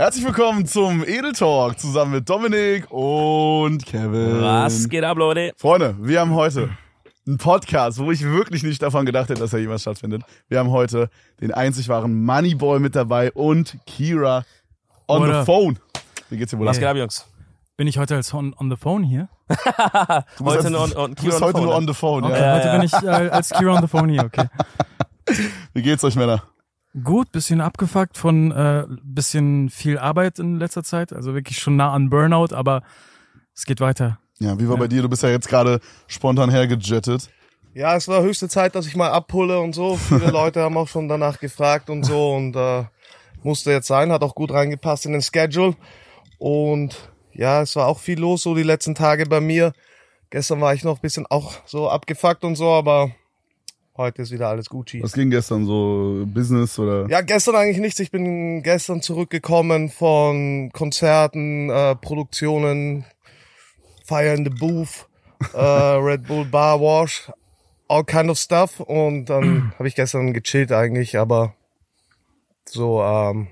Herzlich willkommen zum Edel Talk zusammen mit Dominik und Kevin. Was geht ab, Leute? Freunde, wir haben heute einen Podcast, wo ich wirklich nicht davon gedacht hätte, dass er jemals stattfindet. Wir haben heute den einzig wahren Moneyboy mit dabei und Kira on What the phone. Wie geht's dir wohl? Was geht ab, Jungs? Bin ich heute als on, on the phone hier? Du bist, Heute als- nur on- on- du bist heute the nur phone, on the phone. Okay, Ja. Heute bin ich äh, als Kira on the phone hier, okay. Wie geht's euch, Männer? Gut, bisschen abgefuckt von äh, bisschen viel Arbeit in letzter Zeit, also wirklich schon nah an Burnout, aber es geht weiter. Ja, wie war bei dir? Du bist ja jetzt gerade spontan hergejettet. Ja, es war höchste Zeit, dass ich mal abpulle und so. Viele Leute haben auch schon danach gefragt und so und äh, musste jetzt sein, hat auch gut reingepasst in den Schedule. Und ja, es war auch viel los so die letzten Tage bei mir. Gestern war ich noch ein bisschen auch so abgefuckt und so, aber heute ist wieder alles Gucci. Was ging gestern so? Business oder? Ja, gestern eigentlich nichts. Ich bin gestern zurückgekommen von Konzerten, äh, Produktionen, Fire in the Booth, äh, Red Bull Bar Wash, all kind of stuff. Und dann habe ich gestern gechillt eigentlich, aber so, ähm,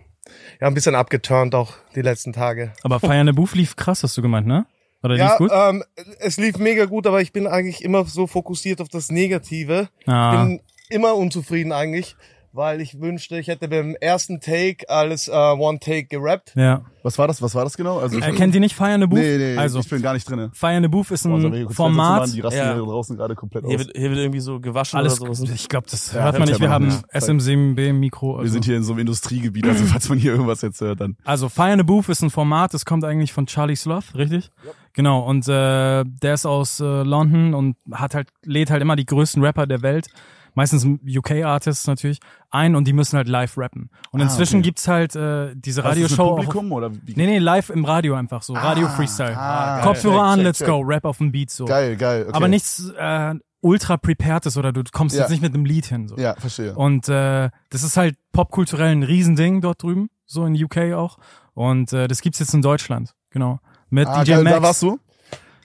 ja, ein bisschen abgeturnt auch die letzten Tage. Aber Fire in the Booth lief krass, hast du gemeint, ne? Oder lief Ja, gut? ähm, es lief mega gut, aber ich bin eigentlich immer so fokussiert auf das Negative. ah, bin immer unzufrieden eigentlich, weil ich wünschte, ich hätte beim ersten Take alles äh, One Take gerappt. ja. Was war das? Was war das genau? Also ich, Er kennt die nicht Fire in the Booth? nee, nee, also, ich bin gar nicht drinne. Fire in the Booth ist ein hier kurz Format. Die rasten Ja. hier draußen gerade komplett Hier aus. wird, hier wird irgendwie so gewaschen Alles, oder so. ich glaube, das Ja, hört man nicht. Wir haben nicht. SM7B im Mikro. Also. Wir sind hier in so einem Industriegebiet, also falls man hier irgendwas jetzt hört, dann. Also Fire in the Booth ist ein Format, das kommt eigentlich von Charlie Sloth, richtig? Genau, und äh, der ist aus äh, London und hat halt, lädt halt immer die größten Rapper der Welt, meistens UK-Artists natürlich, ein und die müssen halt live rappen. Und Ah, inzwischen okay. gibt's halt äh, diese mit Radioshow auch. Publikum oder wie? Nee, nee, live im Radio einfach so, Radio Freestyle. ah, Kopfhörer check, an, check, let's check. go, Rap auf dem Beat so. Geil, geil. Okay. Aber nichts äh, ultra prepartes oder du kommst Ja. jetzt nicht mit einem Lied hin. So. Ja, verstehe. Und äh, das ist halt popkulturell ein Riesending dort drüben, so in UK auch. Und äh, das gibt's jetzt in Deutschland, genau. Mit ah, DJ geil, Max. da warst du?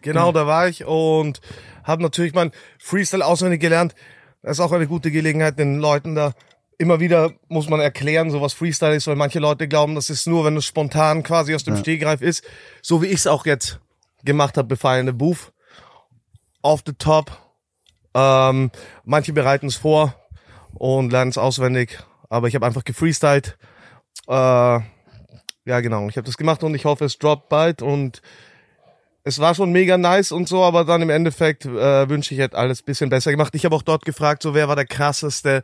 Genau, da war ich und habe natürlich mein Freestyle auswendig gelernt. Das ist auch eine gute Gelegenheit, den Leuten da immer wieder muss man erklären, so was Freestyle ist, weil manche Leute glauben, das ist nur, wenn es spontan quasi aus dem Ja. Stehgreif ist, so wie ich es auch jetzt gemacht habe, the Booth. Off the top. Ähm, manche bereiten es vor und lernen es auswendig, aber ich habe einfach gefreestylt. Äh, ja, genau, ich habe das gemacht und ich hoffe, es droppt bald und es war schon mega nice und so, aber dann im Endeffekt äh, wünsche ich hätte alles bisschen besser gemacht. Ich habe auch dort gefragt, so wer war der krasseste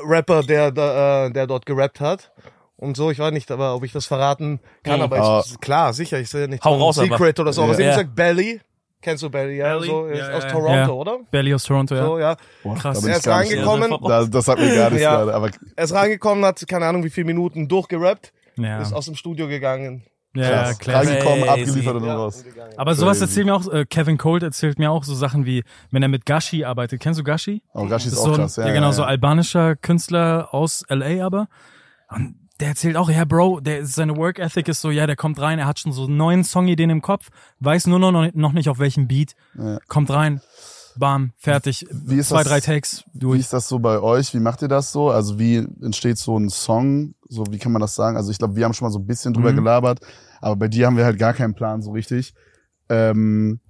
Rapper, der da, äh, der dort gerappt hat und so. Ich weiß nicht, aber ob ich das verraten kann, Mhm. aber Ah. ich, klar, sicher. Ich sehe nicht Hau so ein raus Secret oder so. Aber Ja. sie haben Ja. gesagt Belly. Kennst du Belly? Ja, Belly? so ist Ja, aus ja, ja. Toronto, Ja. oder? Belly aus Toronto, ja. So ja. Boah, Krass. Er ist nicht- reingekommen. Da, das sagt mir gar nichts Ja. gerade, aber Er ist reingekommen, hat keine Ahnung wie viele Minuten durchgerappt, Ja, ist aus dem Studio gegangen. Ja, krass. klar. Reingekommen, abgeliefert und dann Ja, raus. Aber sowas Crazy. erzählt mir auch, äh, Kevin Colt erzählt mir auch so Sachen wie, wenn er mit Gashi arbeitet. Kennst du Gashi? Oh, Gashi ist Das auch so ein, krass. ja, genau, so albanischer Künstler aus LA aber. Und der erzählt auch, ja, Bro, der, seine Work Ethic ist so, ja, der kommt rein, er hat schon so neun Songideen im Kopf, weiß nur noch, noch nicht auf welchem Beat, Ja. kommt rein, bam, fertig, Wie ist zwei, das- drei Takes Wie durch. ist das so bei euch? Wie macht ihr das so? Also wie entsteht so ein Song? So, wie kann man das sagen? Also ich glaube, wir haben schon mal so ein bisschen drüber Mhm. gelabert, aber bei dir haben wir halt gar keinen Plan so richtig. Ähm,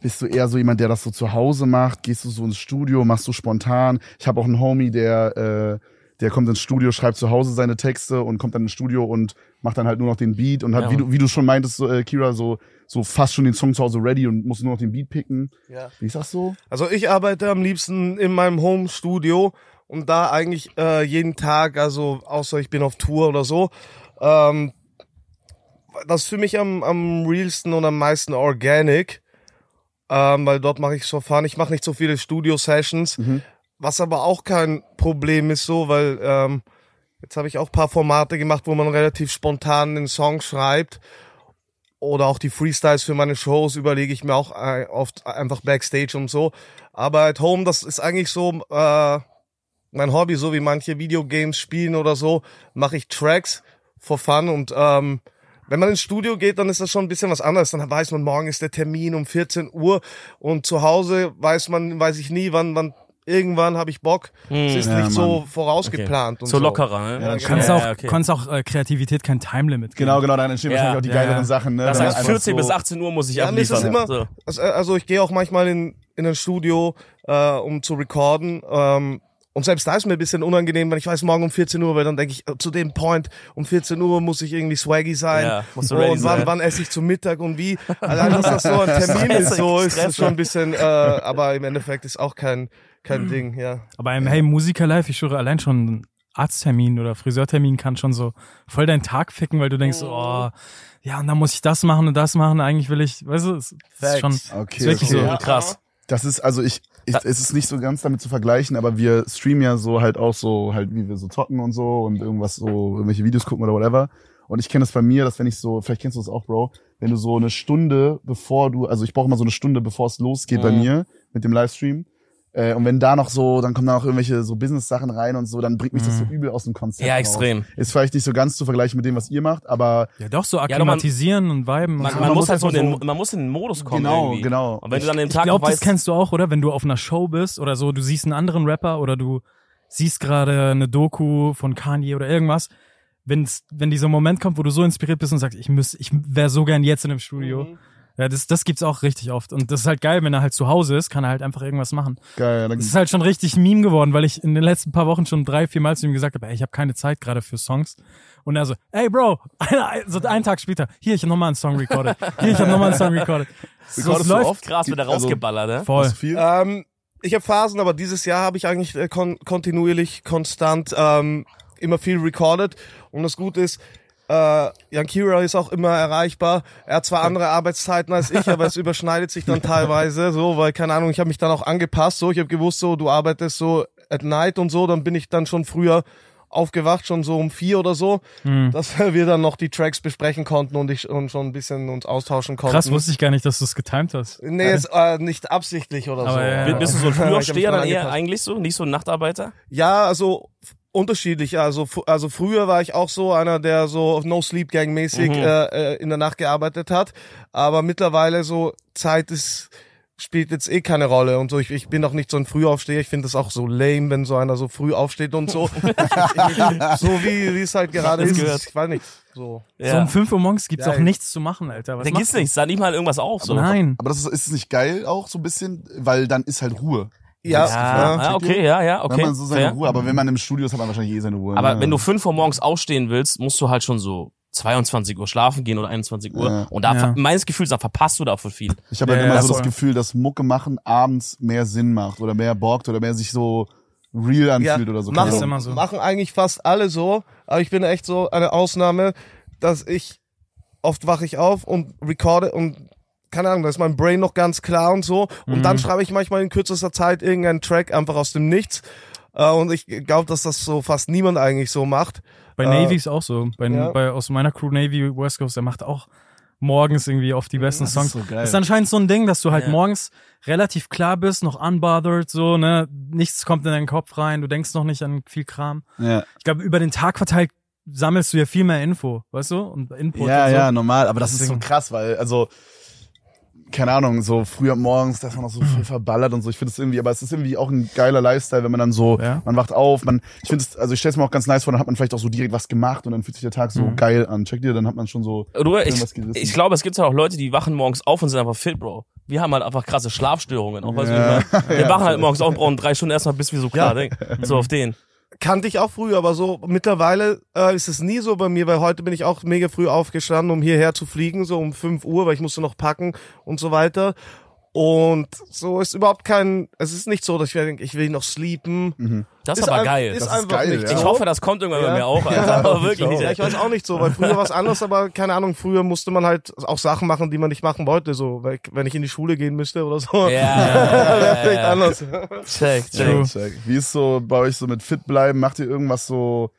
bist du eher so jemand, der das so zu Hause macht? Gehst du so ins Studio, machst du spontan? Ich habe auch einen Homie, der äh, der kommt ins Studio, schreibt zu Hause seine Texte und kommt dann ins Studio und macht dann halt nur noch den Beat und hat, Ja, wie du, wie du schon meintest, so, äh, Kira, so, so fast schon den Song zu Hause ready und muss nur noch den Beat picken. Ja. Wie ist das so? Also ich arbeite am liebsten in meinem Home-Studio und da eigentlich äh, jeden Tag, also außer ich bin auf Tour oder so, ähm, das ist für mich am, am realsten und am meisten organic, ähm, weil dort mache ich so fun. Ich mache nicht so viele Studio-Sessions, Mhm. was aber auch kein Problem ist so, weil ähm, jetzt habe ich auch paar Formate gemacht, wo man relativ spontan den Song schreibt oder auch die Freestyles für meine Shows überlege ich mir auch äh, oft einfach backstage und so. Aber at home, das ist eigentlich so äh, mein Hobby, so wie manche Videogames spielen oder so, mache ich Tracks for fun und ähm, wenn man ins Studio geht, dann ist das schon ein bisschen was anderes. Dann weiß man, morgen ist der Termin um 14 Uhr und zu Hause weiß man, weiß ich nie, wann, wann irgendwann habe ich Bock. Es ist Ja, nicht so Mann. vorausgeplant. Und So so lockerer, ne? Ja, Du kannst ja, auch, okay. kannst auch äh, Kreativität kein Timelimit geben. Genau, genau, dann entstehen Ja. wahrscheinlich auch die Ja, geileren ja. Sachen. Ne? Das heißt, man einfach 14 so, bis 18 Uhr muss ich Ja, abliefern. das immer, So. also, also ich gehe auch manchmal in, in ein Studio, äh, um zu recorden. Ähm, und selbst da ist mir ein bisschen unangenehm, wenn ich weiß, morgen um 14 Uhr, weil dann denke ich, äh, zu dem Point, um 14 Uhr muss ich irgendwie swaggy sein. Ja, musst du und wann, sein. wann esse ich zum Mittag und wie. Allein, dass das so ein Termin ist, so ist es schon ein bisschen, äh, aber im Endeffekt ist auch kein, kein Ding, ja. Aber im Hey Musiker Live, ich schwöre, allein schon ein Arzttermin oder Friseurtermin kann schon so voll deinen Tag ficken, weil du denkst, oh, ja, und dann muss ich das machen und das machen. Eigentlich will ich, weißt du, es ist schon Okay, ist wirklich okay. so. Ja, krass. Das ist, also ich, ich, es ist nicht so ganz damit zu vergleichen, aber wir streamen ja so halt auch so, halt wie wir so zocken und so und irgendwas so, irgendwelche Videos gucken oder whatever. Und ich kenne das bei mir, dass wenn ich so, vielleicht kennst du das auch, Bro, wenn du so eine Stunde bevor du, also ich brauche immer so eine Stunde, bevor es losgeht bei Mhm. mir mit dem Livestream. Äh, und wenn da noch so, dann kommen da noch irgendwelche so Business-Sachen rein und so, dann bringt mich das so übel aus dem Konzept. Ja, raus. extrem. Ist vielleicht nicht so ganz zu vergleichen mit dem, was ihr macht, aber Ja, doch so doch, man- akklimatisieren und viben. und Man, so. man, man muss halt so den, man muss in den Modus kommen genau, irgendwie. genau. Und wenn du dann den Ich Tag glaube, das kennst du auch, oder? Wenn du auf einer Show bist oder so, du siehst einen anderen Rapper oder du siehst gerade eine Doku von Kanye oder irgendwas. Wenn's, wenn dieser Moment kommt, wo du so inspiriert bist und sagst, ich müsste, ich wäre so gern jetzt in dem Studio. Mhm. Ja, das, das gibt's auch richtig oft. Und das ist halt geil, wenn er halt zu Hause ist, kann er halt einfach irgendwas machen. geil. Dann, Das ist halt schon richtig ein Meme geworden, weil ich in den letzten paar Wochen schon drei, vier Mal zu ihm gesagt habe, ey, ich habe keine Zeit gerade für Songs. Und er so, ey Bro, so einen Tag später, hier, ich habe nochmal einen Song recorded. Hier, ich habe nochmal einen Song recorded. So, es läuft oft? krass wird er Also- rausgeballert, ne? voll. Ähm, ich habe Phasen, aber dieses Jahr habe ich eigentlich äh, kon kontinuierlich, konstant ähm, immer viel recorded. Und das Gute ist, äh, Jan Kira ist auch immer erreichbar. Er hat zwar andere Arbeitszeiten als ich, aber es überschneidet sich dann teilweise so, weil keine Ahnung, ich habe mich dann auch angepasst. So, ich habe gewusst, so du arbeitest so at night und so, dann bin ich dann schon früher aufgewacht, schon so um vier oder so, Hm. dass wir dann noch die Tracks besprechen konnten und ich und schon ein bisschen uns austauschen konnten. Krass, wusste ich gar nicht, dass du es getimed hast. Nee, ist äh, nicht absichtlich oder Aber so. ja, ja. Bist du so ein Frühaufsteher dann eher angepasst. eigentlich so? Nicht so ein Nachtarbeiter? Ja, also unterschiedlich. Also, also früher war ich auch so einer, der so No Sleep Gang mäßig Mhm. äh, äh, in der Nacht gearbeitet hat. Aber mittlerweile so Zeit ist spielt jetzt eh keine Rolle und so. Ich, ich bin auch nicht so ein Frühaufsteher. Ich finde das auch so lame, wenn so einer so früh aufsteht und so. so wie wie es halt gerade Das ist. gehört. Ich weiß nicht. So. So um 5 Uhr morgens gibt's Ja, auch ey. nichts zu machen, Alter. Was Da gibt's nichts, da nicht mal irgendwas auf. So. Nein. Aber das ist, ist es nicht geil auch so ein bisschen, weil dann ist halt Ruhe. Ja, Ja, ja. ah, okay, ja, ja, Wenn okay. man so seine fair. Ruhe, aber wenn man im Studio ist, hat man wahrscheinlich eh seine Ruhe. Aber ne? wenn du 5 Uhr morgens aufstehen willst, musst du halt schon so 22 Uhr schlafen gehen oder 21 Uhr. Ja. Und da, Ja. meines Gefühls, da verpasst du davon viel. Ich habe halt Ja, immer ja, so das. Gefühl, dass Mucke machen abends mehr Sinn macht oder mehr bockt oder mehr sich so real anfühlt oder so. Machen, immer so. machen eigentlich fast alle so, aber ich bin echt so eine Ausnahme, dass ich oft wache ich auf und recorde und keine Ahnung, da ist mein Brain noch ganz klar und so und Mhm. dann schreibe ich manchmal in kürzester Zeit irgendeinen Track einfach aus dem Nichts äh, und ich glaube, dass das so fast niemand eigentlich so macht. Bei Äh, Navy ist auch so. Bei, ja. bei, aus meiner Crew Navy West Coast, der macht auch morgens irgendwie oft die besten Das ist Songs. so geil. Das ist anscheinend so ein Ding, dass du halt Ja. morgens relativ klar bist, noch unbothered, so, ne? Nichts kommt in deinen Kopf rein, du denkst noch nicht an viel Kram. Ja, Ich glaube, über den Tag verteilt sammelst du ja viel mehr Info, weißt du? Und Input ja, und so. ja, normal. Aber das ist Deswegen- so krass, weil, also, keine Ahnung, so früher morgens, da ist man noch so viel verballert und so. Ich finde es irgendwie, aber es ist irgendwie auch ein geiler Lifestyle, wenn man dann so, Ja. man wacht auf, man, ich finde es, also ich stelle es mir auch ganz nice vor, dann hat man vielleicht auch so direkt was gemacht und dann fühlt sich der Tag so Mhm. geil an. Checkt ihr, dann hat man schon so Du, ich, ich glaube, es gibt halt auch Leute, die wachen morgens auf und sind einfach fit, Bro. Wir haben halt einfach krasse Schlafstörungen. Auch, weißt du, Ja. meine? Wir wachen halt morgens auf und brauchen drei Stunden erstmal, bis wir so klar denken. So auf den. Kannte ich auch früher, aber so mittlerweile äh, ist es nie so bei mir, weil heute bin ich auch mega früh aufgestanden, um hierher zu fliegen, so um 5 Uhr, weil ich musste noch packen und so weiter. Und so ist überhaupt kein, es ist nicht so, dass ich denke, ich will noch sleepen. Das ist, Ist aber ein- geil. ist Das ist einfach geil, nicht ja. ich hoffe, das kommt irgendwann bei Ja. mir auch, Alter. Aber wirklich nicht. Ja, ich weiß auch nicht so, weil früher war es anders, aber keine Ahnung, früher musste man halt auch Sachen machen, die man nicht machen wollte, so, weil, wenn ich in die Schule gehen müsste oder so. Ja, ja, ja, Vielleicht ja. anders. Check, check. True. Check. Wie ist so bei euch so mit fit bleiben? Macht ihr irgendwas so,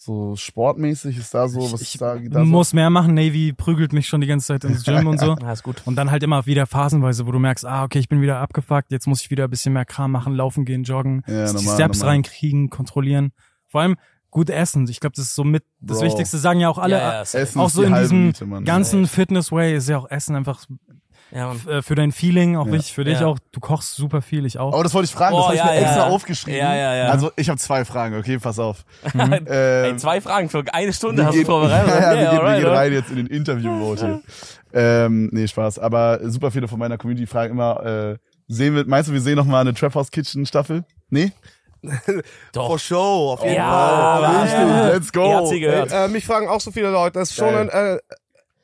so sportmäßig? Ist da so, was Ich ist da, da so? muss mehr machen. Navy prügelt mich schon die ganze Zeit ins Gym und so. Ja, ist gut. Und dann halt immer wieder phasenweise, wo du merkst, ah, okay, ich bin wieder abgefuckt, jetzt muss ich wieder ein bisschen mehr Kram machen, laufen gehen, joggen, Ja, die normal, Steps normal. reinkriegen, kontrollieren. Vor allem gut essen. Ich glaube, das ist so mit das Bro. Wichtigste, sagen ja auch alle. Ja, ja, auch so die in diesem Miete, ganzen Fitness-Way ist ja auch Essen einfach Ja, äh, Für dein Feeling, auch Ja. wichtig für dich Ja. auch. Du kochst super viel, ich auch. Oh, das wollte ich fragen, das Oh, habe ich ja, mir ja, extra ja. aufgeschrieben. Ja, ja, ja. Also ich habe zwei Fragen, okay, pass auf. Ey, Ähm, zwei Fragen für eine Stunde wir hast du vorbereitet. ja, ja, wir, gehen, wir gehen rein jetzt in den Interview-Mode hier. ähm, nee, Spaß. Aber super viele von meiner Community fragen immer, äh, sehen wir, meinst du, wir sehen noch mal eine Trap House Kitchen Staffel? Nee? Doch. For show, auf jeden Ja, Fall. ja, richtig, ja. let's go. Ihr habt sie gehört. Äh, mich fragen auch so viele Leute. Das ist schon ein, äh,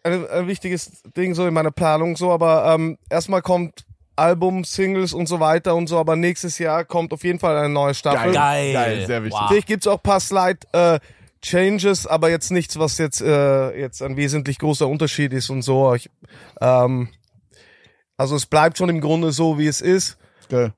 ein, ein wichtiges Ding so in meiner Planung so. Aber ähm, erstmal kommt Album, Singles und so weiter und so. Aber nächstes Jahr kommt auf jeden Fall eine neue Staffel. Geil. Geil, sehr wichtig. Wow. Natürlich gibt's auch paar Slide äh, Changes, aber jetzt nichts, was jetzt äh, jetzt ein wesentlich großer Unterschied ist und so. Ich, ähm, also es bleibt schon im Grunde so, wie es ist. Geil.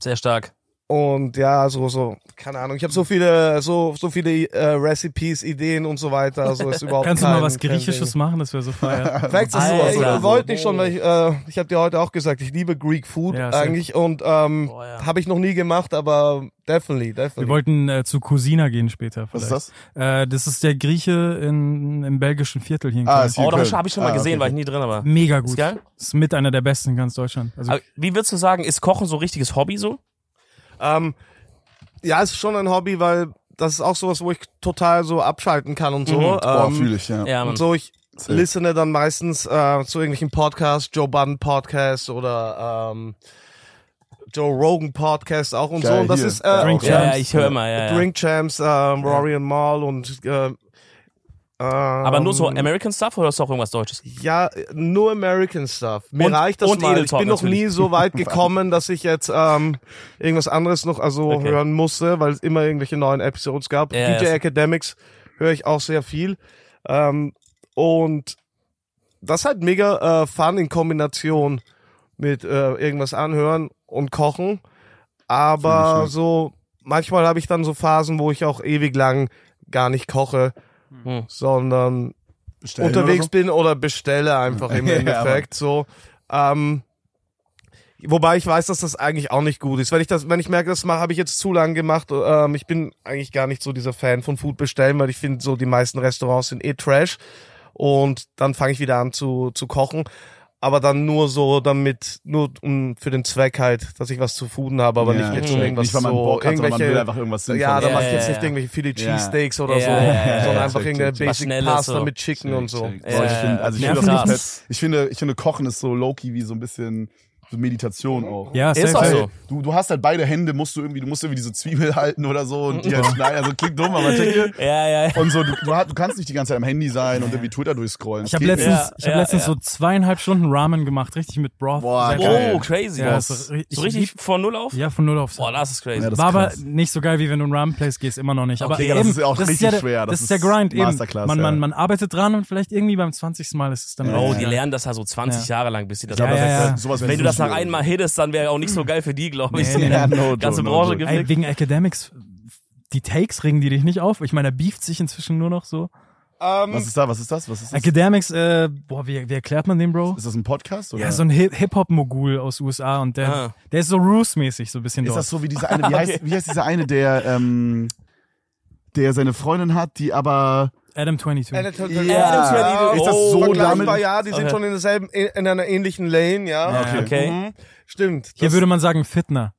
Sehr stark. Und ja, so, so, keine Ahnung. Ich habe so viele, so, so viele äh, Recipes, Ideen und so weiter. Also ist überhaupt Kannst du kein, mal was Griechisches machen? Das wäre so feier. Facts ist sowas. Ich wollte nicht schon, weil ich, äh, ich habe dir heute auch gesagt, ich liebe Greek Food Ja, eigentlich und ähm, Boah, ja. habe ich noch nie gemacht, aber definitely, Wir definitely. wollten äh, zu Cousina gehen später. Was Vielleicht. ist das? Äh, das ist der Grieche in, im belgischen Viertel hier in Ah, Köln. ist hier Oh, Köln. habe ich schon mal Ah, gesehen, okay. war ich nie drin, aber. Mega gut. Ist geil? Ist mit einer der besten in ganz Deutschland. Also aber wie würdest du sagen, ist Kochen so ein richtiges Hobby so? Ähm, ja, es ist schon ein Hobby, weil das ist auch sowas, wo ich total so abschalten kann und so. Mhm. Boah, Ähm, fühle ich, ja. Ja, und so, ich Safe. listene dann meistens äh, zu irgendwelchen Podcasts, Joe Budden Podcast oder ähm, Joe Rogan Podcast auch und Geil, so. Und das hier. ist äh, Drink Ja, Champs. ja, ich höre immer, ja, ja. Drink Champs, ähm, Rory and Mal und äh, Aber nur so ähm, American Stuff oder ist auch irgendwas Deutsches? Ja, nur American Stuff. Mir Und- reicht das und mal. Edel Ich bin noch natürlich. nie so weit gekommen, dass ich jetzt ähm, irgendwas anderes noch also Okay. hören musste, weil es immer irgendwelche neuen Episodes gab. Ja, DJ ja. Academics höre ich auch sehr viel. Ähm, und das ist halt mega äh, fun in Kombination mit äh, irgendwas anhören und kochen. Aber so manchmal habe ich dann so Phasen, wo ich auch ewig lang gar nicht koche, Hm. sondern Bestellen unterwegs oder so? bin oder bestelle einfach im Ja, Endeffekt so. Ähm, wobei ich weiß, dass das eigentlich auch nicht gut ist. Wenn ich das, wenn ich merke, das habe ich jetzt zu lang gemacht, ähm, ich bin eigentlich gar nicht so dieser Fan von Food bestellen, weil ich finde so die meisten Restaurants sind eh Trash und dann fange ich wieder an zu zu kochen. Aber dann nur so, damit, nur um, für den Zweck halt, dass ich was zu fooden habe, aber Ja, nicht jetzt check. irgendwas Nicht, weil man so, Bock hat, sondern man will irgendwelche, einfach irgendwas ja, Sinnvolles. da Ja, mache ich ja, jetzt nicht ja. irgendwelche Philly Ja. Cheesesteaks oder Ja, so, ja, ja, ja, sondern ja, einfach irgendeine Basic Pasta so. mit Chicken und so. Ja, ich ja, finde, ja. also ich finde komplett, ich finde, ich finde Kochen ist so low-key wie so ein bisschen Meditation auch. ja, Ist auch so. Du, du hast halt beide Hände, musst du irgendwie, du musst irgendwie diese Zwiebel halten oder so und die halt schneiden. Also klingt dumm, aber check. Ja, ja, ja. Und so, du, du, hast- du kannst nicht die ganze Zeit am Handy sein und irgendwie Twitter durchscrollen. Ich Das habe letztens, Ja, ich hab ja, letztens ja. so zweieinhalb Stunden Ramen gemacht, richtig mit Broth. Boah. Oh, crazy. Ja, so ich so richtig von null auf? Ja, von null auf. Boah, das ist crazy. Ja, das War ist aber nicht so geil, wie wenn du in Ramen Place gehst, immer noch nicht. Aber Okay, ja, eben, das ist auch richtig ja der, schwer. Das, Das ist der ist Grind eben. Masterclass, Man, man, man arbeitet dran und vielleicht irgendwie beim 20. Mal ist es dann oh, die lernen das ja so 20 Jahre lang, bis sie das Ja, das ja, ist ja. halt sowas wie Wenn du das nach Sushi. einmal hittest, dann wäre auch nicht so geil für die, glaube ich. Nee, nee. No ganze no Branche joke. Ey, wegen Academics, die Takes regen die dich nicht auf? Ich meine, er beeft sich inzwischen nur noch so. Ähm, Was ist da? Was ist das? Was ist das? Academics, äh, boah, wie, wie erklärt man den, Bro? Ist das ein Podcast? Oder? Ja, so ein Hip- Hip-Hop-Mogul aus USA und der, Ah. der ist so Roos-mäßig, so ein bisschen ist dort. das so wie dieser eine, wie heißt, wie heißt dieser eine, der, ähm, der seine Freundin hat, die aber, Adam 22. Adam 22. Ja. Adam 22. Ist das so oh, vergleichbar, damit? ja. Die sind Okay. schon in, derselben, in einer ähnlichen Lane, ja. Ja, okay. Mhm. Stimmt. Hier Das- würde man sagen Fitner.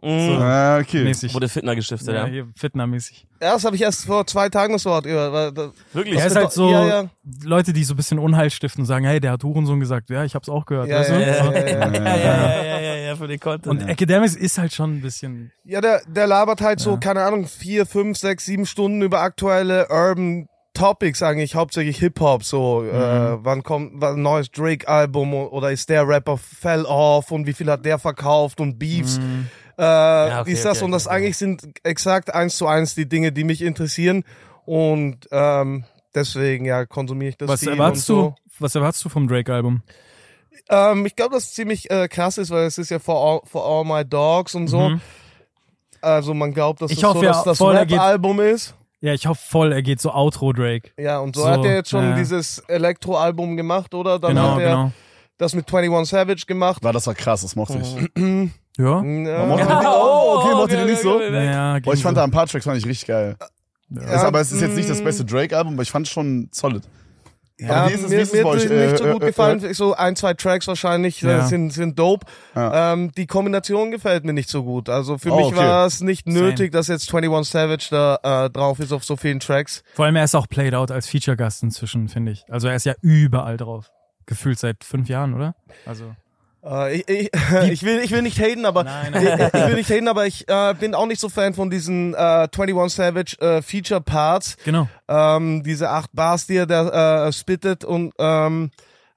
Mhm. Ah, okay. Mäßig. Wurde Fitner gestiftet, ja. Ja, hier Fitner-mäßig. ja, das habe ich erst vor zwei Tagen das Wort gehört. weil das- Wirklich? Er ist halt so, Ja, ja. Leute, die so ein bisschen Unheil stiften und sagen, hey, der hat Hurensohn gesagt. Ja, ich hab's auch gehört. Ja, weißt du? ja, ja, ja, ja. Ja, ja, ja, ja, ja, für den Und Content. Academics ist halt schon ein bisschen. Ja, der, der labert halt so, keine Ahnung, vier, fünf, sechs, sieben Stunden über aktuelle Urban Topics eigentlich, hauptsächlich Hip-Hop, so, Mhm. äh, wann kommt ein neues Drake-Album oder ist der Rapper fell off und wie viel hat der verkauft und Beefs, Mhm. äh, okay, dies, das okay, und das okay. eigentlich sind exakt eins zu eins die Dinge, die mich interessieren und ähm, deswegen, ja, konsumiere ich das Was erwartest und so. du? Was erwartest du vom Drake-Album? Ähm, ich glaube, das ziemlich äh, krass ist, weil es ist ja for all, for all my dogs und so. Mhm. Also man glaubt, dass Ich es hoffe so ja dass das Rap-Album ist. Ja, ich hoffe voll, er geht so Outro Drake. Ja, und so, So, hat er jetzt schon ja. dieses Elektro-Album gemacht, oder? Dann genau, hat er genau. das mit 21 Savage gemacht. War, das war krass, das mochte ich. Ja. Ja, mochte ja, den- oh, okay, mochte den nicht so? Naja, Boah, ich fand da ein paar Tracks fand ich richtig geil. Ja, ist, aber es ist jetzt nicht das mm. beste Drake-Album, aber ich fand es schon solid. Ja, mir, wie ist es mir hat nicht so Äh, gut äh, gefallen. So ein, zwei Tracks wahrscheinlich äh, Ja. sind, sind dope. Ja. Ähm, die Kombination gefällt mir nicht so gut. Also für Oh, mich okay. war es nicht Same. nötig, dass jetzt 21 Savage da äh, drauf ist auf so vielen Tracks. Vor allem er ist auch played out als Feature-Gast inzwischen, finde ich. Also er ist ja überall drauf. Gefühlt seit fünf Jahren, oder? Also. Äh, ich, ich, ich, will, ich will nicht haten, aber Nein, ich, nein. ich will nicht haten, aber ich äh, bin auch nicht so Fan von diesen äh, 21 Savage äh, Feature Parts. Genau. Ähm, diese acht Bars, die er da äh, spittet und ähm,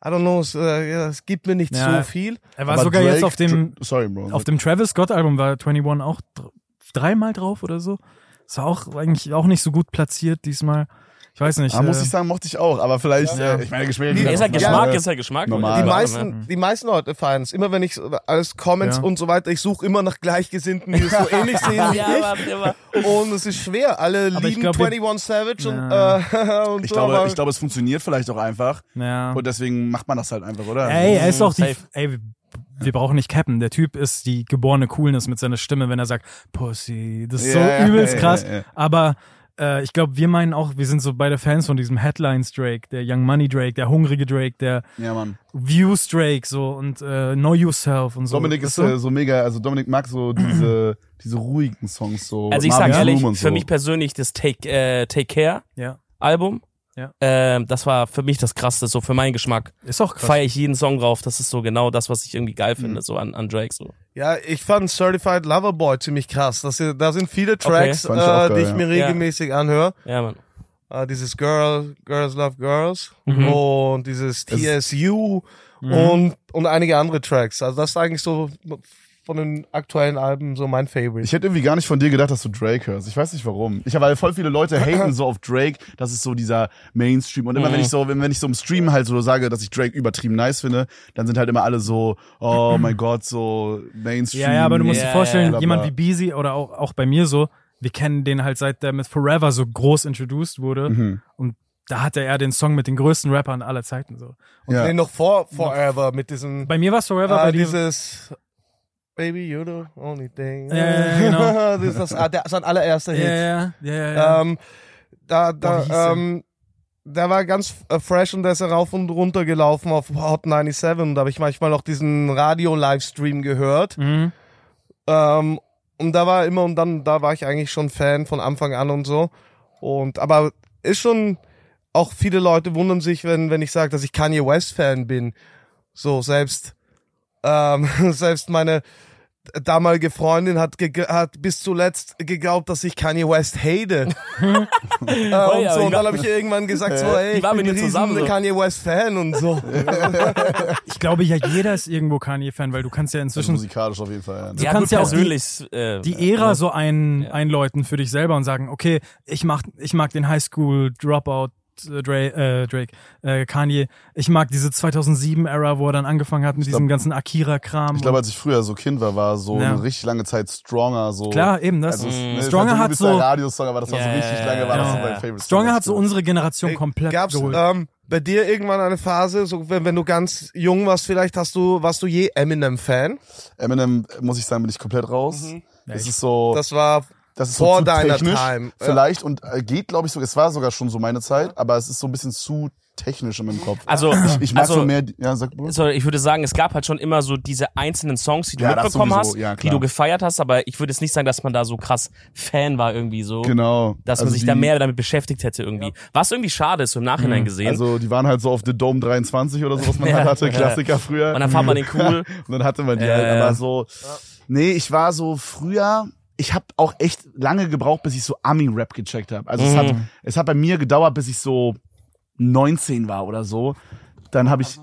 I don't know, es, äh, es gibt mir nicht Ja. so viel. Er war Aber sogar Drake- jetzt auf dem, Sorry, Bro. auf dem Travis Scott Album war 21 auch dr- dreimal drauf oder so. Das war auch eigentlich auch nicht so gut platziert diesmal. Ich weiß nicht. Ah, muss äh, ich sagen, mochte ich auch. Aber vielleicht, Ja. äh, ich meine, Geschmäcker. Die- gehen Ist halt. Geschmack, Ja. ist halt Geschmack. Normal. Die Ja, meisten, die meisten Leute feiern es. Immer wenn ich so alles Comments Ja. und so weiter, ich suche immer nach Gleichgesinnten, die es so ähnlich sehen wie Ja, ich. aber, aber Und es ist schwer. Alle Aber lieben glaub, wir- 21 Savage und, äh, und Ich glaube, aber ich glaube, es funktioniert vielleicht auch einfach. Ja. Und deswegen macht man das halt einfach, oder? Ey, er ist auch die. Ey, wir- brauchen nicht cappen. Der Typ ist die geborene Coolness mit seiner Stimme, wenn er sagt Pussy. Das ist Ja, so übelst krass. ja, ja. Aber äh, ich glaube, wir meinen auch, wir sind so beide Fans von diesem Headlines Drake, der Young Money Drake, der hungrige Drake, der Ja, Mann. Views Drake so und äh, Know Yourself und so. Dominik ist äh, so mega, also Dominik mag so diese, diese ruhigen Songs so. also ich Marvin's sag ehrlich, für so. mich persönlich das Take, äh, Take Care ja, Album, Ja. ähm, das war für mich das krasseste, so für meinen Geschmack. ist auch krass. Feiere ich jeden Song drauf, das ist so genau das, was ich irgendwie geil Mhm. finde, so an, an Drake so. ja, ich fand Certified Lover Boy ziemlich krass. Das, da sind viele Tracks, ich auch äh, geil, die ich ja. mir regelmäßig anhöre. Ja, Mann. Äh, dieses Girl, Girls Love Girls Mhm. und dieses TSU und, und einige andere Tracks. Also das ist eigentlich so von den aktuellen Alben so mein Favorite. Ich hätte irgendwie gar nicht von dir gedacht, dass du Drake hörst. Ich weiß nicht warum. Ich habe weil voll viele Leute haten so auf Drake, das ist so dieser Mainstream. Und immer Mhm. wenn ich so, wenn, wenn ich so im Stream halt so sage, dass ich Drake übertrieben nice finde, dann sind halt immer alle so, oh mein Gott, so Mainstream. Ja, ja, aber du musst Ja, dir vorstellen, ja. jemand wie Beezy oder auch, auch bei mir so, wir kennen den halt seit der mit Forever so groß introduced wurde. Mhm. Und da hatte er den Song mit den größten Rappern aller Zeiten so. Ja. Nee, noch vor Forever mit diesem Bei mir war es Forever, ah, bei dir. dieses Baby, you're the only thing. Ja, ja, genau. das ist das, ah, der, sein allererster Hit. Ja, ja, ja. Ähm, da, da, ähm, der war ganz äh, fresh und der ist rauf und runter gelaufen auf Hot 97 und da habe ich manchmal noch diesen Radio-Livestream gehört. Mhm. Ähm, und da war immer und dann, da war ich eigentlich schon Fan von Anfang an und so. Und aber ist schon, auch viele Leute wundern sich, wenn, wenn ich sage, dass ich Kanye West Fan bin. So, selbst, ähm, selbst meine damalige Freundin hat, hat bis zuletzt geglaubt, dass ich Kanye West hate. äh, und, ja, so, und dann habe ich irgendwann gesagt, so, ey, ich waren bin ein riesen so. Kanye West Fan und so. Ich glaube ja, jeder ist irgendwo Kanye-Fan, weil du kannst ja Also inzwischen musikalisch auf jeden Fall. Ja. Du ja, kannst gut, ja auch die- persönlich, äh, die Ära ja. so ein, Ja. einläuten für dich selber und sagen, okay, ich mag, ich mag den Highschool Dropout Drake, äh, Drake äh, Kanye. Ich mag diese 2007-Ära, wo er dann angefangen hat mit diesem ganzen Akira-Kram. Ich glaube, als ich früher so Kind war, war so Ja. eine richtig lange Zeit Stronger so. Klar, eben das. Also, es, ne, Stronger hat so, Radiosong, aber das war so Ja, richtig ja, lange, war das so ja. mein Favorite Stronger Song. hat so unsere Generation Ey, komplett Gab's geholt. ähm, bei dir irgendwann eine Phase, so wenn, wenn du ganz jung warst, vielleicht hast du, warst du je Eminem-Fan? Eminem, muss ich sagen, bin ich komplett raus. Das ist so, Das war das ist vor so zu deiner technisch, Time. Ja. vielleicht und äh, geht, glaube ich, so. Es war sogar schon so meine Zeit, aber es ist so ein bisschen zu technisch in meinem Kopf. Also, ich mag also, so mehr, ja, sag so, ich würde sagen, es gab halt schon immer so diese einzelnen Songs, die du Ja, mitbekommen sowieso, hast, ja, die du gefeiert hast, aber ich würde jetzt nicht sagen, dass man da so krass Fan war irgendwie so. Genau. Dass man Also sich die, da mehr damit beschäftigt hätte irgendwie. Was irgendwie schade ist, so im Nachhinein gesehen. Also die waren halt so auf The Dome 23 oder so, was man Ja. halt hatte, Klassiker früher. und dann fand man den cool. Und dann hatte man die Ja, halt, ja. aber so, nee, ich war so früher, ich habe auch echt lange gebraucht, bis ich so Ami-Rap gecheckt habe. Also es, hat, Mhm. es hat bei mir gedauert, bis ich so 19 war oder so. Dann habe ich,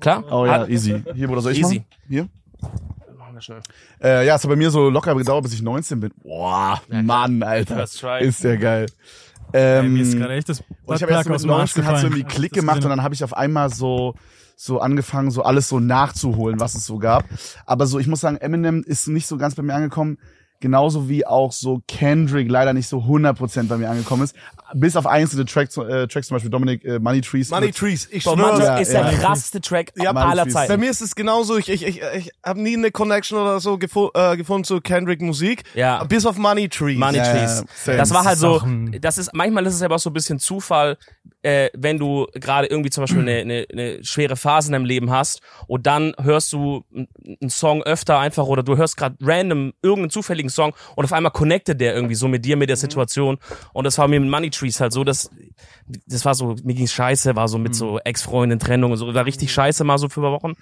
Klar? oh ja, Hat- easy. Hier, Bruder, soll ich Easy. machen? Hier? Machen wir schnell. Äh, ja, es hat bei mir so locker gedauert, bis ich 19 bin. Boah, Mann, Alter. Ist ja geil. Ey, Ähm, mir ist gerade echt das und ich habe erst so mit 19 hat so irgendwie Klick das gemacht und gesehen dann habe ich auf einmal so so angefangen, so alles so nachzuholen, was es so gab. Aber so, ich muss sagen, Eminem ist nicht so ganz bei mir angekommen. Genauso wie auch so Kendrick leider nicht so 100% bei mir angekommen ist. Bis auf einzelne Tracks, äh, Tracks zum Beispiel Dominic äh, Money Trees. Money Trees, ich schwöre. Ja, ist ja. der krasseste Track Ja, aller Trees. Bei Zeiten. mir ist es genauso. Ich, ich, ich, ich habe nie eine Connection oder so gefo äh, gefunden zu Kendrick Musik. Ja. Bis auf Money Trees. Money Ja, Trees. ja, same. Das war halt so, das ist, manchmal ist es aber auch so ein bisschen Zufall, äh, wenn du gerade irgendwie zum Beispiel eine, eine, eine schwere Phase in deinem Leben hast und dann hörst du einen Song öfter einfach oder du hörst gerade random irgendeinen zufälligen Song und auf einmal connectet der irgendwie so mit dir, mit der Situation und das war mir mit Money Trees halt so, dass das war so, mir ging's scheiße, war so mit so Ex-Freundin, Trennung und so, war richtig scheiße mal so für Wochen.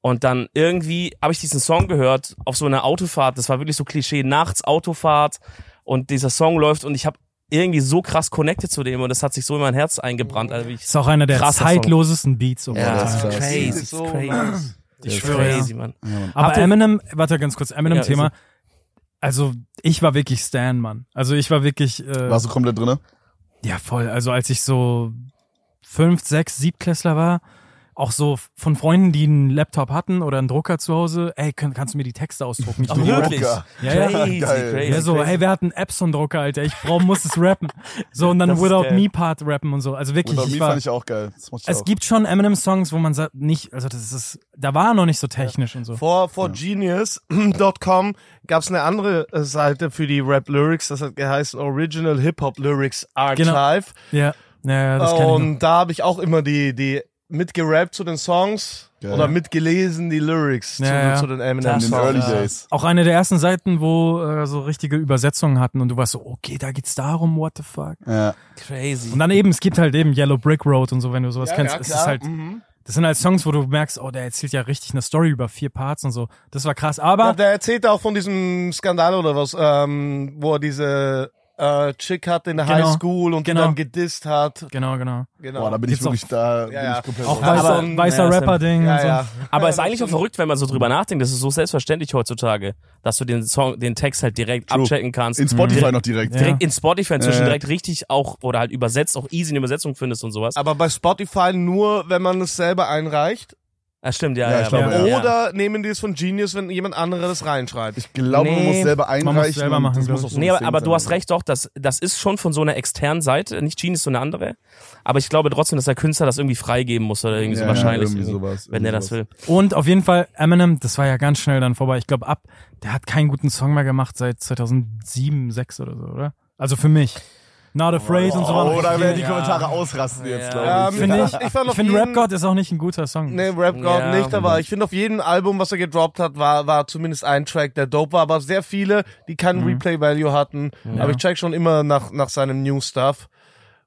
Und dann irgendwie habe ich diesen Song gehört auf so einer Autofahrt. Das war wirklich so Klischee, nachts Autofahrt und dieser Song läuft und ich habe irgendwie so krass connected zu dem und das hat sich so in mein Herz eingebrannt. Also ich, Ist auch einer der zeitlosesten Beats. all ja, das ist crazy, Das ist so crazy. Ich schwöre, crazy, Mann. Aber Habt ihr- Eminem, warte ganz kurz, Ja, Eminem-Thema. ist Also ich war wirklich Stan, Mann. Also ich war wirklich, äh, Warst du komplett drinne? Ja voll. Also als ich so fünf, sechs, siebtklässler war, auch so von Freunden, die einen Laptop hatten oder einen Drucker zu Hause, ey, kann, kannst du mir die Texte ausdrucken? Ich Ach, wirklich? Drucker. Ja, ja. Crazy, crazy. Ja, so, crazy. hey, wir hatten Epson-Drucker, Alter. Ich brauch, muss es rappen. So, und dann Das Without. Me Part rappen und so. Also wirklich, Without ich Me war, fand ich auch geil. Ich es auch. gibt schon Eminem-Songs, wo man sagt, nicht, also das ist, da war er noch nicht so technisch und so. Vor, vor Genius.com gab es eine andere äh, Seite für die Rap-Lyrics, das hat geheißen Original Hip-Hop Lyrics Genau. Archive. Ja, ja, ja das kann ich noch. Und da habe ich auch immer die, die mitgerappt zu den Songs Geil. oder mitgelesen die Lyrics Ja, zu, ja. zu den in Eminem den Das- Early Songs. Ja. Days. Auch eine der ersten Seiten, wo äh, so richtige Übersetzungen hatten und du warst so, okay, da geht's darum, what the fuck. Ja. Crazy. Und dann eben, es gibt halt eben Yellow Brick Road und so, wenn du sowas Ja, kennst. ja, es ist halt, Mhm. das sind halt Songs, wo du merkst, oh, der erzählt ja richtig eine Story über vier Parts und so. Das war krass. Ja, Aber der erzählt auch von diesem Skandal oder was, ähm, wo er diese äh, Chick hatte in der Genau. Highschool und Genau. dann gedisst hat. genau, genau. Genau. Boah, da bin ich Gibt's wirklich da. bin Ja, ja. Ich komplett Auch weißer, weißer ja, Rapper-Ding ja, und so. ja. Aber es ist eigentlich auch verrückt, wenn man so drüber nachdenkt. Das ist so selbstverständlich heutzutage, dass du den Song, den Text halt direkt True. abchecken kannst. In Spotify direkt, noch direkt. Ja. direkt in Spotify inzwischen Ja. direkt richtig auch oder halt übersetzt, auch easy eine Übersetzung findest und sowas. Aber bei Spotify nur, wenn man es selber einreicht. Ah, stimmt, ja, Ja, ja. glaube, ja, ja. Oder nehmen die es von Genius, wenn jemand anderes reinschreibt. Ich glaube, man Nee. muss selber einreichen. Man muss selber machen, das muss auch so Nee, aber, aber du sein. hast recht doch, das, das ist schon von so einer externen Seite, nicht Genius, so eine andere. Aber ich glaube trotzdem, dass der Künstler das irgendwie freigeben muss oder irgendwie so Ja, wahrscheinlich. irgendwie irgendwie, sowas, wenn irgendwie er das will. Und auf jeden Fall, Eminem, das war ja ganz schnell dann vorbei. Ich glaube, ab, der hat keinen guten Song mehr gemacht seit 2007, 6 oder so, oder? Also für mich. Not Afraid und so waren Oh, da werden die Ja. Kommentare ausrasten jetzt, Ja. glaube ich. Ähm, Finde ich, Ich ich finde Rap God ist auch nicht ein guter Song. Nee, Rap God Ja. nicht, aber ich finde auf jedem Album, was er gedroppt hat, war, war zumindest ein Track, der dope war, aber sehr viele, die keinen Replay-Value hatten. Aber ich check schon immer nach, nach seinem New Stuff,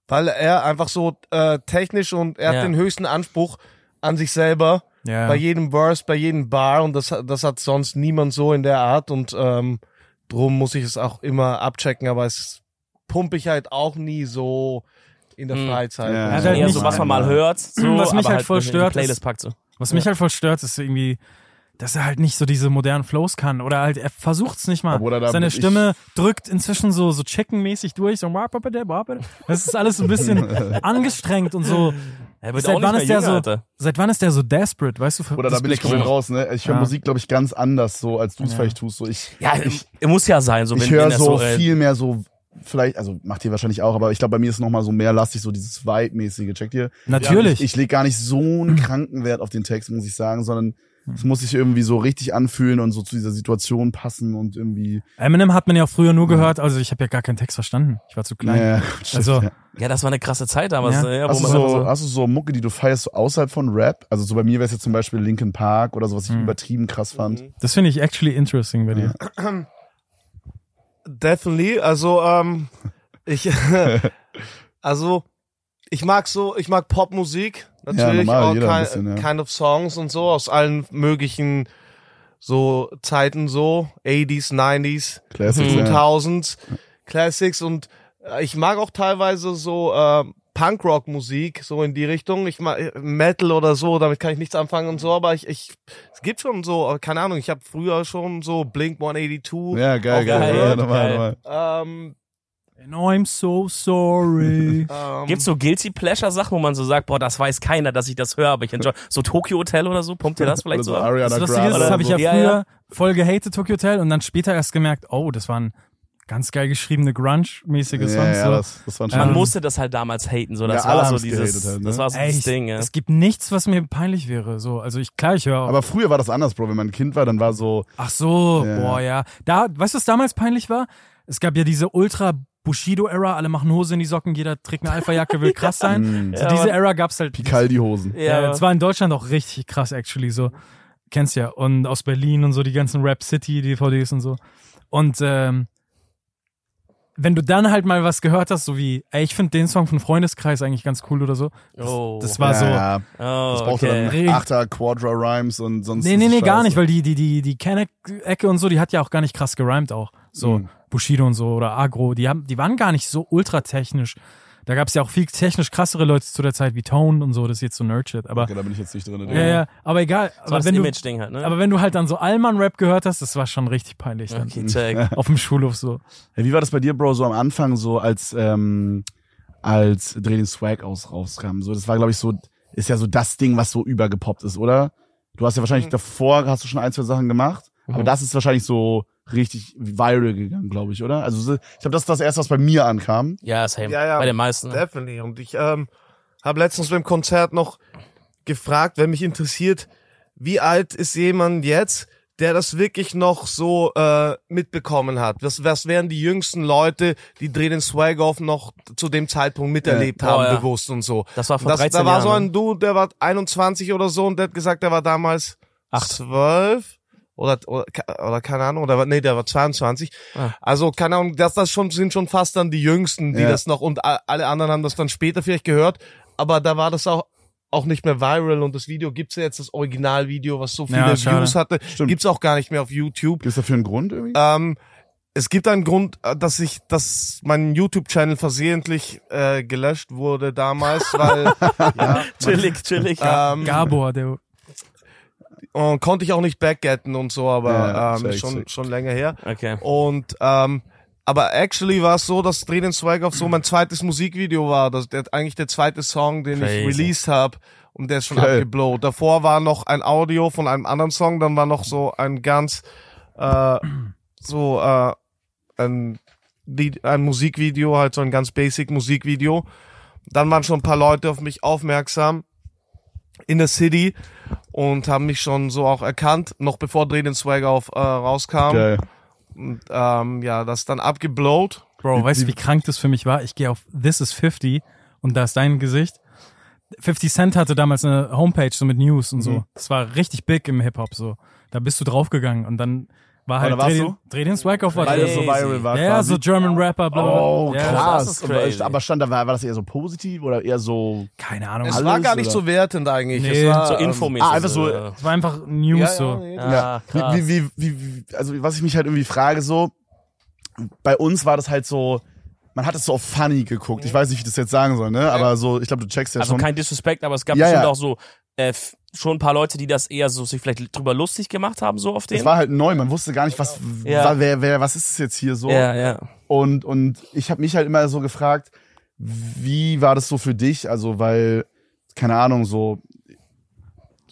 weil er einfach so äh, technisch und er hat Ja. den höchsten Anspruch an sich selber. Ja. Bei jedem Verse, bei jedem Bar und das, das hat sonst niemand so in der Art und ähm, drum muss ich es auch immer abchecken, aber es pumpe ich halt auch nie so in der Hm. Freizeit. Ja. Ja, halt Eher nicht- so, was man mal hört, so, Was mich aber halt voll stört, Playlist ist- packt so. Was mich halt voll stört, ist irgendwie, dass er halt nicht so diese modernen Flows kann. Oder halt, er versucht's nicht mal. Seine Stimme drückt inzwischen so, so chickenmäßig durch. So, das ist alles so ein bisschen angestrengt und so. Seit wann ist der jünger, so, Alter. seit wann ist der so desperate, weißt du? Oder da bin ich komplett raus, ne? Ich höre Ja. Musik, glaube ich, ganz anders, so als du es Ja. vielleicht tust. So ich, Ja, ich, muss ja sein, so ich höre so so, viel mehr so, vielleicht, also macht ihr wahrscheinlich auch, aber ich glaube, bei mir ist noch mal so mehr lastig, so dieses Vibe-mäßige. Checkt ihr? Natürlich. Ich, ich lege gar nicht so einen kranken Wert auf den Text, muss ich sagen, sondern es muss sich irgendwie so richtig anfühlen und so zu dieser Situation passen und irgendwie. Eminem hat man ja auch früher nur gehört, also ich habe ja gar keinen Text verstanden. Ich war zu klein. Naja, Also, ja. ja, das war eine krasse Zeit damals. Ja. ne, Ja, Hast du, einfach so, hast du so Mucke, die du feierst, so außerhalb von Rap? Also so bei mir wäre es jetzt zum Beispiel Linkin Park oder so, was ich Mhm. übertrieben krass fand. das finde ich actually interesting bei dir. Definitely. Also, ähm, ich, also, ich mag so, ich mag Popmusik. Natürlich normal, auch jeder ein kind, bisschen, ja. kind of Songs und so aus allen möglichen so Zeiten so 80s, 90s, Classics, Mhm. ja. 2000s, Classics und äh, ich mag auch teilweise so äh, Punkrock-Musik so in die Richtung. Ich mag äh, Metal oder so, damit kann ich nichts anfangen und so, aber ich, ich es gibt schon so, keine Ahnung, ich habe früher schon so Blink 182 Ja, geil, geil. geil, Ja, geil. normal, normal. ähm, And I'm so sorry. ähm, Gibt's so Guilty Pleasure Sachen, wo man so sagt, boah, das weiß keiner, dass ich das höre, aber ich enjoy. So Tokyo Hotel oder so, pumpt ihr das vielleicht Oder so? so? Ariana Das Lustige ist, das habe ich ja Ja, früher ja. voll gehatet, Tokyo Hotel, und dann später erst gemerkt, oh, das war ein ganz geil geschriebene Grunge-mäßige Ja, Songs. ja, so. das, das waren schon. Man Ähm, musste das halt damals haten, so das Ja, alle war so dieses, halt, ne? das war so Ey, das ich, Ding, ja. Es gibt nichts, was mir peinlich wäre. So, also ich klar, ich höre. aber früher war das anders, Bro. Wenn man ein Kind war, dann war so, Ach so, Ja. boah, ja. Da, weißt du, was damals peinlich war? Es gab ja diese Ultra Bushido-Era, alle machen Hose in die Socken, jeder trägt eine Alpha-Jacke, will krass sein. mh, so Ja, diese Mann. Era gab's halt. Picaldi-Hosen. Ja, Ja, das war in Deutschland auch richtig krass, actually, so. Kennst ja. Und aus Berlin und so, die ganzen Rap City DVDs und so. Und, ähm, wenn du dann halt mal was gehört hast, so wie, ey, ich finde den Song von Freundeskreis eigentlich ganz cool oder so. Das, Oh. das war ja, so. Ja, oh, das brauchte okay. dann Achter Quadra Rhymes und sonst. Nee, nee, nee, gar scheiße. nicht, weil die, die, die, die Kenneck-Ecke und so, die hat ja auch gar nicht krass gerimt auch. So, Mhm. Bushido und so oder Agro, die haben, die waren gar nicht so ultra technisch. Da gab es ja auch viel technisch krassere Leute zu der Zeit wie Tone und so, das ist jetzt so Nerdshit. Aber, Okay, da bin ich jetzt nicht drin. ja, ja, aber egal. Das war Aber das wenn, du, Image-Ding halt, ne? aber wenn du halt dann so Allmann-Rap gehört hast, das war schon richtig peinlich dann. okay, check. Auf dem Schulhof so. Ja, wie war das bei dir, Bro, so am Anfang, so als, ähm, als Dreh den Swag aus rauskam? So, das war, glaube ich, so, ist ja so das Ding, was so übergepoppt ist, oder? Du hast ja wahrscheinlich davor, hast du schon ein, zwei Sachen gemacht, aber das ist wahrscheinlich so richtig viral gegangen, glaube ich, oder? Also, so- ich glaube, das ist das erste, was bei mir ankam. Ja, same. Ja, ja. Bei den meisten. Ne? Definitely. Und ich ähm, habe letztens beim Konzert noch gefragt, wenn mich interessiert, wie alt ist jemand jetzt, der das wirklich noch so äh, mitbekommen hat? Was, was wären die jüngsten Leute, die Dreh den Swag Off noch zu dem Zeitpunkt miterlebt Ja. haben, Oh, ja. bewusst und so? Das war vor Das, 13 da war Jahren. so ne? ein Dude, der war 21 oder so und der hat gesagt, der war damals Acht. 12 oder, oder, oder keine Ahnung, oder war- nee, der war 22. Ah. Also keine Ahnung, das, das schon, sind schon fast dann die Jüngsten, die Ja. das noch und a- alle anderen haben das dann später vielleicht gehört, aber da war das auch auch nicht mehr viral und das Video gibt's ja jetzt, das Originalvideo, was so viele Ja. Views hatte, Stimmt. gibt's auch gar nicht mehr auf YouTube. Gibt es dafür einen Grund irgendwie? Ähm, es gibt einen Grund, äh, dass ich, dass mein YouTube-Channel versehentlich äh, gelöscht wurde damals, weil ja, Chillig, chillig. ähm, Gabor, der, und konnte ich auch nicht backgetten und so, aber Ja, ähm, schon check. schon länger her. Okay. Und ähm, aber actually war es so, dass den Swag auf so mein zweites Musikvideo war. Das der eigentlich der zweite Song, den Crazy. ich released habe. Und der ist schon Geil. abgeblowt. Davor war noch ein Audio von einem anderen Song, dann war noch so ein ganz äh, so äh, ein, ein Musikvideo, halt so ein ganz basic Musikvideo. Dann waren schon ein paar Leute auf mich aufmerksam in der City und haben mich schon so auch erkannt, noch bevor Dreh den Swag auf äh, rauskam. Geil. Und ähm, ja, das dann abgeblowt. Bro, weißt du, wie krank das für mich war? Ich gehe auf This is 50 und da ist dein Gesicht. 50 Cent hatte damals eine Homepage so mit News und so. Mhm. Das war richtig big im Hip-Hop so. Da bist du draufgegangen und dann war halt dreh, den, dreh den Swag auf war Weil das so viral war. Ja, quasi. so German Rapper, bla bla. bla. Oh, ja, krass. das ist crazy. Aber stand da, war, war das eher so positiv oder eher so. Keine Ahnung. Es Es Alles, war gar nicht oder? so wertend eigentlich. Nee, es war, So ähm, infomäßig. ah, einfach so- äh, war einfach News Ja, so. ja, Ja, Ja. krass. Wie, wie, wie, also was ich mich halt irgendwie frage, so, bei uns war das halt so, man hat es so auf funny geguckt. Ich weiß nicht, wie ich das jetzt sagen soll, ne? Aber so, ich glaube, du checkst ja Also schon. kein Disrespect, aber es gab Ja, bestimmt ja. auch so äh, schon ein paar Leute, die das eher so sich vielleicht drüber lustig gemacht haben, so auf den. Es war halt neu, man wusste gar nicht, was, Ja. wa- wer, wer, was ist es jetzt hier so? ja, ja. Und, und ich habe mich halt immer so gefragt, wie war das so für dich? Also, weil, keine Ahnung, so,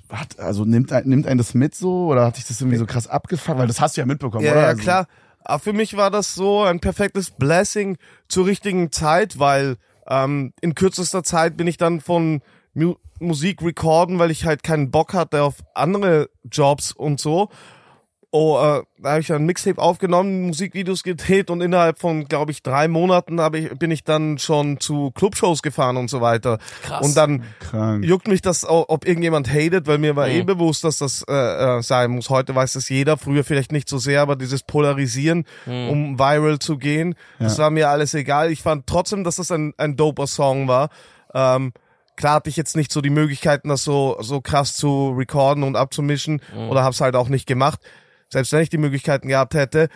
hat, also nimmt, ein- nimmt einen das mit so oder hat dich das irgendwie so krass abgefangen? Weil das hast du ja mitbekommen, Ja, oder? ja, Also, klar. Aber für mich war das so ein perfektes Blessing zur richtigen Zeit, weil ähm, in kürzester Zeit bin ich dann von Mu Musik recorden, weil ich halt keinen Bock hatte auf andere Jobs und so. Oh, äh, da habe ich ein Mixtape aufgenommen, Musikvideos gedreht und innerhalb von, glaube ich, drei Monaten hab ich, bin ich dann schon zu Clubshows gefahren und so weiter. Krass. Und dann Krank. juckt mich das, ob irgendjemand hatet, weil mir war Mhm. eh bewusst, dass das äh, äh, sein muss. Heute weiß das jeder, früher vielleicht nicht so sehr, aber dieses Polarisieren, Mhm. um viral zu gehen, das war mir alles egal. Ich fand trotzdem, dass das ein, ein doper Song war. Ähm, klar hatte ich jetzt nicht so die Möglichkeiten, das so, so krass zu recorden und abzumischen Mhm. oder hab's halt auch nicht gemacht, selbst wenn ich die Möglichkeiten gehabt hätte.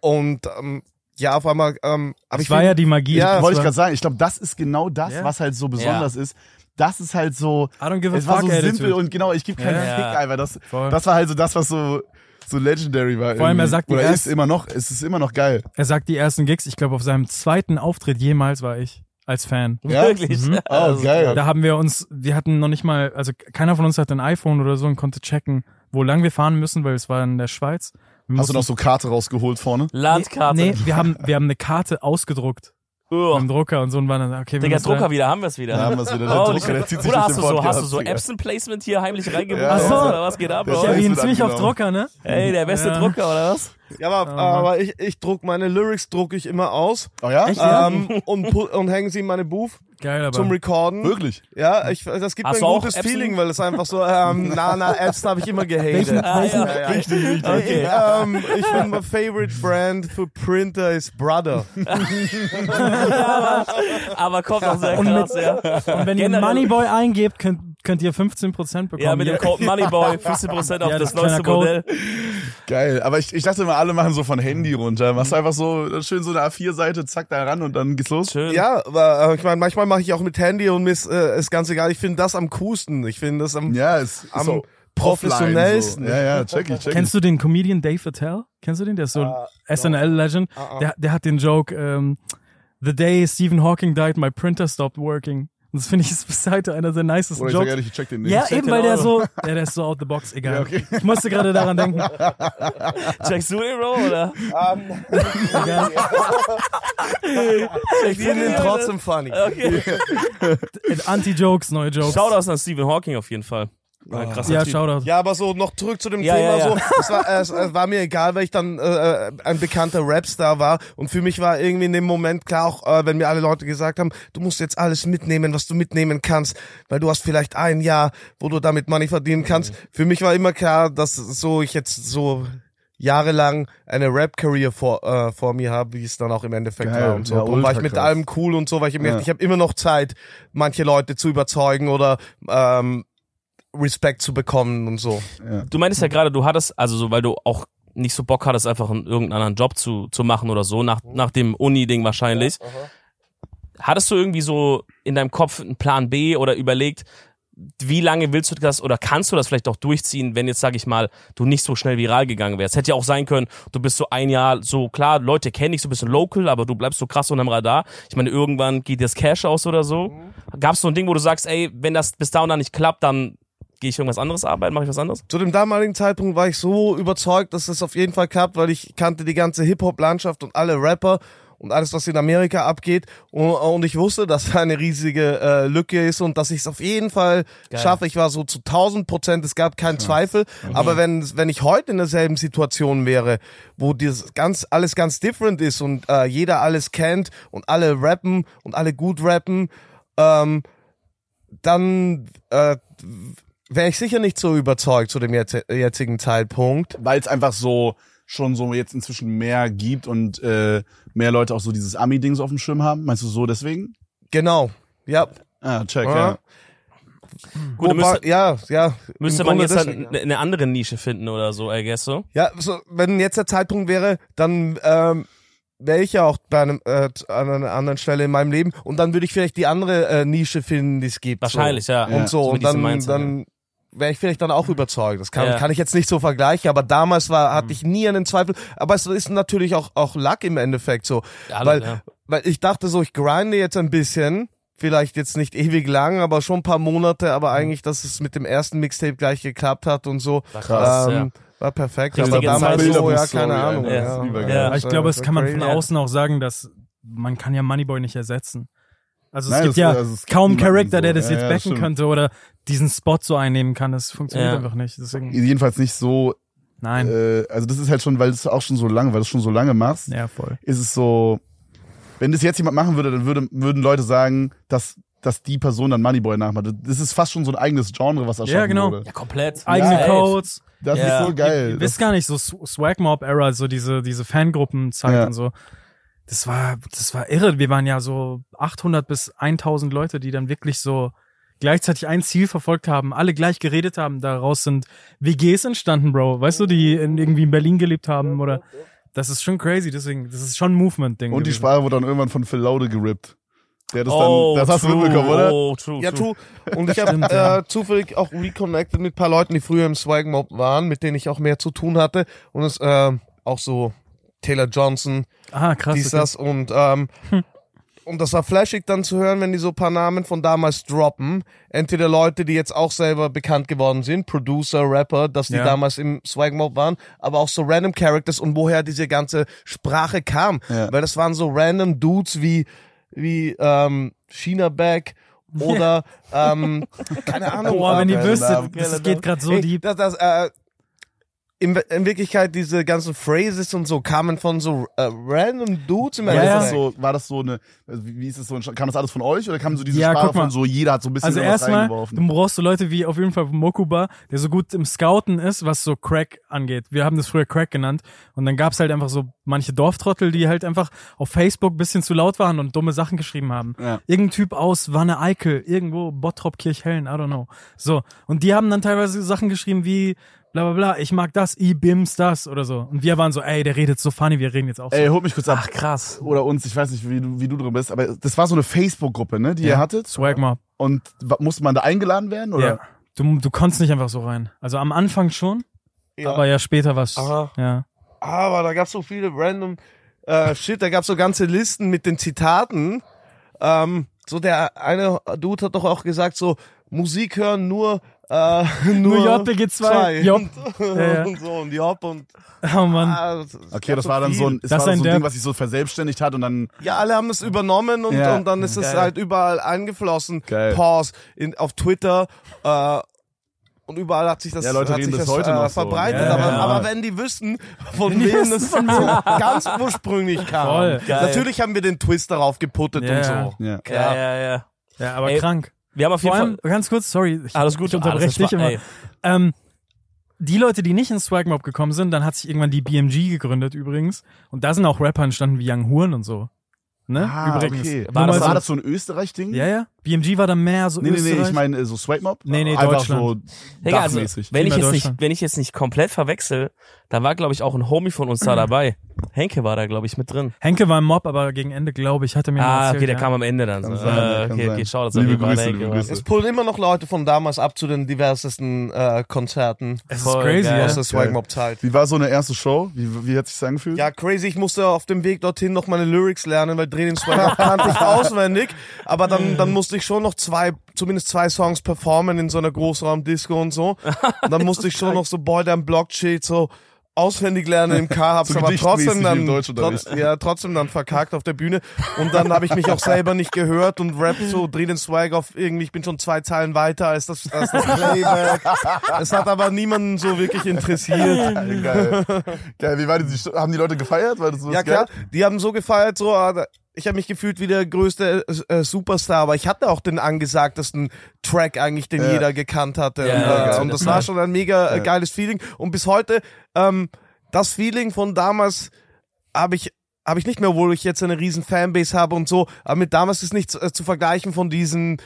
Und ähm, ja, auf einmal ähm, hab Das ich war viel- ja die Magie. Ja, Wollte ich gerade sagen, ich glaube, das ist genau das, Ja. was halt so besonders ist. Das ist halt so, I don't give a es war fuck so attitude. simpel und genau, ich gebe keinen Ja. Fick, Alter. Das, Voll. das war halt so das, was so, so legendary war. Vor allem, er sagt die Oder ist immer noch, es ist immer noch geil. Er sagt die ersten Gigs, ich glaube auf seinem zweiten Auftritt jemals war ich als Fan. Ja? Wirklich. Mhm. Oh, Also, geil. Da haben wir uns, wir hatten noch nicht mal, also keiner von uns hatte ein iPhone oder so und konnte checken, wo lang wir fahren müssen, weil es war in der Schweiz. Wir Hast du noch so Karte rausgeholt vorne? Landkarte. Nee, wir haben, wir haben eine Karte ausgedruckt. Ugh. Beim Drucker und so und waren dann, okay, wir Digga, müssen Drucker wieder, haben wir es wieder. Da haben wir es wieder. Der Holy Drucker, der zieht sich Oder hast du so, hast du so. Epson-Placement hier heimlich reingebucht Ja, ja. oder was geht ab, Bro? Ja, wie ein ziemlich auf. Drucker, ne? Ey, der beste Ja. Drucker, oder was? Ja, aber, aber ich, ich druck meine Lyrics druck ich immer aus Oh ja? Echt? Ja. ähm, und, und hängen sie in meine Booth Geil, aber. zum Recorden. Wirklich? Ja, ich, das gibt Hast mir ein gutes Epson? Feeling, weil es einfach so, ähm, na, na, Epson habe ich immer gehatet. Ah, ja. Ja, ja. Richtig, richtig. Okay. Ähm, ich finde, mein favorite brand für Printer ist Brother. Aber kommt auch sehr Und krass, ja. Und wenn ihr Moneyboy eingebt, könnt, könnt ihr 15% bekommen. Ja, mit dem. Code Moneyboy 15% auf Ja, das neueste Code. Modell. Geil. Aber ich, ich dachte immer, alle machen so von Handy runter. Machst einfach so schön so eine A4-Seite, zack, da ran und dann geht's los. Schön. Ja, aber ich meine, manchmal mache ich auch mit Handy und mir ist, äh, ist ganz egal. Ich finde das am coolsten. Ich finde das am Ja, es ist Am so professionellsten. So. Ja, ja, check ich, check ich. Kennst du den Comedian Dave Attell? Kennst du den? Der ist so Äh, SNL-Legend. Ah, ah. Der, der hat den Joke, ähm, The day Stephen Hawking died, my printer stopped working. Und das finde ich ist bis heute einer der nicesten Oder ich sag Jokes. ehrlich, ich check den nicht. Ja, check eben, weil der so, ja, der ist so out the box, egal. Ja, okay. Ich musste gerade daran denken. Checkst du den, Bro, oder? Egal. Ich finde ihn trotzdem funny. Okay. Anti-Jokes, neue Jokes. Shoutouts an Stephen Hawking auf jeden Fall. Krasser Ja. Shoutout. Ja, aber so noch zurück zu dem Ja, Thema. ja, ja. So, es, war, es, es war mir egal, weil ich dann äh, ein bekannter Rapstar war. Und für mich war irgendwie in dem Moment klar, auch äh, wenn mir alle Leute gesagt haben, du musst jetzt alles mitnehmen, was du mitnehmen kannst, weil du hast vielleicht ein Jahr, wo du damit Money verdienen kannst. Für mich war immer klar, dass so ich jetzt so jahrelang eine Rap-Career vor, äh, vor mir habe, wie es dann auch im Endeffekt Geil, war und so. ja, Darum war ich mit allem cool und so, weil ich mir Ja. ich habe immer noch Zeit, manche Leute zu überzeugen oder ähm, Respekt zu bekommen und so. Ja. Du meintest ja gerade, du hattest, also so, weil du auch nicht so Bock hattest, einfach einen, irgendeinen anderen Job zu, zu machen oder so, nach, nach dem Uni-Ding wahrscheinlich. Hattest du irgendwie so in deinem Kopf einen Plan B oder überlegt, wie lange willst du das oder kannst du das vielleicht auch durchziehen, wenn jetzt, sag ich mal, du nicht so schnell viral gegangen wärst? Hätte ja auch sein können, du bist so ein Jahr so, klar, Leute kennen dich so ein bisschen local, aber du bleibst so krass unterm Radar. Ich meine, irgendwann geht dir das Cash aus oder so. Gab es so ein Ding, wo du sagst, ey, wenn das bis da und da nicht klappt, dann gehe ich irgendwas anderes arbeiten, mache ich was anderes? Zu dem damaligen Zeitpunkt war ich so überzeugt, dass es auf jeden Fall klappt, weil ich kannte die ganze Hip-Hop-Landschaft und alle Rapper und alles, was in Amerika abgeht. Und, und ich wusste, dass da eine riesige äh, Lücke ist und dass ich es auf jeden Fall Geil. schaffe. Ich war so zu 1000 Prozent, es gab keinen Zweifel. Aber wenn, wenn ich heute in derselben Situation wäre, wo dieses ganz, alles ganz different ist und äh, jeder alles kennt und alle rappen und alle gut rappen, ähm, dann äh, wäre ich sicher nicht so überzeugt zu dem jetz- jetzigen Zeitpunkt. Weil es einfach so schon so jetzt inzwischen mehr gibt und äh, mehr Leute auch so dieses Ami-Ding so auf dem Schirm haben. Meinst du so deswegen? Genau. Ja. Ah, check, Ja. ja. Gut, dann Wobei- müsste, ja, ja. müsste man jetzt halt deswegen, eine, andere Nische finden oder so, I guess so. Ja, so, wenn jetzt der Zeitpunkt wäre, dann ähm, wäre ich ja auch bei einem, äh, an einer anderen Stelle in meinem Leben und dann würde ich vielleicht die andere äh, Nische finden, die es gibt. Wahrscheinlich, ja. So. Und so, mit und dann, Mindset, dann wäre ich vielleicht dann auch überzeugt. Das kann, Ja. kann ich jetzt nicht so vergleichen, aber damals war, hatte ich nie einen Zweifel. Aber es ist natürlich auch, auch Luck im Endeffekt so. ja. weil, ja. weil ich dachte so, ich grinde jetzt ein bisschen, vielleicht jetzt nicht ewig lang, aber schon ein paar Monate, aber eigentlich, dass es mit dem ersten Mixtape gleich geklappt hat und so. War krass, ja. ähm, War perfekt, Richtige aber damals Zeit. so, ja, keine Ahnung. Ja. Ja, ich glaube, das kann man von außen auch sagen, dass man kann ja Moneyboy nicht ersetzen. Also es Nein, gibt das- ja also es gibt kaum Charakter, so. der das Ja, jetzt ja, backen stimmt. könnte oder diesen Spot so einnehmen kann. Das funktioniert Ja. einfach nicht. Deswegen, Jedenfalls nicht so, nein. äh, also das ist halt schon, weil du es auch schon so lange, weil du es schon so lange machst, ja, voll. ist es so, wenn das jetzt jemand machen würde, dann würde, würden Leute sagen, dass, dass die Person dann Moneyboy nachmacht. Das ist fast schon so ein eigenes Genre, was erschaffen Ja, genau. wurde. Ja, komplett. Eigene Ja, Codes. Das Ja. ist so geil. Ihr wisst gar nicht, so Sw- Swag Mob Era, so diese, diese Fangruppenzeit Ja. und so. Das war, das war irre. Wir waren ja so 800 bis 1000 Leute, die dann wirklich so gleichzeitig ein Ziel verfolgt haben, alle gleich geredet haben. Daraus sind WGs entstanden, Bro. Weißt du, die in, irgendwie in Berlin gelebt haben oder, das ist schon crazy. Deswegen, das ist schon ein Movement-Ding. Und die gewesen. Sprache wurde dann irgendwann von Phil Laude gerippt. Der das Oh, dann, das hast du true. mitbekommen, oder? Oh, true, Ja, true. true. Und ich habe äh, zufällig auch reconnected mit ein paar Leuten, die früher im Swag Mob waren, mit denen ich auch mehr zu tun hatte. Und es äh, auch so Taylor Johnson, Ah, krass. dies, okay. das und ähm, und das war flashig dann zu hören, wenn die so ein paar Namen von damals droppen. Entweder Leute, die jetzt auch selber bekannt geworden sind, Producer, Rapper, dass die Ja. damals im Swag Mob waren, aber auch so random Characters und woher diese ganze Sprache kam. Ja. Weil das waren so random Dudes wie, wie ähm, China Back oder ähm, keine Ahnung. Boah, wenn ihr wüsstet, das geht gerade so Ey, deep. Das, das, äh, in, in Wirklichkeit, diese ganzen Phrases und so kamen von so äh, random Dudes im Ja, War ja. das so, war das so eine, also wie ist es so, kam das alles von euch oder kam so diese Ja, Sprache guck mal. von so, jeder hat so ein bisschen Also was erstmal, reingeworfen? du brauchst so Leute wie auf jeden Fall Mokuba, der so gut im Scouten ist, was so Crack angeht. Wir haben das früher Crack genannt. Und dann gab's halt einfach so manche Dorftrottel, die halt einfach auf Facebook bisschen zu laut waren und dumme Sachen geschrieben haben. Ja. Irgendein Typ aus Wanne Eickel, irgendwo Bottrop Kirchhellen, I don't know. So. Und die haben dann teilweise Sachen geschrieben wie bla bla bla, ich mag das, i bims das oder so. Und wir waren so, ey, der redet so funny, wir reden jetzt auch so. Ey, holt mich kurz ab. Ach, krass. Oder uns, ich weiß nicht, wie du, wie du drin bist, aber das war so eine Facebook-Gruppe, ne, die Ja. ihr hattet. Swag Mob. Und musste man da eingeladen werden? Oder? Ja. Du, du konntest nicht einfach so rein. Also am Anfang schon, Ja. aber ja später was. Aha. Ja. Aber da gab's so viele random äh, Shit, da gab's so ganze Listen mit den Zitaten. Ähm, so der eine Dude hat doch auch gesagt, so Musik hören nur äh, nur, Nur JBG2, zwei. Job. Und, Ja, ja. und so und Job und Oh Mann. ah, es- es Okay, das war dann so ein, es Das war so ein Ding, was sich so verselbstständigt hat und dann, Ja, alle haben es übernommen und, Ja. und dann ist es Geil. halt überall eingeflossen. Geil. Pause in, auf Twitter äh, und überall hat sich das, Ja, Leute hat reden sich das das heute äh, noch so. verbreitet. Ja, aber, ja. aber wenn die wüssten, von wem das so ganz ursprünglich kam. Voll. Geil. Natürlich haben wir den Twist darauf geputtet Ja. und so. ja. Ja, ja, ja. Ja, aber Ey, krank. Wir haben auf Vor jeden allem, Fall. ganz kurz, sorry, ich, Alles gut, ich unterbreche alles dich immer. Ähm, die Leute, die nicht in Swag Mob gekommen sind, dann hat sich irgendwann die BMG gegründet übrigens. Und da sind auch Rapper entstanden wie Young Huren und so. Ne? Ah, übrigens. okay. War, das, so- war das so ein Österreich-Ding? Ja, ja. BMG war da mehr so Nee, nee, nee, Österreich. ich meine äh, so Swag Mob? Nee, nee, Einfach Deutschland. so Digga, also, dachmäßig. wenn ich jetzt nicht, Deutschland. wenn ich jetzt nicht komplett verwechsel, da war glaube ich auch ein Homie von uns da dabei. Henke war da glaube ich mit drin. Henke war im Mob, aber gegen Ende, glaube ich, hat er mir mal Ah, erzählt. okay, der ja. kam am Ende dann. Kann So. sein, äh, kann okay, sein. okay, schau, das Liebe Grüße, liebe. Grüße. Es pullen immer noch Leute von damals ab zu den diversesten äh, Konzerten Es ist Voll crazy, geil. ja. aus der Swag. Mob Zeit. Wie war so eine erste Show? Wie, wie hat sich's angefühlt? Ja, crazy. Ich musste auf dem Weg dorthin noch meine Lyrics lernen, weil Dreh den Swag Mob kannte ich auswendig. Aber dann, dann musste ich schon noch zwei, zumindest zwei Songs performen in so einer Großraumdisco und so. Und dann musste ich schon noch so Boy Damn Blockcheat so auswendig lernen im Car, hab's So aber trotzdem dann, trotz, ja, trotzdem dann verkackt auf der Bühne. Und dann habe ich mich auch selber nicht gehört und rap so, dreh den Swag auf irgendwie, ich bin schon zwei Zeilen weiter als das, als das Playback. Es hat aber niemanden so wirklich interessiert. Geil. Geil, wie war die, haben die Leute gefeiert? War das so Ja klar, die haben so gefeiert, so, ah, ich habe mich gefühlt wie der größte äh, äh, Superstar, aber ich hatte auch den angesagtesten Track eigentlich, den Ja. jeder gekannt hatte. Ja, und, ja, äh, geil. und das war schon ein mega äh, Ja. geiles Feeling. Und bis heute, ähm, das Feeling von damals habe ich habe ich nicht mehr, obwohl ich jetzt eine riesen Fanbase habe und so, aber mit damals ist nicht zu, äh, zu vergleichen von diesem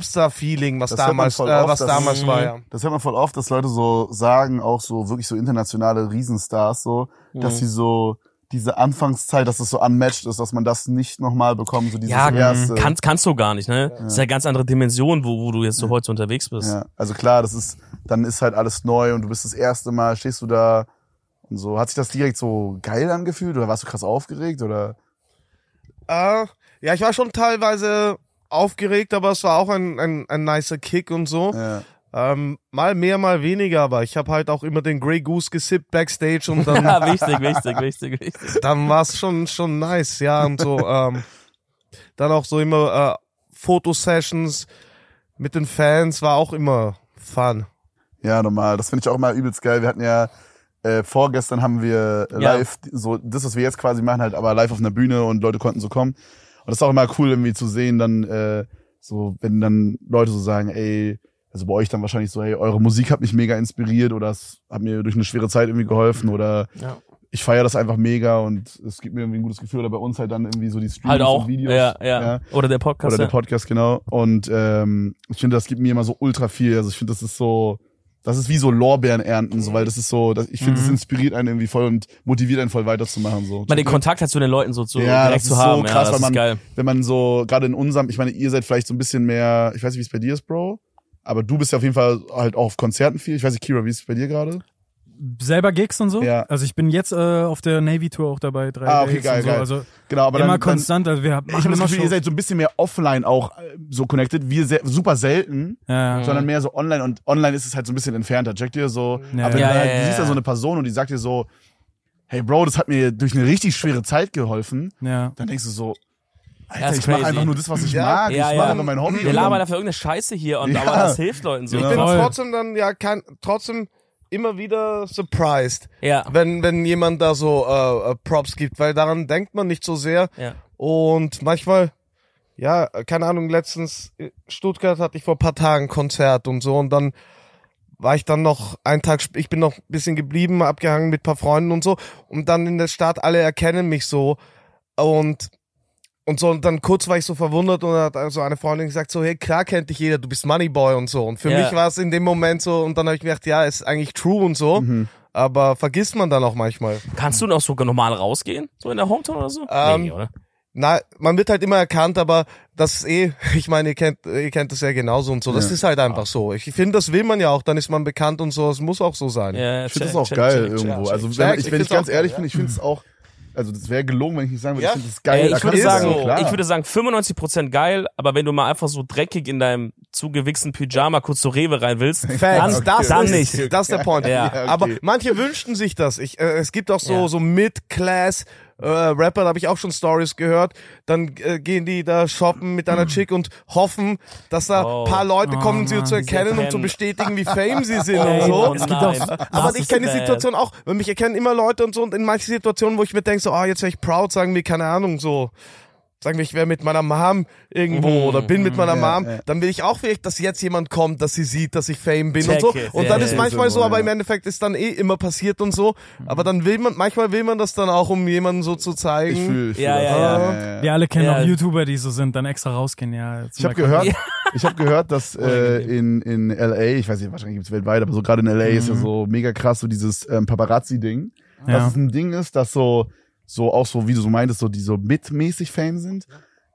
Popstar-Feeling, was Das damals, äh, oft, was dass- damals war, ja. Das hört man voll oft, dass Leute so sagen, auch so wirklich so internationale Riesenstars, so, dass Mhm. sie so diese Anfangszeit, dass es so unmatched ist, dass man das nicht nochmal bekommt, so dieses Ja, erste. kannst, kannst du gar nicht, ne? Das ist ja eine ganz andere Dimension, wo, wo du jetzt so heute unterwegs bist. Ja, also klar, das ist, dann ist halt alles neu und du bist das erste Mal, stehst du da und so. Hat sich das direkt so geil angefühlt oder warst du krass aufgeregt oder? Äh, ja, ich war schon teilweise aufgeregt, aber es war auch ein, ein, ein nicer Kick und so. Ja. Ähm, mal mehr, mal weniger, aber ich habe halt auch immer den Grey Goose gesippt backstage und dann, Ja, wichtig, wichtig, wichtig, wichtig. dann war es schon, schon nice, ja, und so. Ähm, dann auch so immer äh, Fotosessions mit den Fans war auch immer fun. Ja, normal. Das finde ich auch immer übelst geil. Wir hatten ja äh, vorgestern haben wir Ja. live so das, was wir jetzt quasi machen, halt aber live auf einer Bühne und Leute konnten so kommen. Und das ist auch immer cool, irgendwie zu sehen, dann äh, so, wenn dann Leute so sagen, ey, also bei euch dann wahrscheinlich so, hey, eure Musik hat mich mega inspiriert oder es hat mir durch eine schwere Zeit irgendwie geholfen oder Ja. ich feiere das einfach mega und es gibt mir irgendwie ein gutes Gefühl. Oder bei uns halt dann irgendwie so die Streams Halt auch. und Videos. Ja, ja, Oder der Podcast. Oder der ja. Podcast, genau. Und ähm, ich finde, das gibt mir immer so ultra viel. Also ich finde, das ist so, das ist wie so Lorbeeren ernten, so, weil das ist so, das, ich finde, das Mhm. inspiriert einen irgendwie voll und motiviert einen voll weiterzumachen. So. Man den Kontakt hat zu den Leuten so zu Ja, direkt das zu ist so haben. krass, ja, das weil ist man- geil. Wenn man so, gerade in unserem, ich meine, ihr seid vielleicht so ein bisschen mehr, ich weiß nicht, wie es bei dir ist, Bro, aber du bist ja auf jeden Fall halt auch auf Konzerten viel. Ich weiß nicht, Kira, wie ist es bei dir gerade? selber Gigs und so. Ja. Also ich bin jetzt äh, auf der Navy Tour auch dabei, drei Ah, okay, Days geil, und so. geil. Also Genau, aber immer dann, dann konstant. Also wir ich habe machen das immer Gefühl, ihr seid so ein bisschen mehr offline auch äh, so connected. Wir sehr, super selten, Ja, ja. sondern mehr so online und online ist es halt so ein bisschen entfernter. Checkt ihr so, Ja, aber wenn ja, du, halt, ja, du siehst da ja. so eine Person und die sagt dir so, hey Bro, das hat mir durch eine richtig schwere Zeit geholfen, ja. dann denkst du so, Alter, Das ist ich mache einfach nur das, was ich Ja. mag. Ja, ich ja. mache einfach mein Hobby. Wir labern dafür irgendeine Scheiße hier, und, Ja. aber das hilft Leuten so. Ich bin Voll. trotzdem dann ja kein, trotzdem immer wieder surprised, Ja. wenn wenn jemand da so äh, äh, Props gibt, weil daran denkt man nicht so sehr Ja. und manchmal ja, keine Ahnung, letztens in Stuttgart hatte ich vor ein paar Tagen ein Konzert und so und dann war ich dann noch einen Tag, ich bin noch ein bisschen geblieben, abgehangen mit ein paar Freunden und so und dann in der Stadt, alle erkennen mich so und und so, und dann kurz war ich so verwundert und hat so eine Freundin gesagt so, hey, klar kennt dich jeder, du bist Moneyboy und so. Und für Ja. mich war es in dem Moment so, und dann habe ich mir gedacht, ja, ist eigentlich true und so, Mhm. aber vergisst man dann auch manchmal. Kannst du noch so normal rausgehen? So in der Hometown oder so? Ähm, nee, oder? Na, man wird halt immer erkannt, aber das ist eh, ich meine, ihr kennt, ihr kennt das ja genauso und so. Das Ja. ist halt einfach so. Ich finde, das will man ja auch, dann ist man bekannt und so, es muss auch so sein. Ja, Ich finde das auch check, geil check, irgendwo. check. also wenn, Ich wenn ich ganz ehrlich bin, ich finde es auch, also das wäre gelogen, wenn ich nicht sagen würde, Ja. ich finde es geil. Ey, ich würde sagen, so, ich würde sagen 95% geil, aber wenn du mal einfach so dreckig in deinem zugewichsten Pyjama kurz zu Rewe rein willst, dann, Facts, das, dann ist, nicht. das ist der Point. Ja. okay. Aber manche wünschten sich das. Ich, äh, es gibt auch so, Ja. so Mid-Class äh, Rapper, da habe ich auch schon Stories gehört. Dann äh, gehen die da shoppen mit einer Chick und hoffen, dass da Oh. paar Leute Oh, kommen, sie zu erkennen und zu bestätigen, wie fame sie sind und so. oh Es gibt auch- Das Aber ich kenne die. Situation auch, weil mich erkennen immer Leute und so und in manchen Situationen, wo ich mir denke, so, ah, jetzt wäre ich proud, sagen wir, keine Ahnung, so, sagen wir, ich wäre mit meiner Mom irgendwo Mhm. oder bin mit meiner Ja, Mom, ja. dann will ich auch vielleicht, dass jetzt jemand kommt, dass sie sieht, dass ich Fame bin Check und so. it. Und Ja, dann ja, ist ja. manchmal so, So, aber ja. im Endeffekt ist dann eh immer passiert und so. Aber dann will man, manchmal will man das dann auch, um jemanden so zu zeigen. Ich fühle ich fühl Ja, das. ja, Wir alle kennen Ja. auch YouTuber, die so sind, dann extra rausgehen. Ja, Ich habe gehört, ich habe gehört, dass äh, in in LA, ich weiß nicht, wahrscheinlich gibt's weltweit, aber so gerade in LA ist ja so mega krass so dieses ähm, Paparazzi Ding. Ja. Dass es ein Ding ist, dass so so auch so wie du so meintest, so die so mitmäßig Fame sind.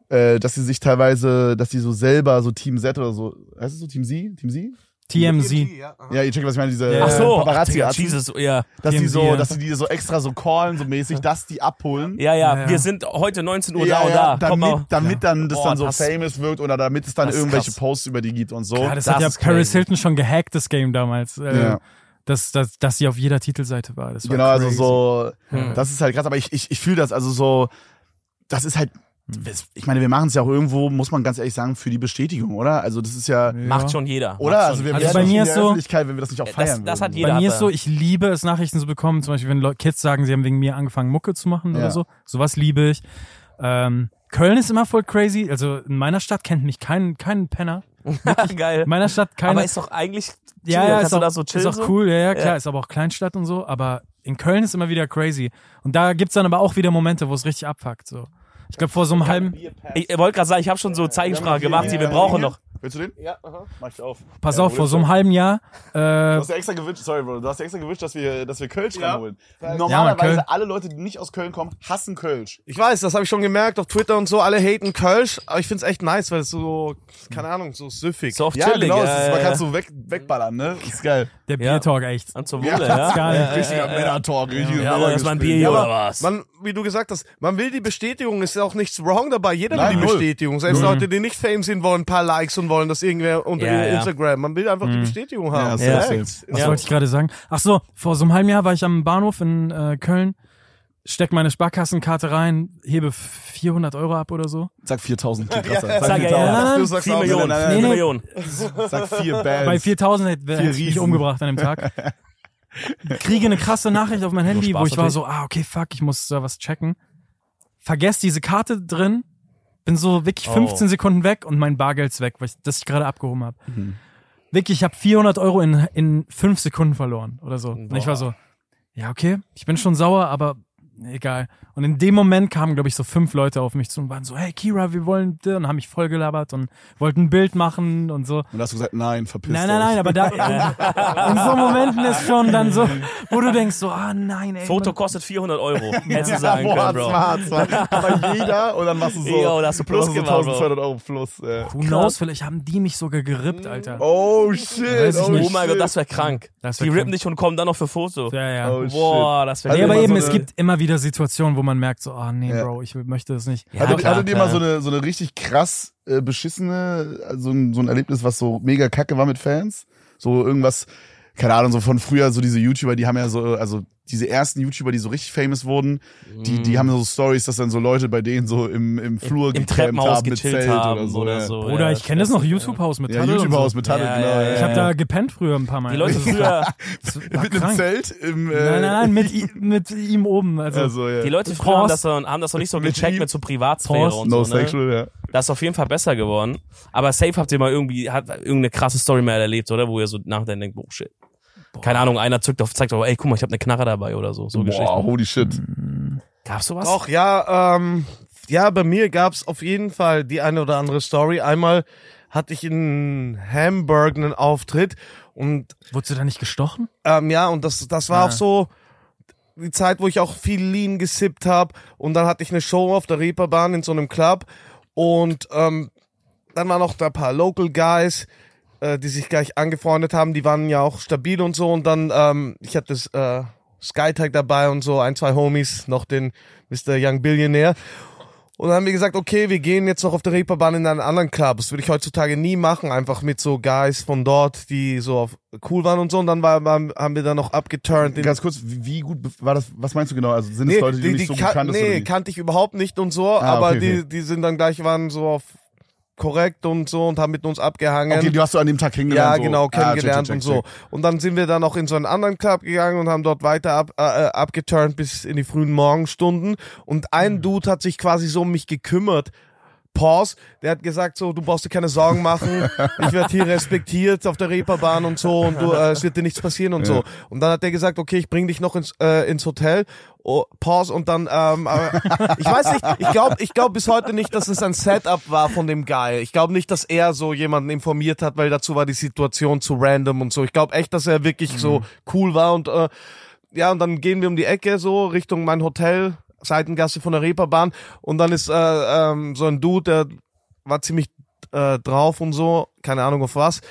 Äh, dass sie sich teilweise, dass die so selber so Team Z oder so, heißt es so Team Z? Team Z? TMZ. Ja, ihr checkt, was ich meine, diese Ja. Ach so, paparazzi Ach, Jesus, ja. dass die TMZ, so, ja. dass die die so extra so callen, so mäßig, dass die abholen. Ja, ja, Ja, ja. wir sind heute 19 Uhr Ja, da und ja, da. Damit, damit dann das Oh, dann so das- famous wirkt oder damit es dann irgendwelche krass. Posts über die gibt und so. Ja, das, Das hat ja ist Paris crazy. Hilton schon gehackt, das Game damals. Äh, Ja. Dass, dass, dass sie auf jeder Titelseite war. Das war Genau, also crazy. so, Hm. das ist halt krass, aber ich, ich, ich fühle das, also so, das ist halt, ich meine, wir machen es ja auch irgendwo, muss man ganz ehrlich sagen, für die Bestätigung, oder? Also das ist ja, Ja. Macht schon jeder. oder? Also wir Also bei nicht mir ist so- Öffentlichkeit, wenn wir das nicht auch Das- feiern das würden. hat jeder. Bei mir ist so, ich liebe es, Nachrichten zu bekommen. Zum Beispiel, wenn Kids sagen, sie haben wegen mir angefangen, Mucke zu machen Ja. oder so. Sowas liebe ich. Ähm, Köln ist immer voll crazy. Also in meiner Stadt kennt mich kein, kein Penner. Geil. In meiner Stadt keine. Aber ist doch eigentlich chill. ja, ja, Kannst ist du auch, da so ist chillen auch so? cool. Ja, ja, klar. Ja. Ist aber auch Kleinstadt und so. Aber in Köln ist immer wieder crazy. Und da gibt's dann aber auch wieder Momente, wo es richtig abfuckt. So. Ich glaube, vor so einem halben, Ich wollte gerade sagen, ich habe schon so Zeichensprache gemacht, die wir brauchen noch. Willst du den? Ja, aha. Mach ich auf. pass Ja, auf, vor so einem halben Jahr, äh, Du hast ja extra gewünscht, sorry, Bro, du hast ja extra gewünscht, dass wir, dass wir Kölsch Ja. ranholen. Ja, Normalerweise Köln. alle Leute, die nicht aus Köln kommen, hassen Kölsch. Ich weiß, das habe ich schon gemerkt auf Twitter und so. Alle haten Kölsch, aber ich find's echt nice, weil es so, keine Ahnung, so süffig. So auf Ja, chillig. genau, ja, ist, man ja, kann ja. so weg, wegballern, ne? Das ist geil. der Ja. Biertalk echt. Und zum Ja, Wohle, das ja. ist geil. Ja, ja, Richtiger ja, ja. Männer-Talk, richtiges Ja, aber das war ein Bier Ja, oder was? Man, wie du gesagt hast, man will die Bestätigung, ist ja auch nichts wrong dabei. Jeder Nein, will die null. Bestätigung. Selbst Leute, die nicht Fame sind, wollen ein paar Likes und wollen das irgendwer unter Ja, ihr ja. Instagram. Man will einfach die Bestätigung haben. Ja, Ja. Was Ja. wollte ich gerade sagen? Ach so, vor so einem halben Jahr war ich am Bahnhof in äh, Köln, steck meine Sparkassenkarte rein, hebe 400 Euro ab oder so. Sag 4000, klingt krasser. Ja, Sag Sag ja, 4000. ja. Du sagst 4 auch, Millionen. nein, nein, 4 nein. Millionen. Sag vier Bands. Bei 4000 hätte ich mich umgebracht an dem Tag. Kriege eine krasse Nachricht auf mein Handy, wo ich war so, ah, okay, fuck, ich muss da was checken. Vergess diese Karte drin, bin so wirklich Oh. 15 Sekunden weg und mein Bargeld ist weg, weil ich, das ich gerade abgehoben habe. Mhm. Wirklich, ich habe 400 Euro in, in fünf Sekunden verloren oder so. Und ich war so, ja, okay, ich bin schon sauer, aber egal. Und in dem Moment kamen, glaube ich, so fünf Leute auf mich zu und waren so, hey Kira, wir wollen und haben mich voll gelabert und wollten ein Bild machen und so. Und hast du gesagt, nein, verpiss Nein, nein, euch. nein, aber da in, in so Momenten ist schon dann so, wo du denkst so, ah nein, ey. Foto man- kostet 400 Euro. Hättest du sagen können, Bro. smart, smart. Aber jeder und dann machst du so, Jo, da hast du Plus so gemacht, Bro. 1200 Euro plus. Äh. Who knows, vielleicht haben die mich sogar gerippt, Alter. Oh shit, Weiß ich oh, nicht. Oh mein. Gott, das wäre krank. Das Die wär rippen krank. dich und kommen dann noch für Foto. Ja, ja. Oh. Boah, das wäre Also aber immer eben, so es gibt immer wieder Situationen, wo man merkt, so, ah nee, Ja. Bro, ich möchte das nicht. Ja, Hattet, klar, hattet ihr mal so eine, so eine richtig krass äh, beschissene, also ein, so ein Erlebnis, was so mega kacke war mit Fans? So irgendwas, keine Ahnung, so von früher, so diese YouTuber, die haben ja so, also diese ersten YouTuber, die so richtig famous wurden, die, die haben so Stories, dass dann so Leute bei denen so im, im Flur Im gecampt Treppenhaus haben mit Zelt haben oder so. oder ja. so. Oder ja, ich kenne das noch, ist- YouTube-Haus mit Ja, Taddel und YouTube-Haus so. mit Taddel, Ja, genau. ja, ja, Ich ja. habe da gepennt früher ein paar Mal. Die Leute früher, mit einem. Zelt im, äh, Nein, nein, nein, mit, mit ihm oben. Also, Also, ja. die Leute früher haben das, haben das noch nicht so Mit gecheckt mit so Privatsphäre Pause. und no so. Ne? sexual, ja. Das ist auf jeden Fall besser geworden. Aber safe habt ihr mal irgendwie, hat irgendeine krasse Story mal erlebt, oder? Wo ihr so nachher denkt, oh shit. Keine Ahnung, einer zückt auf, zeigt auf, ey, guck mal, ich habe eine Knarre dabei oder so. So Boah, Geschichten. holy shit. Gab's sowas? Doch, ja, ähm, ja, bei mir gab's auf jeden Fall die eine oder andere Story. Einmal hatte ich in Hamburg einen Auftritt und wurdest du da nicht gestochen? ähm, ja, und das, das war Ah. auch so die Zeit, wo ich auch viel Lean gesippt habe. Und dann hatte ich eine Show auf der Reeperbahn in so einem Club. Und ähm, dann waren noch da ein paar Local Guys, äh, die sich gleich angefreundet haben. Die waren ja auch stabil und so. Und dann, ähm, ich hatte das äh, Skytag dabei und so, ein, zwei Homies, noch den Mr. Young Billionaire. Und dann haben wir gesagt, okay, wir gehen jetzt noch auf der Reeperbahn in einen anderen Club. Das würde ich heutzutage nie machen, einfach mit so Guys von dort, die so auf, cool waren und so. Und dann war, waren, haben wir dann noch abgeturnt. Ganz kurz, wie, gut war das, was meinst du genau? Also sind es Nee, Leute, die, du nicht so kan- oder nee kannte ich überhaupt nicht und so, Ah, aber okay, die, okay. die sind dann gleich, waren so auf korrekt und so und haben mit uns abgehangen. Okay, du hast du an dem Tag kennengelernt. ja, so. genau, Ah, check, kennengelernt check, und check, so. Und dann sind wir dann noch in so einen anderen Club gegangen und haben dort weiter ab, äh, äh, abgeturnt bis in die frühen Morgenstunden. Und ein Hm. Dude hat sich quasi so um mich gekümmert. Pause, der hat gesagt so, du brauchst dir keine Sorgen machen, ich werde hier respektiert auf der Reeperbahn und so und du, äh, es wird dir nichts passieren und so. Und dann hat er gesagt, okay, ich bring dich noch ins, äh, ins Hotel, oh, Pause und dann, ähm, ich weiß nicht, ich glaube ich glaub bis heute nicht, dass es ein Setup war von dem Guy. Ich glaube nicht, dass er so jemanden informiert hat, weil dazu war die Situation zu random und so. Ich glaube echt, dass er wirklich so cool war und äh, ja, und dann gehen wir um die Ecke so Richtung mein Hotel, Seitengasse von der Reeperbahn und dann ist äh, ähm, so ein Dude, der war ziemlich äh, drauf und so, keine Ahnung auf was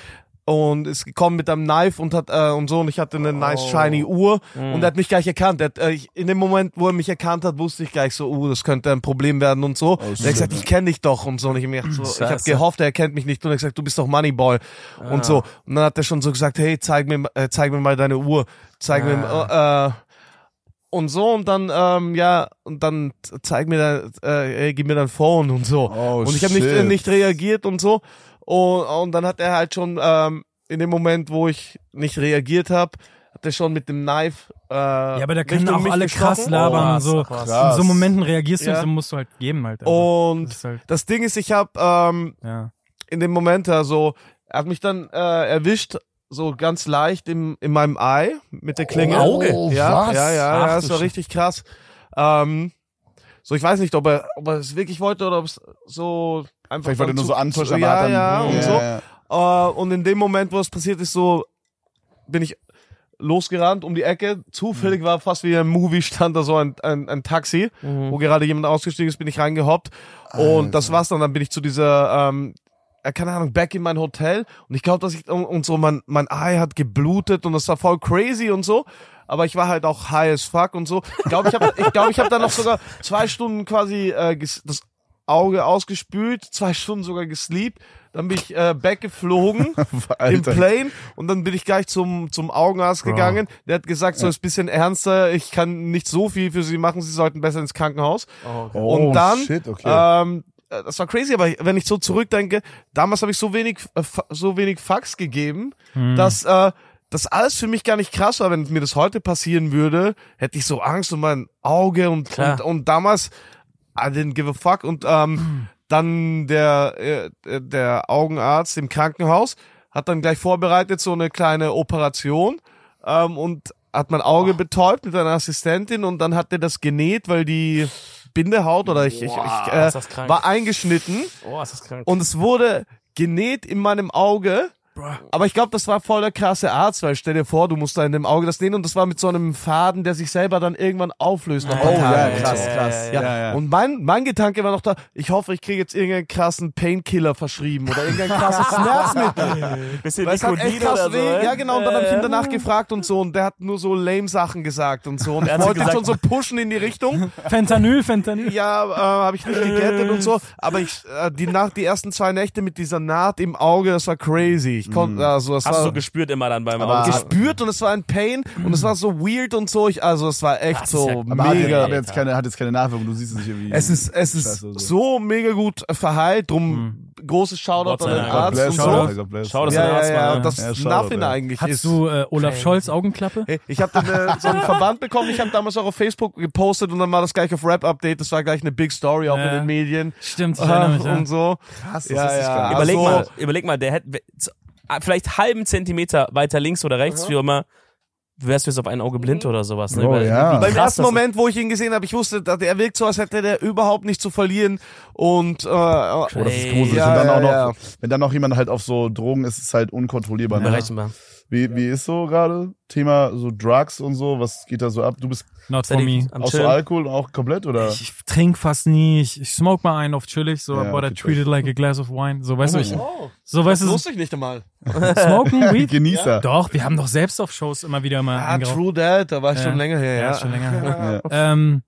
und ist gekommen mit einem Knife und hat äh, und so und ich hatte eine nice shiny Uhr und er hat mich gleich erkannt. Er hat, äh, ich, in dem Moment, wo er mich erkannt hat, wusste ich gleich so, uh, das könnte ein Problem werden und so. und er hat gesagt, ich kenne dich doch und so. Und ich, mir so, ich habe gehofft, er kennt mich nicht. Und er hat gesagt, du bist doch Moneyboy und so. Und dann hat er schon so gesagt, hey, zeig mir äh, zeig mir mal deine Uhr, zeig mir äh, und so. Und dann ähm, ja und dann zeig mir dann äh, gib mir dein Phone und so. Oh, und ich habe nicht äh, nicht reagiert und so und, und dann hat er halt schon ähm, in dem Moment wo ich nicht reagiert habe hat er schon mit dem Knife äh, Ja, aber da können auch alle gestochen. krass labern Oh, und so. krass. In so Momenten reagierst du, Ja. so musst du halt geben halt. einfach. und Das halt, das Ding ist ich habe ähm, ja. in dem Moment also er hat mich dann äh, erwischt so ganz leicht im, in meinem Ei mit der Klinge. Auge? Ja, was? ja, ja, Ach, ja, das war richtig krass. Ähm, so, ich weiß nicht, ob er, ob er es wirklich wollte oder ob es so einfach. Vielleicht er dann nur so antäuschen, ja, ja, und so. ja. Äh, und in dem Moment, wo es passiert ist, so bin ich losgerannt um die Ecke. Zufällig war fast wie ein Movie stand da so ein, ein, ein Taxi, wo gerade jemand ausgestiegen ist, bin ich reingehoppt. Und das war's dann. Dann bin ich zu dieser, ähm, äh, keine Ahnung, back in mein Hotel. Und ich glaube, dass ich, und, und so, mein, mein Ei hat geblutet und das war voll crazy und so. Aber ich war halt auch high as fuck und so. Ich glaube, ich habe ich glaub, ich hab dann noch sogar zwei Stunden quasi äh, das Auge ausgespült, zwei Stunden sogar gesleept. Dann bin ich äh, back geflogen im. Plane und dann bin ich gleich zum, zum Augenarzt gegangen. Der hat gesagt, so ist ein bisschen ernster, ich kann nicht so viel für sie machen, sie sollten besser ins Krankenhaus. Oh, und dann, shit, okay. ähm, äh, das war crazy, aber wenn ich so zurückdenke, damals habe ich so wenig, äh, so wenig Fax gegeben, dass äh, das alles für mich gar nicht krass war. Wenn mir das heute passieren würde, hätte ich so Angst um mein Auge und, und, und damals I didn't give a fuck und ähm, dann der, äh, der Augenarzt im Krankenhaus hat dann gleich vorbereitet so eine kleine Operation ähm, und hat mein Auge betäubt mit einer Assistentin und dann hat der das genäht, weil die Bindehaut oder ich, ich, ich Boah, äh, war eingeschnitten Oh, ist das krank. und es wurde genäht in meinem Auge. Aber ich glaube, das war voll der krasse Arzt, weil stell dir vor, du musst da in dem Auge das nähen und das war mit so einem Faden, der sich selber dann irgendwann auflöst. nach Oh, ja, krass, ja, krass. ja, Ja, ja. und mein, mein Gedanke war noch da, ich hoffe, ich kriege jetzt irgendeinen krassen Painkiller verschrieben oder irgendein krasses Schmerzmittel. Bisschen Weil es hat echt krass oder so, weh. Ja, genau. Und dann habe ich ihn danach gefragt und so. Und der hat nur so lame Sachen gesagt und so. Und so wollte gesagt- schon so pushen in die Richtung. Fentanyl, Fentanyl. Ja, äh, habe ich nicht gegettet und so. Aber ich, äh, die Nacht, die ersten zwei Nächte mit dieser Naht im Auge, das war crazy. Ich konnte, also es Hast du war so gespürt immer dann beim Aber- gespürt und es war ein Pain und es war so weird und so. Ich, also es war echt Das ist so ja- hat, mega. hat, jetzt keine, hat jetzt keine Nachwirkung, du siehst es nicht irgendwie. Es ist, es ist so. so mega gut verheilt, drum großes Shoutout an den Arzt bless, und Shoutout. so. Bless. Ja, der ja, Arzt ja, und das Ja, Shoutout, ja. eigentlich Hast ist. du äh, Olaf Scholz Augenklappe? Hey, ich habe äh, so einen Verband bekommen, ich habe damals auch auf Facebook gepostet und dann war das gleich auf Rap-Update, das war gleich eine Big Story auch Ja. in den Medien. Stimmt, ich erinnere mich. und so. Krass, das Ja, ich ja. Überleg Also- mal, überleg mal, der hätte vielleicht halben Zentimeter weiter links oder rechts, wie immer, wärst du jetzt auf ein Auge blind oder sowas. Ne? Oh, Weil- ja. Beim krass ersten Moment, wo ich ihn gesehen habe, ich wusste, dass er wirkt so, als hätte der überhaupt nicht zu verlieren und äh, Oh, das ist gruselig. Ja, und dann ja, auch noch, ja. wenn dann noch jemand halt auf so Drogen ist, ist es halt unkontrollierbar. Ne? Wie, wie ist so gerade Thema so Drugs und so? Was geht da so ab? Du bist Not for me. auch so? Alkohol auch komplett oder? Ich trinke fast nie. Ich, ich smoke mal einen auf chillig, so, Ja, but I treat it like a glass of wine. So, weißt du, ich, oh, so, weißt das du, wusste ich nicht einmal. smoken, Weed? Genießer. Doch, wir haben doch selbst auf Shows immer wieder mal Ah, true that, da war ich Ja. schon länger her. Ja, Ja, schon länger her. Ja. Ähm,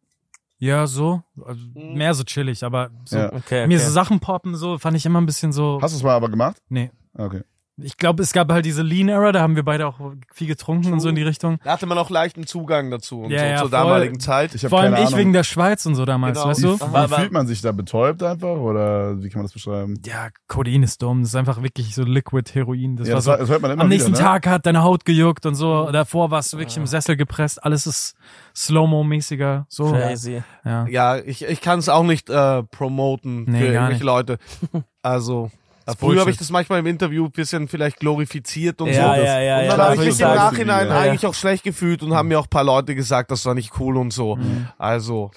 ja, so. Also, mehr so chillig, aber so. Ja. Okay, okay. Mir so Sachen poppen, so, fand ich immer ein bisschen so. Hast du es mal aber gemacht? Nee. Okay. Ich glaube, es gab halt diese Lean-Era, da haben wir beide auch viel getrunken und so in die Richtung. Da hatte man auch leichten Zugang dazu und Ja, so ja, zur voll. damaligen Zeit. Ich habe Vor allem keine ich Ahnung. wegen der Schweiz und so damals, Genau. weißt wie, du? wie war- fühlt man sich da betäubt einfach oder wie kann man das beschreiben? Ja, Codein ist dumm. Das ist einfach wirklich so Liquid Heroin. Das ja, war das, so. das hört man immer Am nächsten wieder, ne? Tag hat deine Haut gejuckt und so. Davor warst du wirklich im Sessel gepresst. Alles ist Slow-Mo-mäßiger. So. Crazy. Ja. Ja, ich, ich kann es auch nicht äh, promoten Nee, für irgendwelche nicht. Leute. Also, ist früher habe ich das manchmal im Interview ein bisschen vielleicht glorifiziert und Ja, so. ja, ja, und ja. dann klar, habe ich das mich im Nachhinein ja. eigentlich auch schlecht gefühlt und haben mir auch ein paar Leute gesagt, das war nicht cool und so. Mhm. Also,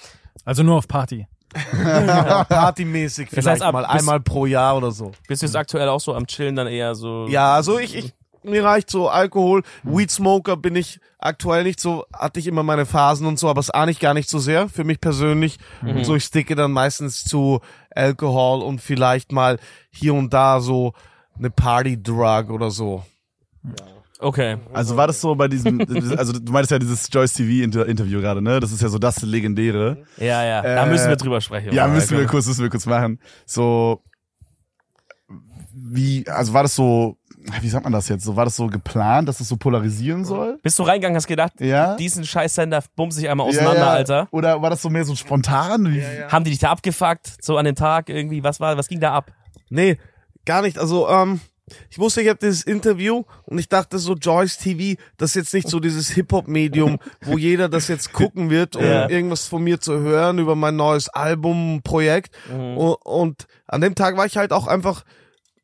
Also nur auf Party. partymäßig Das vielleicht heißt, ab- mal einmal pro Jahr oder so. Bist du jetzt aktuell auch so am Chillen dann eher so? Ja, also ich, ich mir reicht so Alkohol. Weed Smoker bin ich aktuell nicht so, hatte ich immer meine Phasen und so, aber es ahne ich gar nicht so sehr für mich persönlich. Und so, ich sticke dann meistens zu Alkohol und vielleicht mal hier und da so eine Party-Drug oder so. Okay. Also war das so bei diesem, also du meintest ja dieses Joyce TV Inter Interview gerade, ne? Das ist ja so das legendäre. Ja, ja. Da Äh, müssen wir drüber sprechen. Ja, müssen wir kurz, müssen wir kurz machen. So, wie, also war das so, wie sagt man das jetzt? So, war das so geplant, dass es so polarisieren soll? Bist du reingegangen, hast gedacht, Ja. diesen Scheißsender bumse ich einmal auseinander, ja, ja. Alter? Oder war das so mehr so spontan? Haben die dich da abgefuckt, so an den Tag irgendwie? Was war, was ging da ab? Nee, gar nicht. Also, ähm, ich wusste, ich habe dieses Interview und ich dachte so, Joyce TV, das ist jetzt nicht so dieses Hip-Hop-Medium, wo jeder das jetzt gucken wird, um Ja. irgendwas von mir zu hören über mein neues Album, Projekt. Und, und an dem Tag war ich halt auch einfach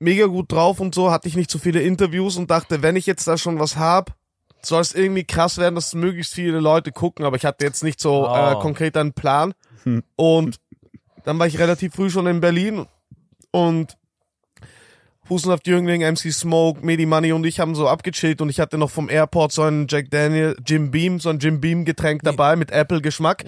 mega gut drauf und so, hatte ich nicht so viele Interviews und dachte, wenn ich jetzt da schon was hab, soll es irgendwie krass werden, dass möglichst viele Leute gucken, aber ich hatte jetzt nicht so Oh. äh, konkret einen Plan. Und dann war ich relativ früh schon in Berlin und Hustenhaft Jüngling, MC Smoke, Medi Money und ich haben so abgechillt und ich hatte noch vom Airport so einen Jack Daniel, Jim Beam, so ein Jim Beam Getränk dabei mit Apple Geschmack.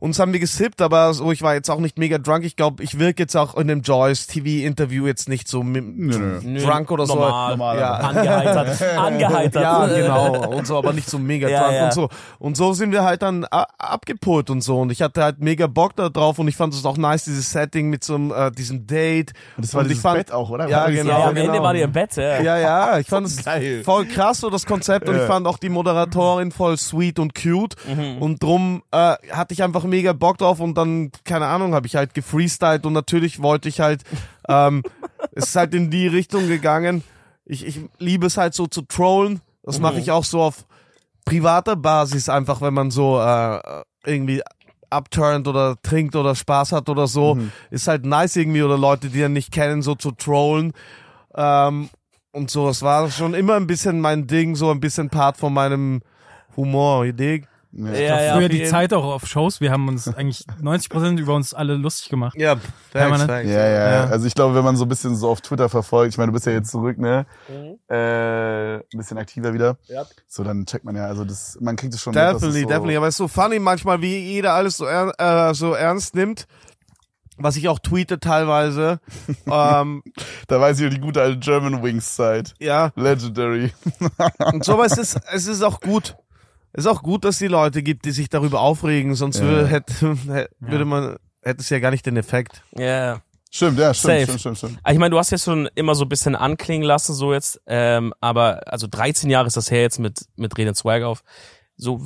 Und das haben wir gesippt, aber so, ich war jetzt auch nicht mega drunk. Ich glaube, ich wirke jetzt auch in dem Joyce TV Interview jetzt nicht so mit, Nö, nö. drunk oder so. Normal. Normal. Ja. Angeheitert. Angeheitert. Ja, genau. Und so, aber nicht so mega Ja, drunk ja. und so. Und so sind wir halt dann abgepult und so. Und ich hatte halt mega Bock da drauf und ich fand es auch nice, dieses Setting mit so einem, äh, diesem Date. Und das war und ich dieses fand, Bett auch, oder? Ja, das- genau. Ja, am Ende genau. war die im Bett, ja. Ja, ja, ich fand es Geil. voll krass, so das Konzept. Und ich fand auch die Moderatorin voll sweet und cute. Und drum äh, hatte ich einfach mega Bock drauf. Und dann, keine Ahnung, habe ich halt gefreestylt. Und natürlich wollte ich halt, ähm, es ist halt in die Richtung gegangen. Ich, ich liebe es halt so zu trollen. Das mache ich auch so auf privater Basis, einfach wenn man so äh, irgendwie abturnt oder trinkt oder Spaß hat oder so. Ist halt nice irgendwie oder Leute, die einen nicht kennen, so zu trollen. Ähm, und so, es war schon immer ein bisschen mein Ding, so ein bisschen Part von meinem Humor, Idee. Ja. Ja, ja, Früher die jeden- Zeit auch auf Shows, wir haben uns eigentlich 90% über uns alle lustig gemacht. Ja, Ja, thanks, thanks. Ja, ja, Ja. Also ich glaube, wenn man so ein bisschen so auf Twitter verfolgt, ich meine, du bist ja jetzt zurück, ne? Äh, ein bisschen aktiver wieder. Ja. So, dann checkt man ja, also das, man kriegt es schon mit, Definitely, es so, definitely. Aber es ist so funny manchmal, wie jeder alles so, er, äh, so ernst nimmt. Was ich auch tweete teilweise. ähm, Da weiß ich ja die gute alte German Wings Zeit. ja, Legendary. und so, aber es ist, es ist auch gut. Es ist auch gut, dass es die Leute gibt, die sich darüber aufregen, sonst Ja. würde, hätte, würde man, hätte es ja gar nicht den Effekt. Ja. Stimmt, ja, stimmt, Safe. stimmt, stimmt, stimmt. Ah, Ich meine, du hast jetzt schon immer so ein bisschen anklingen lassen, so jetzt, ähm, aber also 13 Jahre ist das her jetzt mit, mit Reden Swag auf. So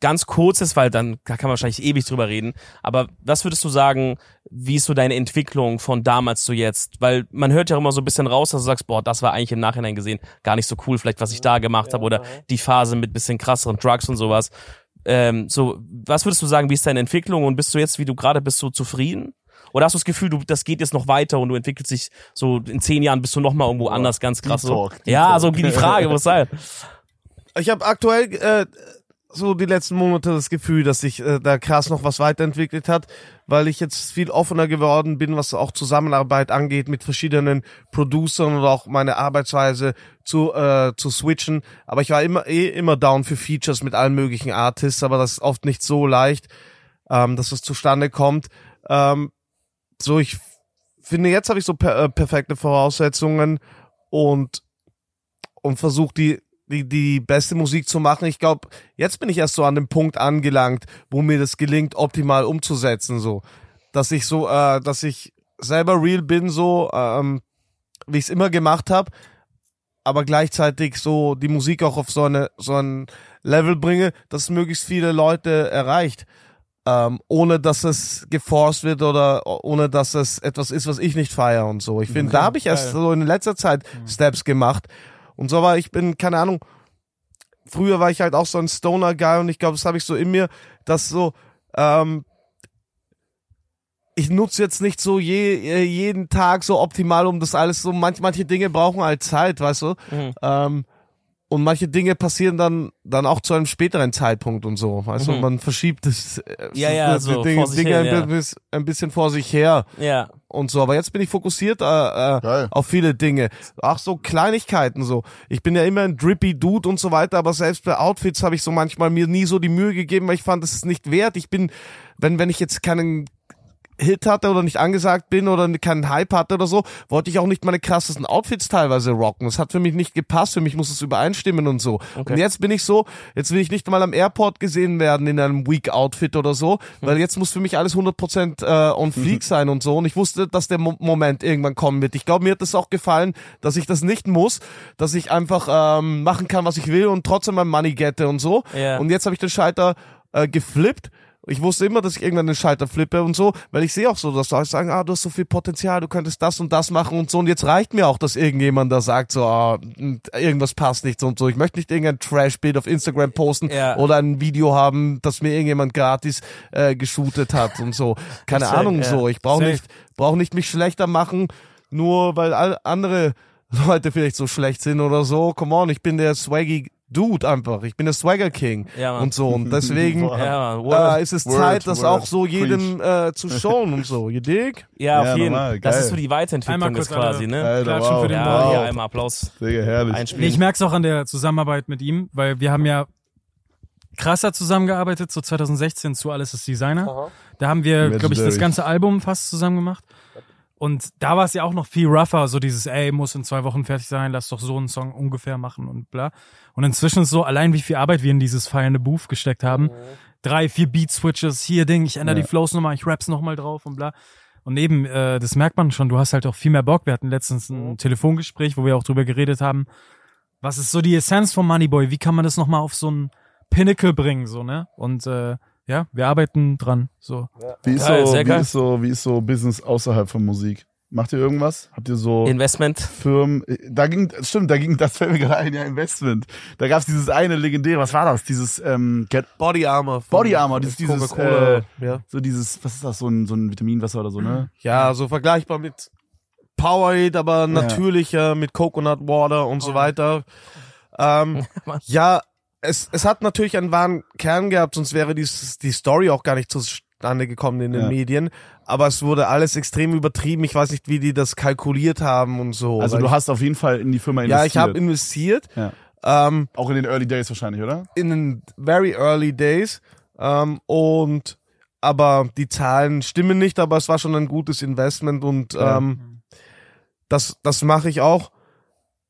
ganz kurzes, weil dann da kann man wahrscheinlich ewig drüber reden. Aber was würdest du sagen, wie ist so deine Entwicklung von damals zu jetzt? Weil man hört ja immer so ein bisschen raus, dass du sagst, boah, das war eigentlich im Nachhinein gesehen gar nicht so cool, vielleicht was ich da gemacht habe oder die Phase mit bisschen krasseren Drugs und sowas. Ähm, so, was würdest du sagen, wie ist deine Entwicklung und bist du jetzt, wie du gerade bist, so zufrieden? Oder hast du das Gefühl, du, das geht jetzt noch weiter und du entwickelst dich so in zehn Jahren bist du noch mal irgendwo anders, ganz krass Deep so? Talk, Deep ja, Talk. so wie die Frage, was sein? Ich habe aktuell äh, so die letzten Monate das Gefühl, dass sich äh, da krass noch was weiterentwickelt hat, weil ich jetzt viel offener geworden bin, was auch Zusammenarbeit angeht mit verschiedenen Producern oder auch meine Arbeitsweise zu äh, zu switchen. Aber ich war immer eh immer down für Features mit allen möglichen Artists, aber das ist oft nicht so leicht, ähm, dass es zustande kommt. Ähm, so ich finde jetzt habe ich so per äh, perfekte Voraussetzungen und und versuche die die, die beste Musik zu machen. Ich glaube, jetzt bin ich erst so an dem Punkt angelangt, wo mir das gelingt, optimal umzusetzen, so. Dass ich so, äh, dass ich selber real bin, so, ähm, wie ich es immer gemacht habe, aber gleichzeitig so die Musik auch auf so eine so ein Level bringe, dass möglichst viele Leute erreicht. Ähm, ohne dass es geforst wird oder ohne dass es etwas ist, was ich nicht feiere und so. Ich finde, da habe ich erst so in letzter Zeit Steps gemacht. Und so war ich bin, keine Ahnung, früher war ich halt auch so ein Stoner-Guy und ich glaube, das habe ich so in mir, dass so, ähm, ich nutze jetzt nicht so je, äh, jeden Tag so optimal, um das alles so, manch, manche Dinge brauchen halt Zeit, weißt du? Mhm. Ähm, und manche Dinge passieren dann, dann auch zu einem späteren Zeitpunkt und so, weißt du? Mhm. Man verschiebt das, äh, Ja, ja, die so Dinge, Dinge hin, ein, ja. ein bisschen vor sich her Ja. und so. Aber jetzt bin ich fokussiert äh, äh, auf viele Dinge. Ach so Kleinigkeiten so. Ich bin ja immer ein drippy Dude und so weiter, aber selbst bei Outfits habe ich so manchmal mir nie so die Mühe gegeben, weil ich fand, das ist nicht wert. Ich bin, wenn wenn ich jetzt keinen Hit hatte oder nicht angesagt bin oder keinen Hype hatte oder so, wollte ich auch nicht meine krassesten Outfits teilweise rocken. Das hat für mich nicht gepasst, für mich muss es übereinstimmen und so. Okay. Und jetzt bin ich so, jetzt will ich nicht mal am Airport gesehen werden in einem Weak-Outfit oder so, weil jetzt muss für mich alles 100% äh, on fleek sein und so. Und ich wusste, dass der Mo Moment irgendwann kommen wird. Ich glaube, mir hat es auch gefallen, dass ich das nicht muss, dass ich einfach ähm, machen kann, was ich will und trotzdem mein Money gette und so. Ja. Und jetzt habe ich den Schalter äh, geflippt. Ich wusste immer, dass ich irgendwann den Schalter flippe und so, weil ich sehe auch so, dass Leute sagen, ah, du hast so viel Potenzial, du könntest das und das machen und so. Und jetzt reicht mir auch, dass irgendjemand da sagt, so, ah, irgendwas passt nicht so und so. Ich möchte nicht irgendein Trash-Bild auf Instagram posten Ja. oder ein Video haben, das mir irgendjemand gratis äh, geshootet hat und so. Keine Safe, Ahnung ja. so. Ich brauche nicht, brauche nicht mich schlechter machen, nur weil all andere Leute vielleicht so schlecht sind oder so. Come on, ich bin der swaggy Dude einfach. Ich bin der Swagger King Ja, und so. Und deswegen. Ja, äh, ist es Word, Zeit, das Word, auch so jedem äh, zu showen und so. You dig? ja, auf Ja, jeden Fall. Das ist so die Weiterentwicklung Einmal ist kurz, quasi, Alter. ne? Alter, wow. für den Ja, wow. hier einmal Applaus Digga, herrlich. einspielen. Nee, ich merk's auch an der Zusammenarbeit mit ihm, weil wir haben ja krasser zusammengearbeitet, so 2016 zu Alles ist Designer. Da haben wir, glaube ich, das ganze Album fast zusammen gemacht. Und da war es ja auch noch viel rougher, so dieses, ey, muss in zwei Wochen fertig sein, lass doch so einen Song ungefähr machen und bla. Und inzwischen ist so, allein wie viel Arbeit wir in dieses feiernde Booth gesteckt haben. Drei, vier Beat-Switches, hier Ding, ich ändere Ja. die Flows nochmal, ich raps nochmal drauf und bla. Und eben, äh, das merkt man schon, du hast halt auch viel mehr Bock. Wir hatten letztens ein Telefongespräch, wo wir auch drüber geredet haben. Was ist so die Essenz von Moneyboy? Wie kann man das nochmal auf so ein Pinnacle bringen, so, ne? Und äh, ja, wir arbeiten dran. So. Wie ist, Geil, so, sehr wie, ist so, wie ist so Business außerhalb von Musik? Macht ihr irgendwas? Habt ihr so Investment. Firmen? Da ging, stimmt, da ging, das fällt mir gerade ein, ja, Investment. Da gab's dieses eine legendäre, was war das? Dieses ähm, Get, Body Armor. Body Armor, dieses, dieses äh, ja. so dieses, was ist das, so ein, so ein Vitaminwasser oder so, ne? ja, so vergleichbar mit Powerade, aber natürlicher mit Coconut Water und so weiter. Ähm, ja, es, es hat natürlich einen wahren Kern gehabt, sonst wäre die, die Story auch gar nicht zustande gekommen in den Ja. Medien. Aber es wurde alles extrem übertrieben. Ich weiß nicht, wie die das kalkuliert haben und so. Also Weil du hast auf jeden Fall in die Firma ja, investiert. ich habe investiert. Ja. Ähm, Auch in den Early Days wahrscheinlich, oder? in den very early days ähm, und aber die Zahlen stimmen nicht, aber es war schon ein gutes Investment und Ja. ähm, das das mache ich auch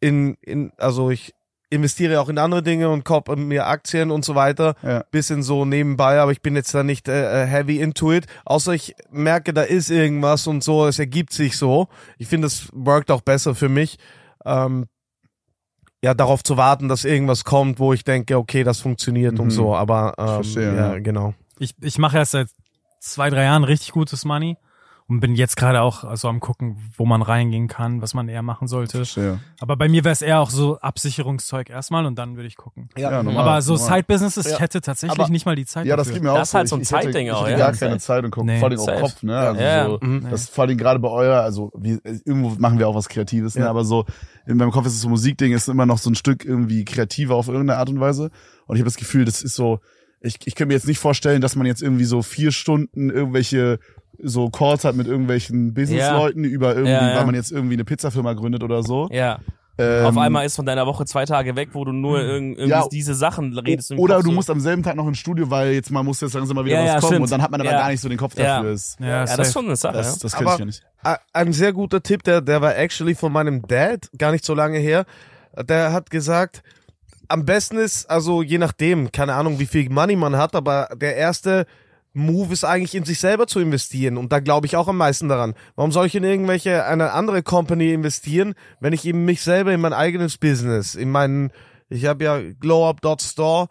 in in also ich investiere auch in andere Dinge und kaufe mir Aktien und so weiter, Ja. bisschen so nebenbei, aber ich bin jetzt da nicht äh, äh, heavy into it, außer ich merke, da ist irgendwas und so, es ergibt sich so. Ich finde, es workt auch besser für mich. Ähm, ja, darauf zu warten, dass irgendwas kommt, wo ich denke, okay, das funktioniert Mhm. und so, aber ähm, verstehe, ja, ja. genau. Ich, ich mache erst seit zwei, drei Jahren richtig gutes Money und bin jetzt gerade auch so am gucken, wo man reingehen kann, was man eher machen sollte. Verstehe. Aber bei mir wäre es eher auch so Absicherungszeug erstmal und dann würde ich gucken. Ja, normal, Aber so. Side-Businesses, Ja. ich hätte tatsächlich Aber- nicht mal die Zeit Ja, das dafür. geht mir auch Das ist so. halt so ein Ich- ich hätte- Zeitding ich auch, hätte ja. gar keine Zeit und gucke Nee. vor allem auf Safe. Kopf, ne? Also Ja. so, Mhm. das vor allem gerade bei euer, also wie, irgendwo machen wir auch was Kreatives, ne? Ja. Aber so in meinem Kopf ist es so Musikding, ist immer noch so ein Stück irgendwie kreativer auf irgendeine Art und Weise. Und ich habe das Gefühl, das ist so, ich, ich kann mir jetzt nicht vorstellen, dass man jetzt irgendwie so vier Stunden irgendwelche so Calls hat mit irgendwelchen Businessleuten über irgendwie, Ja, ja. weil man jetzt irgendwie eine Pizzafirma gründet oder so. Ja. Ähm, Auf einmal ist von deiner Woche zwei Tage weg, wo du nur irg irgendwie Ja. diese Sachen redest. Oder Kopf du so. musst am selben Tag noch ins Studio, weil jetzt mal muss jetzt langsam mal wieder Ja, was ja, kommen stimmt. und dann hat man aber Ja. gar nicht so den Kopf Ja. dafür. Ist, Ja, Ja, das safe. ist schon eine Sache. das, ja. das Aber- ich ja nicht. Ein sehr guter Tipp, der, der war actually von meinem Dad, gar nicht so lange her. Der hat gesagt, am besten ist, also je nachdem, keine Ahnung, wie viel Money man hat, aber der erste Move ist eigentlich in sich selber zu investieren und da glaube ich auch am meisten daran. Warum soll ich in irgendwelche eine andere Company investieren, wenn ich eben mich selber in mein eigenes Business, in meinen, ich habe ja glowup.store,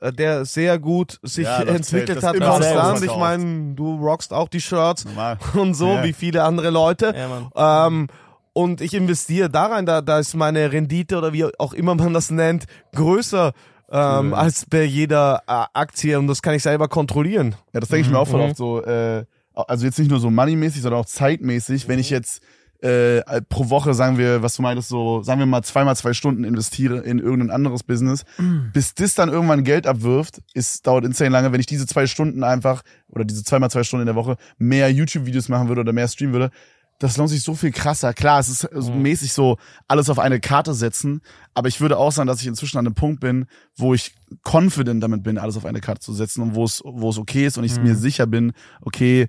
äh, der sehr gut sich Ja, entwickelt hat konstant. Ich meine, du rockst auch die Shirts Normal. und so Ja. wie viele andere Leute. Ja. Ähm, und ich investiere da rein, da, da ist meine Rendite oder wie auch immer man das nennt, größer ähm, als bei jeder äh, Aktie und das kann ich selber kontrollieren. Ja, das denke ich mir auch voll Mhm. oft so, äh, also jetzt nicht nur so moneymäßig, sondern auch zeitmäßig, wenn ich jetzt äh, pro Woche, sagen wir, was du meintest, so, sagen wir mal zweimal zwei Stunden investiere in irgendein anderes Business, bis das dann irgendwann Geld abwirft, ist, dauert insane lange, wenn ich diese zwei Stunden einfach, oder diese zweimal zwei Stunden in der Woche, mehr YouTube-Videos machen würde oder mehr streamen würde, das lohnt sich so viel krasser. Klar, es ist so Mhm. mäßig so alles auf eine Karte setzen, aber ich würde auch sagen, dass ich inzwischen an einem Punkt bin, wo ich confident damit bin, alles auf eine Karte zu setzen und wo es, wo es okay ist und ich Mhm. mir sicher bin, okay,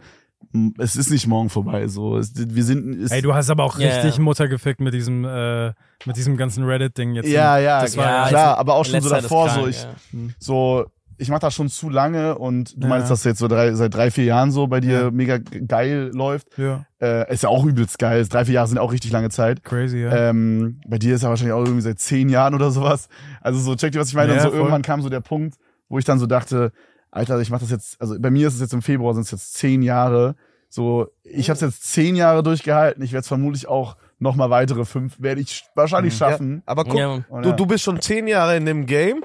es ist nicht morgen vorbei. So, es, wir sind. Es, Ey, du hast aber auch Ja, richtig. Mutter gefickt mit diesem, äh, mit diesem ganzen Reddit-Ding jetzt. ja, ja, das war ja, klar, also aber auch schon so davor, krank, so ich, ja. so ich mache das schon zu lange und du Ja. meinst, dass jetzt so drei, seit drei, vier Jahren so bei dir Ja. mega geil läuft. Ja, Äh, ist ja auch übelst geil. Drei, vier Jahre sind auch richtig lange Zeit. crazy, ja. Ähm, bei dir ist ja wahrscheinlich auch irgendwie seit zehn Jahren oder sowas. Also so, check dir, was ich meine. Ja, und so voll. irgendwann kam so der Punkt, wo ich dann so dachte, Alter, ich mach das jetzt, also bei mir ist es jetzt im Februar, sind es jetzt zehn Jahre. So, ich habe es jetzt zehn Jahre durchgehalten. Ich werde es vermutlich auch noch mal weitere fünf, werde ich wahrscheinlich schaffen. Ja, aber guck, Ja, du, du bist schon zehn Jahre in dem Game,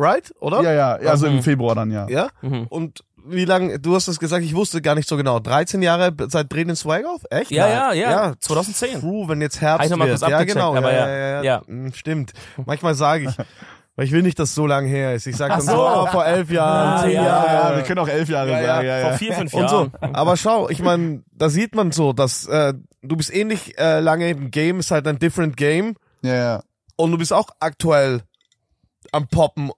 right? Oder? Ja, ja, ja, also Mhm. im Februar dann, ja. Ja? Mhm. Und wie lange, du hast es gesagt, ich wusste gar nicht so genau. 13 Jahre seit Drehen in Swag auf? Echt? Ja, ja, Nein. ja. 2010. True, wenn jetzt Herbst mal wird. Ja, genau. aber ja, ja. ja, ja, Ja. Mm, Stimmt. Manchmal sage ich, weil ich will nicht, dass es so lange her ist. Ich sage dann so. so, oh, vor elf Jahren, Ah, zehn ja, Jahre. Ja, wir können auch elf Jahre Ja, sagen. ja. Ja, ja. Vor vier, fünf und so. Jahren. Aber schau, ich meine, da sieht man so, dass äh, du bist ähnlich äh, lange im Game, ist halt ein different Game ja, ja. und du bist auch aktuell am Poppen,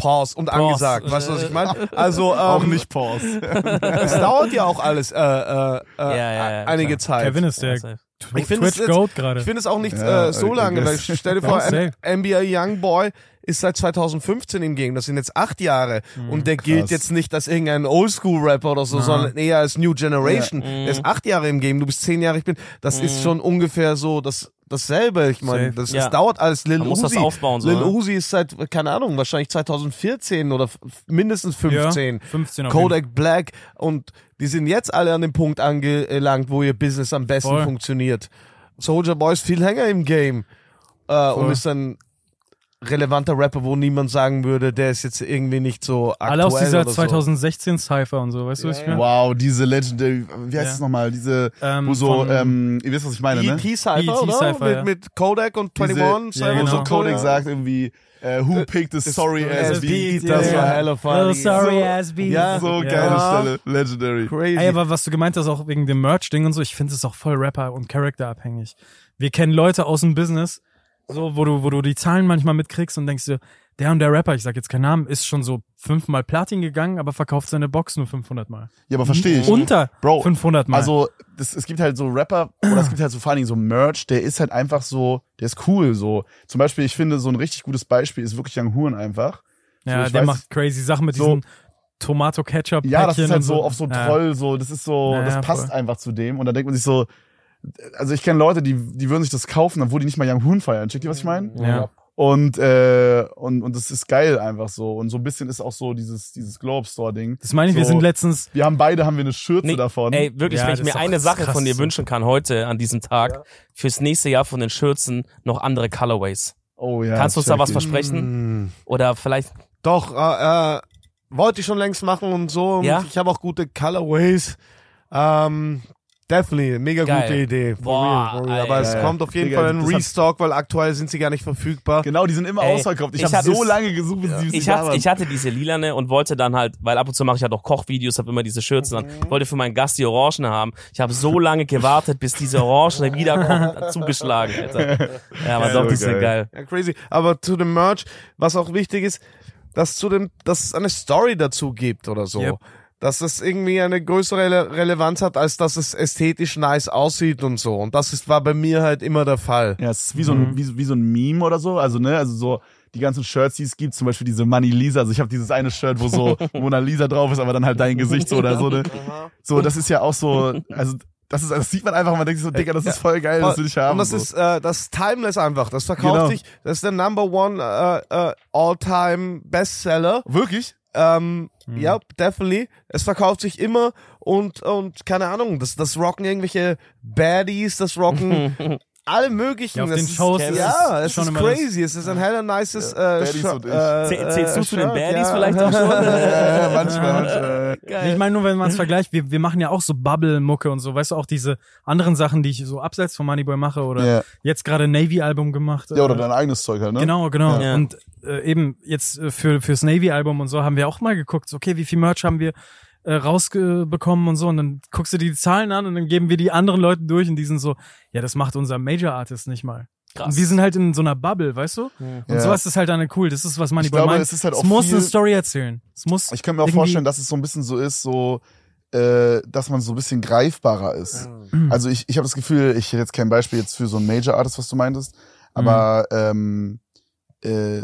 Pause und angesagt. Weißt du, was ich meine? Also ähm, Auch nicht Pause. Es dauert ja auch alles äh, äh, äh, Ja, ja, ja, einige klar. Zeit. Kevin ist der. Ich finde es Twitch jetzt- Goat gerade. Ich finde es auch nicht Ja, äh, so lange, weil guess. stell dir vor, ein. NBA Youngboy ist seit 2015 im Game. Das sind jetzt acht Jahre. und der gilt krass. jetzt nicht als irgendein Oldschool-Rapper oder so, Na. sondern eher als New Generation. Ja. Der ist acht Jahre im Game, du bist zehn Jahre, ich bin. Das ist schon ungefähr so das, dasselbe. Ich meine, das, Ja. das dauert alles. Lil muss das Uzi. aufbauen, so, Lil ne? Uzi ist seit, keine Ahnung, wahrscheinlich 2014 oder mindestens 15. Ja, 15 auf jeden Kodak Black und die sind jetzt alle an dem Punkt angelangt, wo ihr Business am besten Voll. funktioniert. Soldier Boy ist viel länger im Game äh, und ist dann relevanter Rapper, wo niemand sagen würde, der ist jetzt irgendwie nicht so aktuell Alle aus dieser oder 2016 Cypher und so, weißt du, was ich meine? Wow, diese Legendary, wie heißt Ja. es nochmal? Diese, Ähm, wo so, ähm, ihr wisst, was ich meine, ne? E.T. Cypher, E.T. oder? Cypher, mit, ja. mit Kodak und Diese, 21. ja, wo genau. so Kodak sagt irgendwie, äh, who picked the sorry ass ass beat? beat, Das ja, war ja. hella funny. Oh, sorry so, ass beat. Ja, So Ja. geile Ja. Stelle. Legendary. Crazy. Ey, aber was du gemeint hast, auch wegen dem Merch-Ding und so, ich finde es auch voll Rapper- und Charakterabhängig. Wir kennen Leute aus dem Business, so, wo du, wo du die Zahlen manchmal mitkriegst und denkst dir, der und der Rapper, ich sag jetzt keinen Namen, ist schon so fünfmal Platin gegangen, aber verkauft seine Box nur 500 Mal. Ja, aber verstehe ich. Unter Bro, 500 Mal. Also, das, es gibt halt so Rapper, oder es gibt halt so vor allen Dingen so Merch, der ist halt einfach so, der ist cool, so. Zum Beispiel, ich finde, so ein richtig gutes Beispiel ist wirklich Young Huren einfach. ja, ich der weiß- macht crazy Sachen mit so- diesen Tomato-Ketchup. Ja, das ist halt und so auf so Ja. Troll, so, das ist so, Ja, das ja, passt voll. einfach zu dem. Und dann denkt man sich so, also ich kenne Leute, die, die würden sich das kaufen, obwohl die nicht mal Young Huren feiern. Checkt ihr, was ich meine? Ja. Und, äh, und, und das ist geil einfach so. Und so ein bisschen ist auch so dieses, dieses Globe Store Ding. Das meine ich, wir So. sind letztens, Wir haben beide, haben wir eine Schürze Nee, davon. Ey, wirklich, Ja, wenn ich mir eine Sache von dir wünschen kann heute an diesem Tag, fürs nächste Jahr von den Schürzen noch andere Colorways. oh ja. Kannst du uns da was versprechen? Mm. Oder vielleicht, Doch, äh, äh, wollte ich schon längst machen und so. Und Ja? ich habe auch gute Colorways. Ähm, definitely, mega Geil. gute Idee. For Boah, real, for real. Aber Alter. es kommt auf jeden Digga, Fall ein Restock, weil aktuell sind sie gar nicht verfügbar. Genau, die sind immer Ey, ausverkauft. Ich, ich habe hab- so lange gesucht, bis sie ich hatte, ich hatte diese lilane und wollte dann halt, weil ab und zu mache ich halt auch Kochvideos, habe immer diese Schürzen an, Mhm. wollte für meinen Gast die Orangen haben. Ich habe so lange gewartet, bis diese Orangen wiederkommen, hat zugeschlagen, Alter. Ja, aber doch, die so sind geil. geil. Ja, crazy. Aber zu dem Merch, was auch wichtig ist, dass zu dem, dass es eine Story dazu gibt oder so. Yep. Dass es irgendwie eine größere Rele Relevanz hat, als dass es ästhetisch nice aussieht und so. Und das ist, war bei mir halt immer der Fall. Ja, es ist wie so, ein, wie, wie so ein Meme oder so. Also, ne, also so die ganzen Shirts, die es gibt, zum Beispiel diese Money Lisa. Also ich habe dieses eine Shirt, wo so Mona Lisa drauf ist, aber dann halt dein Gesicht so oder so. Ne? So, das ist ja auch so, also das ist, das sieht man einfach, man denkt sich so, Digga, das ist voll geil, das will ich haben. Und das so. ist, äh, das ist timeless einfach. Das verkauft Genau. sich, das ist der Number One äh, äh, All-Time Bestseller. wirklich? Ähm, Hm. Ja, definitely. Es verkauft sich immer und und keine Ahnung, das das rocken irgendwelche Baddies, das rocken alle möglichen. Ja, auf das den ist, Shows ist ja, es ist crazy. Es ist ein heller nices äh, Baddies Sho- und ich. äh, Zäh- Zählst du äh, zu den Shirt, Baddies ja. vielleicht auch schon? Ja, manchmal, manchmal. ich meine nur, wenn man es vergleicht, wir, wir machen ja auch so Bubble-Mucke und so, weißt du, auch diese anderen Sachen, die ich so abseits von Moneyboy mache oder Ja. jetzt gerade Navy-Album gemacht. Ja, oder äh, dein eigenes Zeug halt, ne? Genau, genau. Ja. Und äh, eben jetzt äh, für fürs Navy-Album und so haben wir auch mal geguckt, okay, wie viel Merch haben wir äh, rausbekommen und so. Und dann guckst du die Zahlen an und dann geben wir die anderen Leuten durch und die sind so, ja, das macht unser Major-Artist nicht mal. Krass. Und wir sind halt in so einer Bubble, weißt du? Und Ja. sowas ist halt dann cool. Das ist, was Moneyboy glaube, meint. es ist halt es auch muss viel- eine Story erzählen. Es muss Ich kann mir auch vorstellen, dass es so ein bisschen so ist, so, äh, dass man so ein bisschen greifbarer ist. Also ich, ich habe das Gefühl, ich hätte jetzt kein Beispiel jetzt für so einen Major Artist, was du meintest, aber ähm, äh,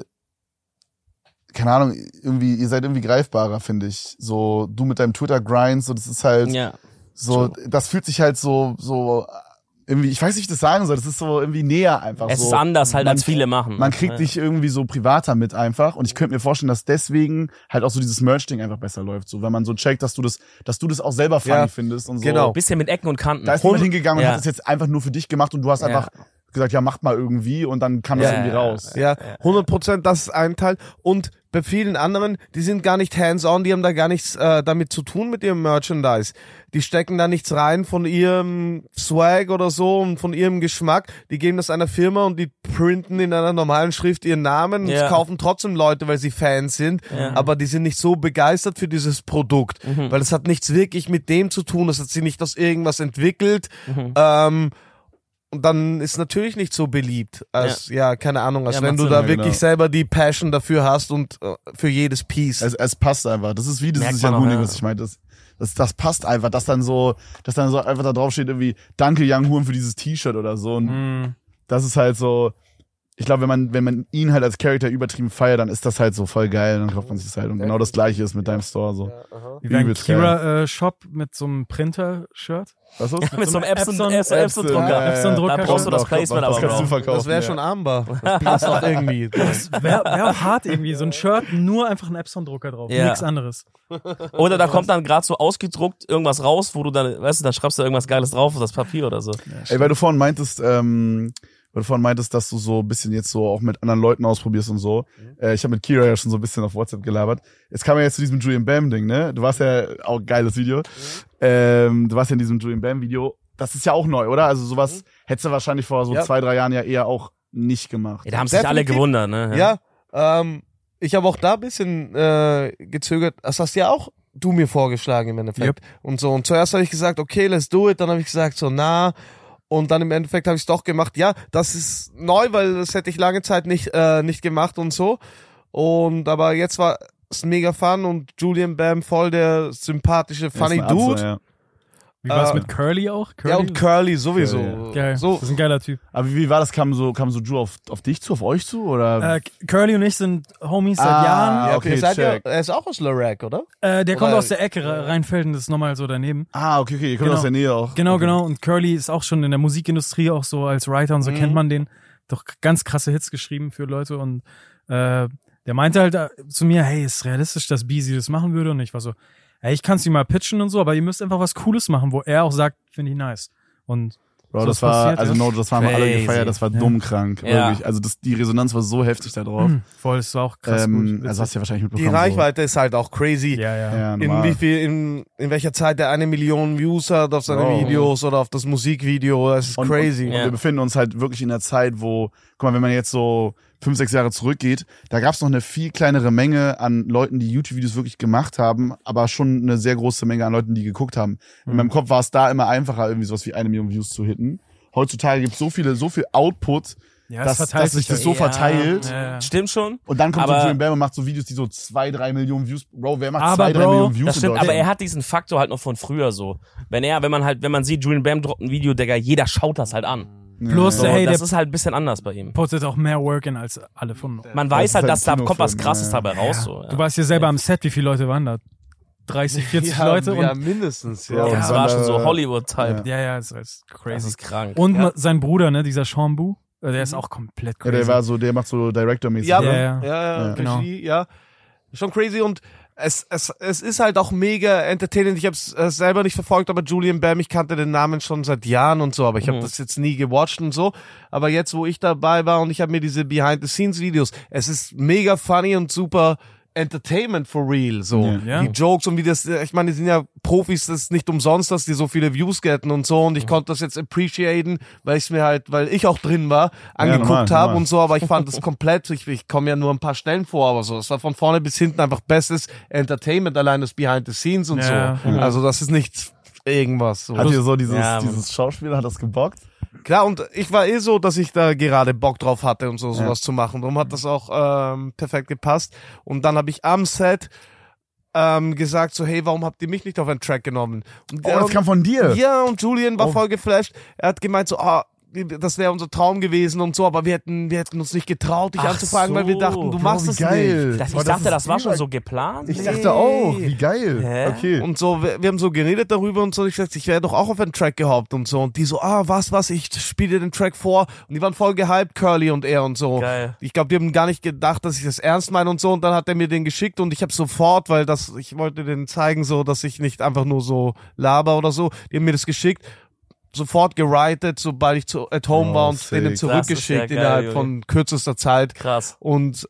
keine Ahnung, irgendwie, ihr seid irgendwie greifbarer, finde ich. So, du mit deinem Twitter-Grind, so, das ist halt Ja. so, das fühlt sich halt so, so, irgendwie, ich weiß nicht, wie ich das sagen soll, das ist so irgendwie näher einfach Es so. ist anders halt, man- als viele machen. Man kriegt ja. dich irgendwie so privater mit einfach. Und ich könnte mir vorstellen, dass deswegen halt auch so dieses Merch-Ding einfach besser läuft. So, wenn man so checkt, dass du das, dass du das auch selber funny Ja, findest und so. genau. Bisschen mit Ecken und Kanten. Da ist jemand hingegangen Ja. und hat es jetzt einfach nur für dich gemacht und du hast Ja. einfach gesagt, ja, macht mal irgendwie und dann kam das Ja, irgendwie raus. Ja, 100 Prozent, das ist ein Teil. Und bei vielen anderen, die sind gar nicht hands-on, die haben da gar nichts äh, damit zu tun mit ihrem Merchandise. Die stecken da nichts rein von ihrem Swag oder so und von ihrem Geschmack. Die geben das einer Firma und die printen in einer normalen Schrift ihren Namen. Ja. Es kaufen trotzdem Leute, weil sie Fans sind, Ja. aber die sind nicht so begeistert für dieses Produkt, Mhm. weil es hat nichts wirklich mit dem zu tun. Das hat sie nicht aus irgendwas entwickelt. Mhm. Ähm, und dann ist natürlich nicht so beliebt, als ja, keine Ahnung, als Ja, wenn du da ja, wirklich genau. selber die Passion dafür hast und äh, für jedes Piece. Es, es passt einfach. Das ist wie dieses Merkt man auch, Young ja. was ich meinte. Das, das, das passt einfach, dass dann so, dass dann so einfach da drauf steht irgendwie, danke Young Huren für dieses T-Shirt oder so. Und Mm. das ist halt so, ich glaube, wenn man, wenn man ihn halt als Charakter übertrieben feiert, dann ist das halt so voll geil, dann kauft man sich das halt. Und genau das gleiche ist mit deinem Store so. Wie wäre ein Übelst geil. Kira-Shop mit so einem Printer-Shirt? Was ist? mit so einem Epson, Epson- Epson, Epson Drucker. Ja, ja, ja. Epson-Drucker. Da brauchst du das Placement das aber, kannst du verkaufen. das wäre ja. schon armbar. Das passt auch irgendwie. Wäre wär auch hart irgendwie, so ein Shirt, nur einfach ein Epson-Drucker drauf, Ja. nichts anderes. Oder da kommt dann gerade so ausgedruckt irgendwas raus, wo du dann, weißt du, dann schreibst du irgendwas Geiles drauf auf das Papier oder so. Ey, weil du vorhin meintest, ähm, weil du vorhin meintest, dass du so ein bisschen jetzt so auch mit anderen Leuten ausprobierst und so. Äh, ich habe mit Kira ja schon so ein bisschen auf WhatsApp gelabert. Jetzt kam ja jetzt zu diesem Julian Bam-Ding, ne? Du warst ja auch geiles Video. Ähm, du warst ja in diesem Julian Bam-Video. Das ist ja auch neu, oder? Also sowas hättest du wahrscheinlich vor so Ja. zwei, drei Jahren ja eher auch nicht gemacht. Ja, da haben sich alle gewundert, ne? Ja, ähm, ich habe auch da ein bisschen äh, gezögert. Das hast ja auch du mir vorgeschlagen im Endeffekt. Und so. Und zuerst habe ich gesagt, okay, let's do it. Dann habe ich gesagt, so, na. Und dann im Endeffekt habe ich es doch gemacht. Ja, das ist neu, weil das hätte ich lange Zeit nicht, äh, nicht gemacht und so. Und aber jetzt war es mega fun und Julian Bam voll der sympathische, funny Dude. Atze, ja. Wie war es Äh, mit Curly auch? Curly? Ja, und Curly sowieso. Curly, Geil. So, Das ist ein geiler Typ. Aber wie, war das? Kam so, kam so Drew auf, auf dich zu, auf euch zu? Oder? Äh, Curly und ich sind Homies seit Ah, Jahren. ja, okay, okay, ihr seid check. er ist auch aus Larac, oder? Äh, der kommt Oder- aus der Ecke, Rheinfelden, das ist nochmal so daneben. ah, okay, okay, ihr kommt Genau. aus der Nähe auch. Genau, okay. genau. Und Curly ist auch schon in der Musikindustrie auch so als Writer und so Mhm. kennt man den. Doch ganz krasse Hits geschrieben für Leute und äh, der meinte halt äh, zu mir, hey, ist realistisch, dass Beezy das machen würde? Und ich war so, hey, ich kann es ihm mal pitchen und so, aber ihr müsst einfach was Cooles machen, wo er auch sagt, finde ich nice. Und Bro, So das war, passiert, also no, das haben wir alle gefeiert, das war Ja. dumm krank, Ja. wirklich. Also das, die Resonanz war so heftig da drauf. mh, voll, das war auch krass ähm, gut. also hast du ja wahrscheinlich Die mitbekommen. Reichweite ist halt auch crazy. ja, ja. So. Ja, in wie viel, in, in welcher Zeit der eine Million Views hat auf seine Wow. Videos oder auf das Musikvideo. Das ist Und, crazy. Und, Ja. und wir befinden uns halt wirklich in der Zeit, wo, guck mal, wenn man jetzt so fünf, sechs Jahre zurückgeht, da gab es noch eine viel kleinere Menge an Leuten, die YouTube-Videos wirklich gemacht haben, aber schon eine sehr große Menge an Leuten, die geguckt haben. In Mhm. meinem Kopf war es da immer einfacher, irgendwie sowas wie eine Million Views zu hitten. Heutzutage gibt es so viele, so viel Output, ja, dass, es verteilt dass sich das so Ja. verteilt. ja. Stimmt schon. Und dann kommt Aber- so Julian Bam und macht so Videos, die so zwei, drei Millionen Views. Bro, wer macht Aber zwei, drei Bro, Millionen Views Das in stimmt, aber er hat diesen Faktor halt noch von früher so. Wenn er, wenn man halt, wenn man sieht, Julian Bam droppt ein Video, Digga, jeder schaut das halt an. Plus, So, hey, das der ist halt ein bisschen anders bei ihm. postet auch mehr Work in als alle von Man Das weiß halt, dass da kommt was krasses ja. dabei raus. So, ja. Du warst hier selber am Set, wie viele Leute waren da? 30, 40 ja, Leute ja, und mindestens. Ja. und das war schon so äh, Hollywood-Type. ja, ja, das ist Das crazy. ist krank. Und Ja. sein Bruder, ne, dieser Sean Bu, äh, der ist auch komplett Ja, crazy. der war so, der macht so Director-mäßig. Ja, ne? Ja, ja, ja. ja, Ja. Genau. Regie, ja. Schon crazy und es, es, es ist halt auch mega entertainend. Ich habe es äh, selber nicht verfolgt, aber Julian Bam, ich kannte den Namen schon seit Jahren und so, aber ich habe Mhm. das jetzt nie gewatcht und so. Aber jetzt, wo ich dabei war und ich habe mir diese Behind-the-Scenes-Videos, es ist mega funny und super Entertainment for real, so. Ja. Ja. Die Jokes und wie das, ich meine, die sind ja Profis, das ist nicht umsonst, dass die so viele Views getten und so und ich konnte das jetzt appreciaten, weil ich mir halt, weil ich auch drin war, angeguckt normal, habe und so, aber ich fand es komplett, ich, ich komme ja nur ein paar Stellen vor, aber so, es war von vorne bis hinten einfach bestes Entertainment, allein das Behind the Scenes und Ja, so. ja. Also das ist nicht irgendwas. So. Hat ihr so dieses, Ja, dieses Schauspieler, hat das gebockt? Klar, und ich war eh so, dass ich da gerade Bock drauf hatte und so Ja. sowas zu machen. Darum hat das auch ähm, perfekt gepasst. Und dann habe ich am Set ähm, gesagt so, hey, warum habt ihr mich nicht auf einen Track genommen? Und Oh, das kam von dir. Ja, und Julian war Oh. voll geflasht. Er hat gemeint so, ah, das wäre unser Traum gewesen und so, aber wir hätten, wir hätten uns nicht getraut, dich Ach anzufragen, weil wir so. dachten, du Bro, machst es geil. nicht. Das, Boah, ich dachte, ist das war schon so geplant. Ich Nee. dachte auch, wie geil. Hä? Okay. Und so, wir, wir haben so geredet darüber und so. Ich sagte, ich wäre doch auch auf einen Track gehoppt und so. Und die so, ah, was, was, ich spiele dir den Track vor. Und die waren voll gehypt, Curly und er und so. Geil. Ich glaube, die haben gar nicht gedacht, dass ich das ernst meine und so. Und dann hat er mir den geschickt und ich habe sofort, weil das, ich wollte denen zeigen, so, dass ich nicht einfach nur so laber oder so. Die haben mir das geschickt, sofort geritet, sobald ich zu, at home Oh, war und sick. denen ja zurückgeschickt geil, innerhalb Junge. von kürzester Zeit. Krass. Und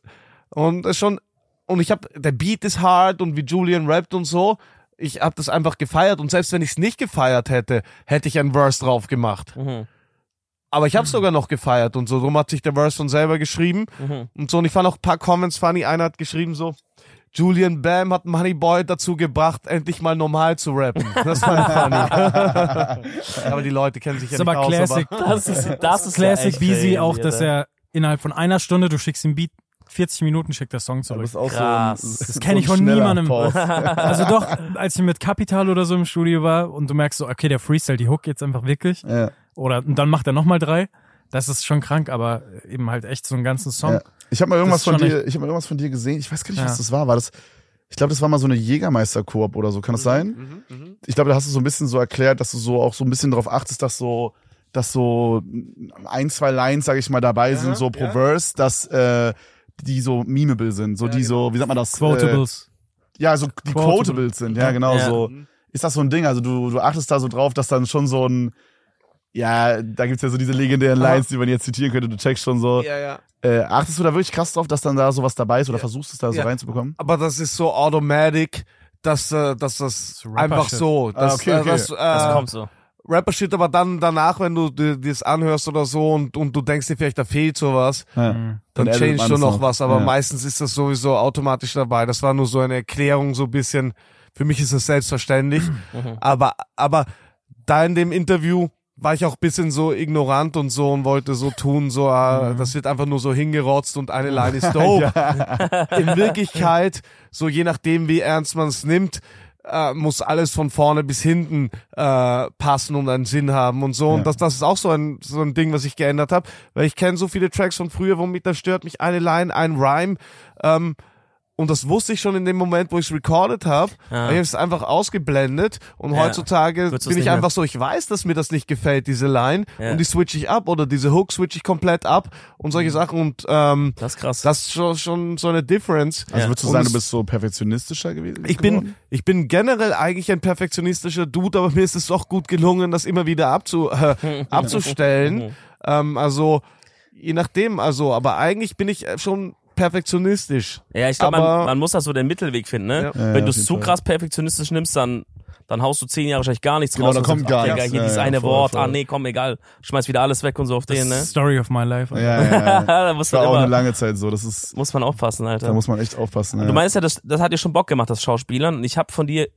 und es schon und ich habe der Beat ist hard und wie Julian rappt und so. Ich habe das einfach gefeiert und selbst wenn ich es nicht gefeiert hätte, hätte ich einen Verse drauf gemacht. Mhm. Aber ich habe sogar noch gefeiert und so. Drum hat sich der Verse von selber geschrieben Mhm. und so. Und ich fand auch ein paar Comments funny. Einer hat geschrieben so. Julian Bam hat Moneyboy dazu gebracht, endlich mal normal zu rappen. Das war funny. aber die Leute kennen sich ja ist nicht aber aus. Classic, Das ist, das ist Classic ja crazy, auch, dass er innerhalb von einer Stunde, du schickst ihm Beat, 40 Minuten schickt der Song zurück. bist auch Krass. so ein, Das kenn ich von niemandem. Also doch, als ich mit Capital oder so im Studio war und du merkst so, okay, der Freestyle die Hook jetzt einfach wirklich. ja. Oder und dann macht er nochmal drei. Das ist schon krank, aber eben halt echt so einen ganzen Song. Ja. Ich habe mal irgendwas von dir, ich habe mal irgendwas von dir gesehen. Ich weiß gar nicht, Ja. was das war. War das? Ich glaube, das war mal so eine Jägermeister-Koop oder so. Kann das sein? Mhm, mhm. Ich glaube, da hast du so ein bisschen so erklärt, dass du so auch so ein bisschen darauf achtest, dass so, dass so ein, zwei Lines, sage ich mal, dabei Ja, sind, so pro ja. Verse, dass äh, die so memeable sind, so Ja, die genau. so, wie sagt man das? Quotables. Äh, ja, so die Quotable. Quotables sind. Ja, genau Ja. so. Ist das so ein Ding? Also du, du achtest da so drauf, dass dann schon so ein Ja, da gibt's ja so diese legendären Lines, die man jetzt zitieren könnte. Du checkst schon so. Ja, ja. Äh, achtest du da wirklich krass drauf, dass dann da sowas dabei ist oder Ja. versuchst es da so reinzubekommen? Aber das ist so automatic, dass, äh, dass das einfach so. Ah, Das, okay, äh, okay. Das, äh, Das kommt so. Rapper-Shit, aber dann danach, wenn du dir das anhörst oder so und, und du denkst dir vielleicht, da fehlt sowas, Ja. Mhm. dann Dann changest du es noch noch. was. Aber Ja. meistens ist das sowieso automatisch dabei. Das war nur so eine Erklärung, so ein bisschen. Für mich ist das selbstverständlich. Mhm. aber, aber da in dem Interview war ich auch ein bisschen so ignorant und so und wollte so tun, so, äh, Mhm. das wird einfach nur so hingerotzt und eine Line ist dope. In Wirklichkeit, so je nachdem, wie ernst man es nimmt, äh, muss alles von vorne bis hinten äh, passen und einen Sinn haben und so. Ja. Und das, das ist auch so ein, so ein Ding, was ich geändert habe, weil ich kenne so viele Tracks von früher, womit da stört mich eine Line, ein Rhyme. Ähm, und das wusste ich schon in dem Moment, wo ich es recorded habe. Ja. Ich habe es einfach ausgeblendet und Ja. heutzutage Würdest bin ich mehr- einfach so, ich weiß, dass mir das nicht gefällt, diese Line. Ja. Und die switch ich ab oder diese Hook switch ich komplett ab und Mhm. solche Sachen. Und ähm, Das ist krass. das ist schon, schon so eine Difference. Also Ja. würdest du Und sagen, du bist so perfektionistischer gewesen? Ich bin, ich bin generell eigentlich ein perfektionistischer Dude, aber mir ist es doch gut gelungen, das immer wieder abzu, äh, abzustellen. ähm, also, je nachdem, also, aber eigentlich bin ich äh, schon perfektionistisch. Ja, ich glaube, man, man muss da so den Mittelweg finden, ne? Ja. Ja, Wenn ja, du es zu Fall. krass perfektionistisch nimmst, dann, dann haust du zehn Jahre wahrscheinlich gar nichts Genau, raus. dann und kommt gar nichts. hier Ja, dieses ja, eine voll, Wort, voll. ah nee, komm, egal. Schmeiß wieder alles weg und so auf den, ne? Story of my life. Ja, ja, ja. da muss Das war man auch eine immer, lange Zeit so. Das ist, muss man aufpassen, Alter. da muss man echt aufpassen. Du ja. meinst ja, das, das hat dir schon Bock gemacht, das Schauspielern. Und ich habe von dir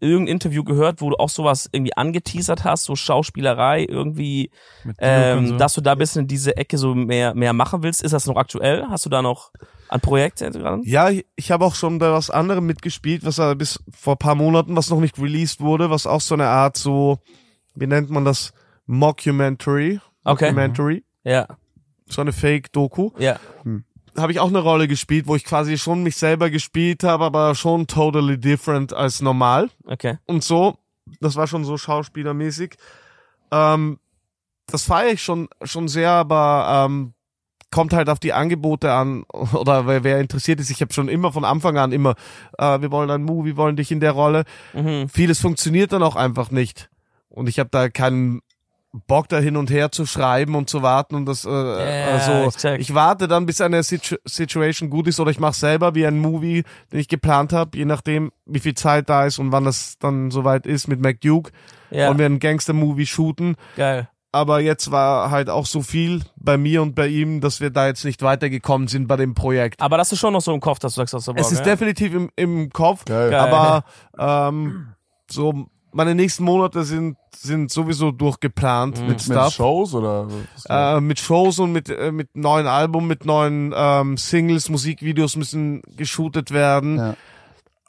irgendein Interview gehört, wo du auch sowas irgendwie angeteasert hast, so Schauspielerei, irgendwie, ähm, so. dass du da ein bisschen in diese Ecke so mehr, mehr machen willst. Ist das noch aktuell? Hast du da noch ein Projekt dran? Ja, ich, habe auch schon bei was anderem mitgespielt, was bis vor ein paar Monaten, was noch nicht released wurde, was auch so eine Art so, wie nennt man das? Mockumentary. Okay. Mockumentary. Ja, So eine Fake-Doku. ja. Habe ich auch eine Rolle gespielt, wo ich quasi schon mich selber gespielt habe, aber schon totally different als normal Okay. und so. Das war schon so schauspielermäßig. Ähm, das feiere ich schon schon sehr, aber ähm, kommt halt auf die Angebote an oder wer, wer interessiert ist. Ich habe schon immer von Anfang an immer, äh, wir wollen ein Movie, wir wollen dich in der Rolle. Mhm. Vieles funktioniert dann auch einfach nicht und ich habe da keinen Bock da hin und her zu schreiben und zu warten und das äh, also ich check. ich warte dann bis eine Situ Situation gut ist oder ich mache selber wie ein Movie, den ich geplant habe, je nachdem wie viel Zeit da ist und wann das dann soweit ist mit McDuke Ja, und wir einen Gangster-Movie shooten. geil. Aber jetzt war halt auch so viel bei mir und bei ihm, dass wir da jetzt nicht weitergekommen sind bei dem Projekt. Aber das ist schon noch so im Kopf, dass du sagst, dass du Bock, es ist ja? definitiv im, im Kopf. Geil. aber ähm, so meine nächsten Monate sind sind sowieso durchgeplant mit mit Stuff. Shows oder? Äh, mit Shows und mit, äh, mit neuen Album, mit neuen ähm, Singles, Musikvideos müssen geshootet werden.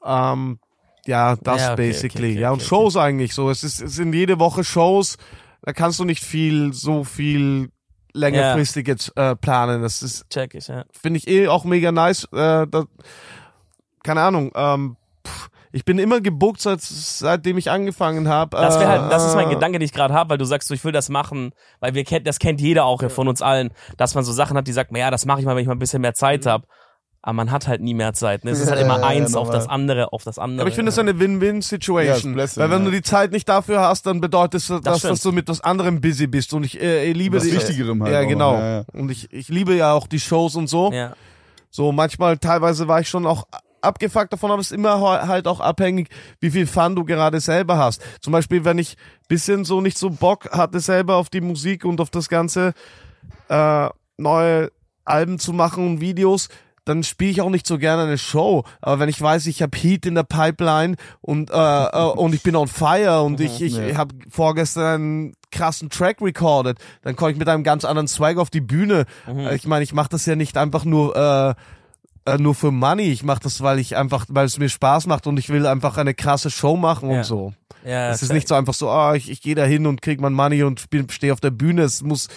Ja. Ähm, ja, das Ja, okay, basically. okay, okay, ja, und okay, Shows eigentlich so. Es, ist, es sind jede Woche Shows. Da kannst du nicht viel, so viel längerfristig jetzt äh, planen. Das ist, Check ich, ja. finde ich eh auch mega nice. Äh, da, keine Ahnung. Ähm, pff, ich bin immer gebuckt, seit, seitdem ich angefangen habe. Das halt, das ist mein äh, Gedanke, den ich gerade habe, weil du sagst, so, ich will das machen, weil wir kennt, das kennt jeder auch von uns allen, dass man so Sachen hat, die sagt, ja, das mache ich mal, wenn ich mal ein bisschen mehr Zeit Mhm. habe. Aber man hat halt nie mehr Zeit. Ne? Es ist halt Ja, immer ja, eins auf normal. das andere, auf das andere. Aber ich finde, es ist eine Win-Win-Situation. Ja, Weil wenn ja. du die Zeit nicht dafür hast, dann bedeutet das, dass, stimmt. dass du mit was anderem busy bist. Und ich, äh, ich liebe Was die, Wichtigerem halt Ja, auch, genau. ja, ja. Und ich, ich liebe ja auch die Shows und so. ja. So manchmal, teilweise war ich schon auch abgefuckt davon, aber es ist immer halt auch abhängig, wie viel Fun du gerade selber hast. Zum Beispiel, wenn ich bisschen so nicht so Bock hatte selber auf die Musik und auf das ganze äh, neue Alben zu machen und Videos, dann spiele ich auch nicht so gerne eine Show. Aber wenn ich weiß, ich habe Heat in der Pipeline und äh, äh, und ich bin on fire und ich ich Ja. habe vorgestern einen krassen Track recorded, dann komme ich mit einem ganz anderen Swag auf die Bühne. Äh, Ich meine, ich mache das ja nicht einfach nur äh, äh, nur für Money. Ich mache das, weil ich einfach, weil es mir Spaß macht und ich will einfach eine krasse Show machen Ja. und so. ja Es ist nicht so einfach so, ah, ich, ich gehe da hin und krieg mein Money und stehe auf der Bühne. Es muss äh,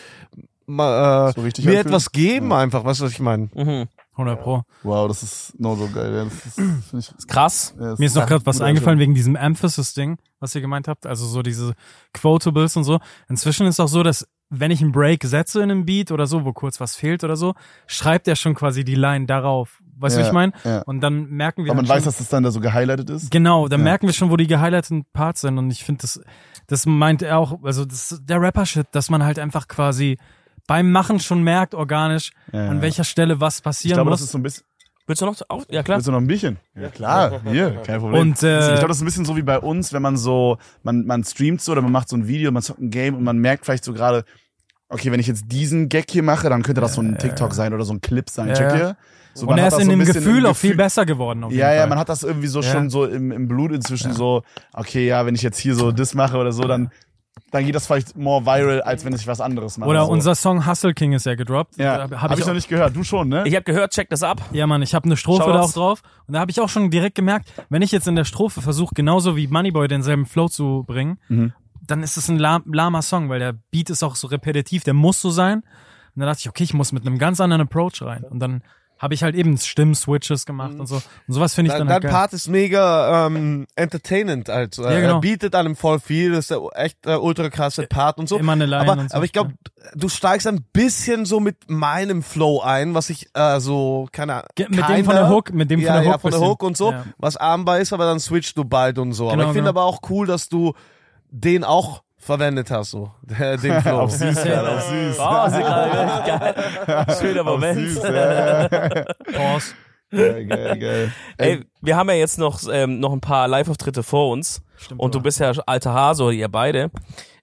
So mir anfühlen? etwas geben einfach, weißt du, was ich meine? Mhm. 100 Pro. Wow, das ist no so geil. Ja, das ist, ich, Ist krass. ja, das Mir ist noch gerade was eingefallen wegen diesem Emphasis-Ding, was ihr gemeint habt. Also so diese Quotables und so. Inzwischen ist auch so, dass wenn ich einen Break setze in einem Beat oder so, wo kurz was fehlt oder so, schreibt er schon quasi die Line darauf, Weißt du, Ja, wie ich meine? ja. Und dann merken wir Aber man dann weiß, schon, dass das dann da so gehighlightet ist. Genau, dann Ja. merken wir schon, wo die gehighlighteten Parts sind. Und ich finde, das, das meint er auch, also das, der Rapper-Shit, dass man halt einfach quasi beim Machen schon merkt, organisch, an welcher Stelle was Ich passieren glaube, muss. das ist so ein bisschen. Willst du noch auf? Ja, klar. Willst du noch ein Bierchen? Ja, klar. Hier, kein Problem. Und, äh, ich glaube, das ist ein bisschen so wie bei uns, wenn man so, man, man streamt so oder man macht so ein Video, man zockt ein Game und man merkt vielleicht so gerade, okay, wenn ich jetzt diesen Gag hier mache, dann könnte das so ein TikTok sein oder so ein Clip sein. Check ihr? So, und er ist in so dem Gefühl auch viel besser geworden. Ja, ja, man hat das irgendwie so schon so im, im Blut inzwischen so, okay, ja, wenn ich jetzt hier so das mache oder so, dann, dann geht das vielleicht more viral, als wenn ich was anderes mache. Oder so. unser Song Hustle King ist ja gedroppt. ja, Da habe ich, auch- noch nicht gehört. Du schon, ne? Ich habe gehört, check das ab. Ja, Mann, ich habe eine Strophe da Shoutouts. auch drauf. Und da habe ich auch schon direkt gemerkt, wenn ich jetzt in der Strophe versuche, genauso wie Moneyboy denselben Flow zu bringen, Mhm. dann ist es ein lahm, lahmer Song, weil der Beat ist auch so repetitiv, der muss so sein. Und dann dachte ich, okay, ich muss mit einem ganz anderen Approach rein. Und dann habe ich halt eben Stimm-Switches gemacht und so. Und sowas finde ich Dein, dann halt dein geil. Part ist mega ähm, entertainend, also Ja, genau. er bietet einem voll viel, das ist der echt äh, ultra krasse Part und so. Immer eine Line aber, so. aber ich glaube, du steigst ein bisschen so mit meinem Flow ein, was ich äh, so keine Ahnung. Mit dem von der Hook, mit dem ja, von der Hook. ja, von der. Hook und so, Ja. was armbar ist, aber dann switcht du bald und so. aber Genau, ich finde genau. aber auch cool, dass du den auch verwendet hast, so den Flow. auf süß, ja, auf süß. Oh, ist gerade geil. Schöner Auf Moment. süß, ja. Pause. Geil, geil, geil. Ey, wir haben ja jetzt noch, ähm, noch ein paar Live-Auftritte vor uns. Stimmt, Und du bist ja alter Hase, oder ihr beide.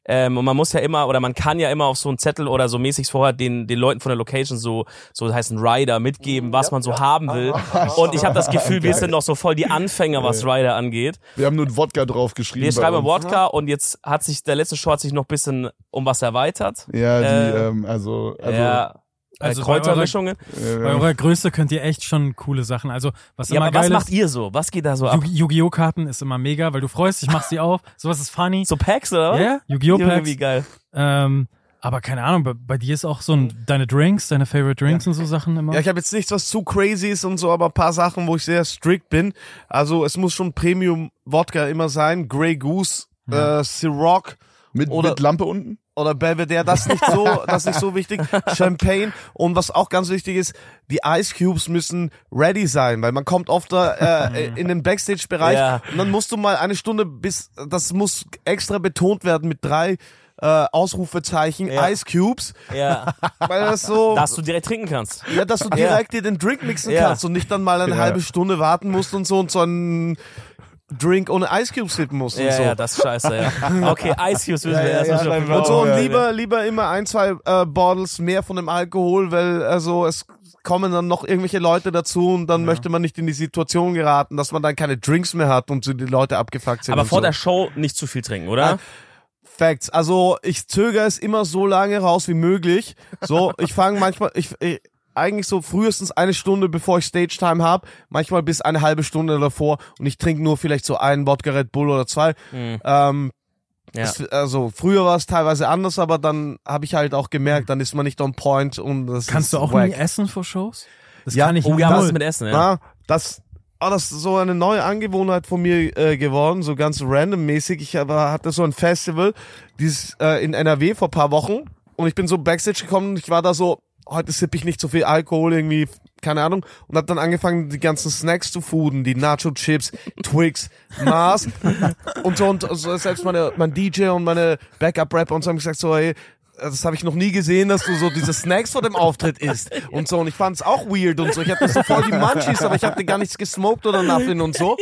Ähm, und man muss ja immer, oder man kann ja immer auf so einen Zettel oder so mäßig vorher den, den Leuten von der Location so, so heißt ein Rider mitgeben, was man so haben will. Und ich habe das Gefühl, wir sind noch so voll die Anfänger, was Rider angeht. Wir haben nur ein Wodka draufgeschrieben. Wir bei schreiben. Wodka und jetzt hat sich, der letzte Show hat sich noch ein bisschen um was erweitert. Ja, die, Äh, ähm, also, also, ja, Also bei Kräutermischungen. Bei eurer Größe könnt ihr echt schon coole Sachen. Also, was Ja, immer aber was geil macht ist, ihr so? Was geht da so ab? Yu- Yu-Gi-Oh! Karten ist immer mega, weil du freust dich, machst sie auf. Sowas ist funny. So Packs oder was? Ja, ja, Yu-Gi-Oh! Packs. wie geil. Ähm, aber keine Ahnung, bei, bei dir ist auch so ein, deine Drinks, deine Favorite Drinks und so Sachen immer. Ja, ich habe jetzt nichts, was zu crazy ist und so, aber ein paar Sachen, wo ich sehr strikt bin. Also es muss schon Premium Wodka immer sein, Grey Goose, äh, Ciroc mit, oder- mit Lampe unten? Oder Belvedere, das ist nicht so, das ist nicht so wichtig. Champagne und was auch ganz wichtig ist, die Ice Cubes müssen ready sein, weil man kommt oft da, äh, in den Backstage-Bereich Ja. und dann musst du mal eine Stunde bis, das muss extra betont werden mit drei äh, Ausrufezeichen, Ja. Ice Cubes, Ja, weil das so, dass du direkt trinken kannst. ja, dass du direkt dir den Drink mixen Ja. kannst und nicht dann mal eine Ja. halbe Stunde warten musst und so und so einen Drink ohne Ice Cubes sippen musst und Ja, so. ja, das ist scheiße, ja. Okay, Ice Cubes müssen wir erstmal schon Und so und Ja. lieber, lieber immer ein, zwei äh, Bottles mehr von dem Alkohol, weil also es kommen dann noch irgendwelche Leute dazu und dann möchte man nicht in die Situation geraten, dass man dann keine Drinks mehr hat und so die Leute abgefuckt sind. Aber und vor so. der Show nicht zu viel trinken, oder? Ja. Facts. Also ich zögere es immer so lange raus wie möglich. So, ich fange manchmal, ich, ich eigentlich so frühestens eine Stunde bevor ich Stage Time habe, manchmal bis eine halbe Stunde davor und ich trinke nur vielleicht so einen Wodka Red Bull oder zwei. Mhm. Ähm, Ja. es, also früher war es teilweise anders, aber dann habe ich halt auch gemerkt, dann ist man nicht on point und das Kannst ist du auch wack. nie essen vor Shows? Das Ja, kann ich Oh ja, was mit Essen, ja? Ja, das, ah, das ist so eine neue Angewohnheit von mir äh, geworden, so ganz randommäßig. Ich aber hatte so ein Festival, dieses äh, in NRW vor paar Wochen und ich bin so backstage gekommen und ich war da so, heute sippe ich nicht so viel Alkohol irgendwie, keine Ahnung, und hab dann angefangen die ganzen Snacks zu fooden, die Nacho Chips, Twix, Mars und so und so, selbst meine mein DJ und meine Backup Rapper und so haben gesagt so, ey, das habe ich noch nie gesehen, dass du so diese Snacks vor dem Auftritt isst und so. Und ich fand es auch weird und so. Ich hatte so voll die Munchies, aber ich hatte gar nichts gesmoked oder nothing und so.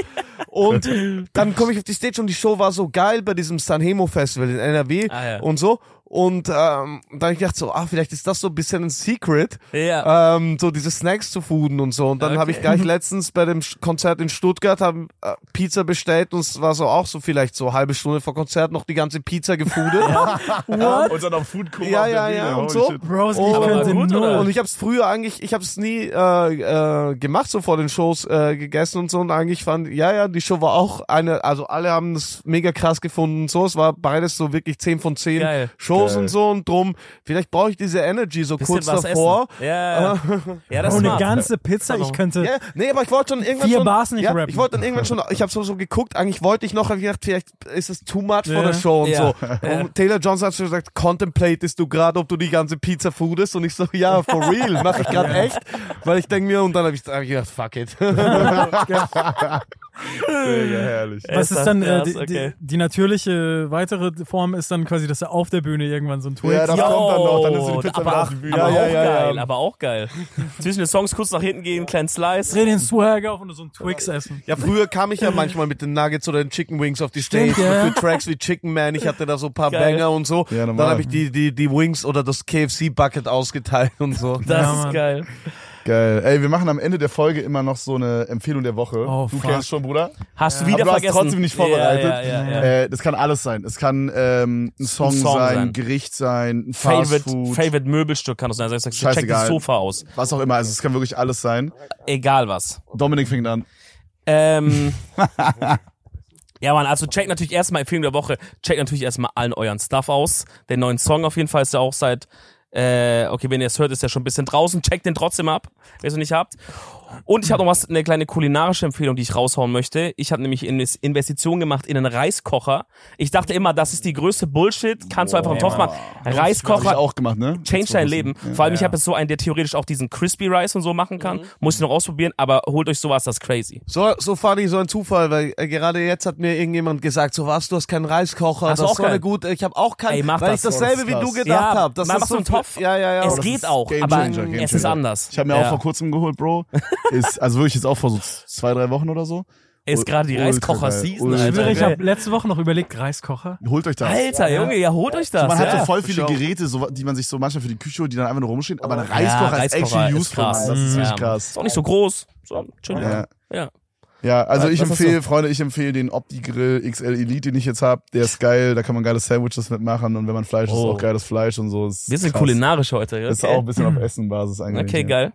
Und dann komme ich auf die Stage und die Show war so geil bei diesem Sanhemo Festival in NRW Ah, ja. und so. Und ähm, dann ich gedacht so, ah, vielleicht ist das so ein bisschen ein Secret, Ja. ähm, so diese Snacks zu fooden und so. Und dann habe ich Okay. gleich letztens bei dem Konzert in Stuttgart haben, äh, Pizza bestellt und es war so auch so vielleicht so halbe Stunde vor Konzert noch die ganze Pizza gefoodet. What? Und dann auf Food Coma Ja, ja, Bühne. ja, und so. Bros, aber könnte gut, oder? Und ich habe es früher eigentlich, ich habe es nie äh, äh, gemacht so vor den Shows äh, gegessen und so und eigentlich fand, ja, ja, die Show war auch eine, also alle haben es mega krass gefunden und so, es war beides so wirklich 10 von 10 Geil. Shows los geil. und so und drum. Vielleicht brauche ich diese Energy so Bisschen kurz davor. Essen. Ja, ja. ja, das Oh, eine ganze Pizza, ich könnte. Ja, nee, aber ich wollte schon irgendwann Vier schon, Bars nicht ja, rappen. Ich wollte dann irgendwann schon, ich habe so, so geguckt, eigentlich wollte ich noch, hab ich gedacht, vielleicht ist es too much Ja. for the show und Ja. so. Und Taylor Johnson hat schon gesagt, contemplatest du gerade, ob du die ganze Pizza foodest? Und ich so, ja, for real, mache ich gerade echt. Weil ich denke mir, und dann habe ich, hab ich gedacht, fuck it. Mega herrlich. Was ist dann äh, die, okay. die, die natürliche weitere Form ist dann quasi, dass er auf der Bühne irgendwann so ein Twix. Ja, das Yo, kommt dann noch, dann ist die Pizza aber, auf die Bühne. aber Ja, auch ja, ja, geil, ja. aber auch geil. Zwischen den Songs kurz nach hinten gehen, kleinen Slice. Dreh den Swag auf und so ein Twix essen. Ja, früher kam ich ja manchmal mit den Nuggets oder den Chicken Wings auf die Stage für Tracks wie Chicken Man. Ich hatte da so ein paar Geil. Banger und so. Dann habe ich die, die, die Wings oder das KFC-Bucket ausgeteilt und so. Das Ja, ist geil. Geil. Ey, wir machen am Ende der Folge immer noch so eine Empfehlung der Woche. Oh, du fuck. kennst schon, Bruder. Hast du Aber wieder du hast vergessen. trotzdem nicht vorbereitet. Ja, ja, ja. Äh, das kann alles sein. Es kann ähm, ein Song, Song sein, sein. Gericht sein, ein Favorite, Favorite Möbelstück kann das sein. Sagst, du, check das Sofa aus. was auch immer. Also es kann wirklich alles sein. Egal was. Dominik fängt an. Ähm, ja, Mann, also check natürlich erstmal Empfehlung der Woche, check natürlich erstmal allen euren Stuff aus. Den neuen Song auf jeden Fall ist ja auch seit, äh, okay, wenn ihr es hört, ist ja schon ein bisschen draußen. Checkt den trotzdem ab, wenn ihr es nicht habt. Und ich habe noch was, eine kleine kulinarische Empfehlung, die ich raushauen möchte. Ich habe nämlich Inves- Investition gemacht in einen Reiskocher. Ich dachte immer, das ist die größte Bullshit. Kannst du einfach im Topf machen. Hab ich Reiskocher, auch gemacht, ne? change dein Leben. Ja. Vor allem, ich habe jetzt so einen, der theoretisch auch diesen Crispy Rice und so machen kann. Muss ich noch ausprobieren, aber holt euch sowas, das ist crazy. So, so funny, so ein Zufall, weil äh, gerade jetzt hat mir irgendjemand gesagt, so was, du hast keinen Reiskocher, Hast das auch ist so eine keinen? gute, ich habe auch keinen, Ey, mach weil das. ich dasselbe das wie du gedacht Ja, habe. Das mach ist so im Topf. Ja, ja, ja. es geht auch, aber es ist anders. Ich habe mir Ja. auch vor kurzem geholt, Bro. Ist, also wirklich jetzt auch vor so zwei, drei Wochen oder so. Ist gerade die Reiskocher-Season. Alter. Ich habe letzte Woche noch überlegt, Reiskocher. Holt euch das. Alter, Junge, ja, holt euch das. man hat ja. so voll viele. Geräte, so, die man sich so manchmal für die Küche holt, die dann einfach nur rumstehen. Aber ein Ja, Reiskocher ist Reiskocher actually ist useful, krass. Das ist Ja. richtig krass. Ist auch nicht so groß. So, chill. Ja. Ja. Ja, also Ja, ich empfehle, Freunde, ich empfehle den Opti-Grill XL Elite, den ich jetzt hab. Der ist geil, da kann man geile Sandwiches mitmachen und wenn man Fleisch ist, Oh. auch geiles Fleisch und so. Ist Wir sind krass. kulinarisch heute. Okay. Ist auch ein bisschen auf Essenbasis eigentlich. okay, geil.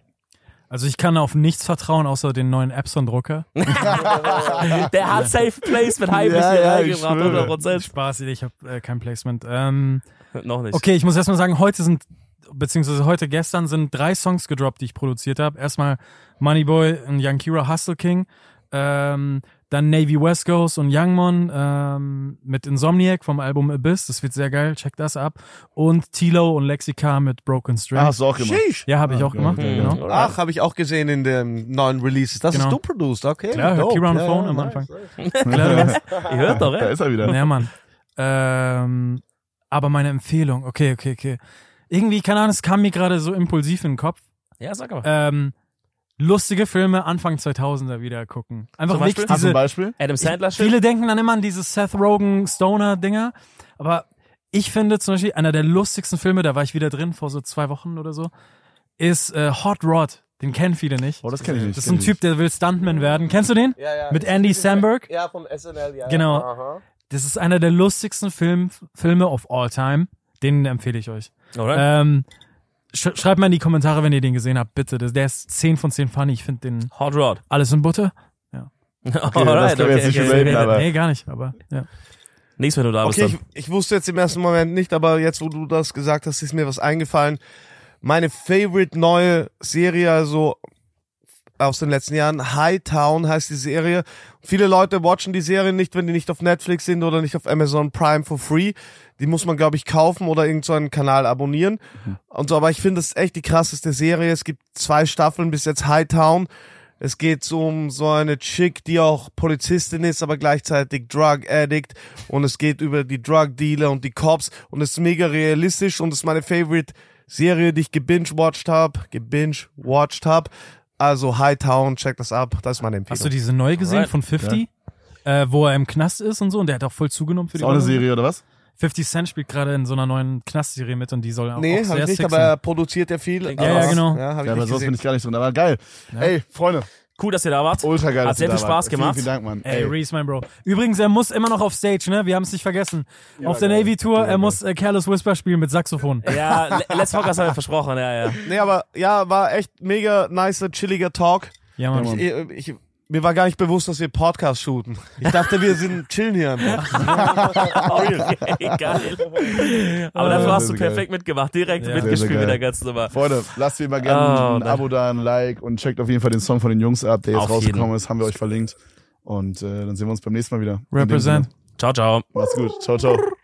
Also ich kann auf nichts vertrauen, außer den neuen Epson-Drucker. Der hat Safe Placement heimlich Ja, hier ja, ich reingebracht, schwöre. 100%. Spaß, ich habe äh, kein Placement. Ähm, Noch nicht. okay, ich muss erstmal sagen, heute sind, beziehungsweise heute gestern sind drei Songs gedroppt, die ich produziert habe. Erstmal Moneyboy und Young Kira Hustle King. Ähm, dann Navy West Coast und Youngmon ähm, mit Insomniac vom Album Abyss. Das wird sehr geil, check das ab. Und Tilo und Lexica mit Broken String. Ah, hast du auch gemacht. Sheesh. ja, habe ich auch gemacht, geil, genau. Ach, habe ich auch gesehen in den neuen Releases. Das Genau. hast du produced, okay. Klar, dope. Kira on the Ja, Phone ja, am nice. Anfang. Klar, du. Ihr hört doch, Da ey. ist er wieder. Ja, Mann. Ähm, aber meine Empfehlung, okay, okay, okay. Irgendwie, keine Ahnung, es kam mir gerade so impulsiv in den Kopf. Ja, sag mal. Ähm, lustige Filme Anfang 2000er wieder gucken. Einfach Zum Beispiel? wirklich Hast du ein diese, Beispiel? Adam Sandler Shit. viele denken dann immer an diese Seth Rogen Stoner Dinger, aber ich finde zum Beispiel einer der lustigsten Filme, da war ich wieder drin vor so zwei Wochen oder so, ist äh, Hot Rod. Den kennen viele nicht. Oh, das kenne ich nicht. Das ist ein Typ, der will Stuntman werden. Kennst du den? Ja, ja. Mit Andy Samberg? Ja, von SNL, ja. Genau. Ja. Aha. Das ist einer der lustigsten Film, Filme of all time. Den empfehle ich euch. Oder? Ähm, schreibt mal in die Kommentare, wenn ihr den gesehen habt, bitte. Das- Der ist 10 von 10 funny. Ich finde den Hot Rod. alles in Butter. Okay, das können wir jetzt nicht relaten, aber Nee, gar nicht, aber ja. Nächstes, wenn du da Okay, bist. ich, ich wusste jetzt im ersten Moment nicht, aber jetzt, wo du das gesagt hast, ist mir was eingefallen. Meine favorite neue Serie, also aus den letzten Jahren, Hightown heißt die Serie. Viele Leute watchen die Serie nicht, wenn die nicht auf Netflix sind oder nicht auf Amazon Prime for free. Die muss man, glaube ich, kaufen oder irgendeinen so einen Kanal abonnieren. Und so, aber ich finde das echt die krasseste Serie. Es gibt zwei Staffeln bis jetzt Hightown. Es geht so um so eine Chick, die auch Polizistin ist, aber gleichzeitig Drug Addict. Und es geht über die Drug Dealer und die Cops. Und es ist mega realistisch und es ist meine Favorite Serie, die ich gebinge-watched habe. Gebinge-watched habe. Also Hightown, check das ab. Das ist meine Empfehlung. Hast du diese neu gesehen Alright. von 50? Äh, wo er im Knast ist und so und der hat auch voll zugenommen für ist die auch eine. Serie oder was? 50 Cent spielt gerade in so einer neuen Knastserie mit und die soll auch, nee, auch habe sehr ich nicht, sick aber er produziert ja viel. Ja, ja, genau. Ja, hab ich Ja, aber nicht sonst bin gesehen. ich gar nicht drin. Aber geil. Ey, Freunde, Cool, dass ihr da wart. ultra geil. Hat sehr viel Spaß wart. gemacht. Vielen, vielen Dank, Mann. Ey, Reese, mein Bro. Übrigens, er muss immer noch auf Stage, ne? Wir haben es nicht vergessen. auf der geil. Navy-Tour, Ja, er geil. muss äh, Careless Whisper spielen mit Saxophon. Ja, le- letztes Podcast haben wir versprochen, ja, ja. Nee, aber ja, war echt mega nicer, chilliger Talk. Ja, Mann. Ja, Mann. Ich, ich, Mir war gar nicht bewusst, dass wir Podcast shooten. Ich dachte, wir sind chillen hier. Okay, geil. Aber dafür hast du perfekt mitgemacht, direkt Ja. mitgespielt mit der ganzen Nummer. Freunde, lasst wie immer gerne Oh, ein. Abo da, ein Like und checkt auf jeden Fall den Song von den Jungs ab, der jetzt Auf rausgekommen jeden. ist. Haben wir euch verlinkt. Und äh, dann sehen wir uns beim nächsten Mal wieder. Represent. Ciao, ciao. Macht's gut. Ciao, ciao.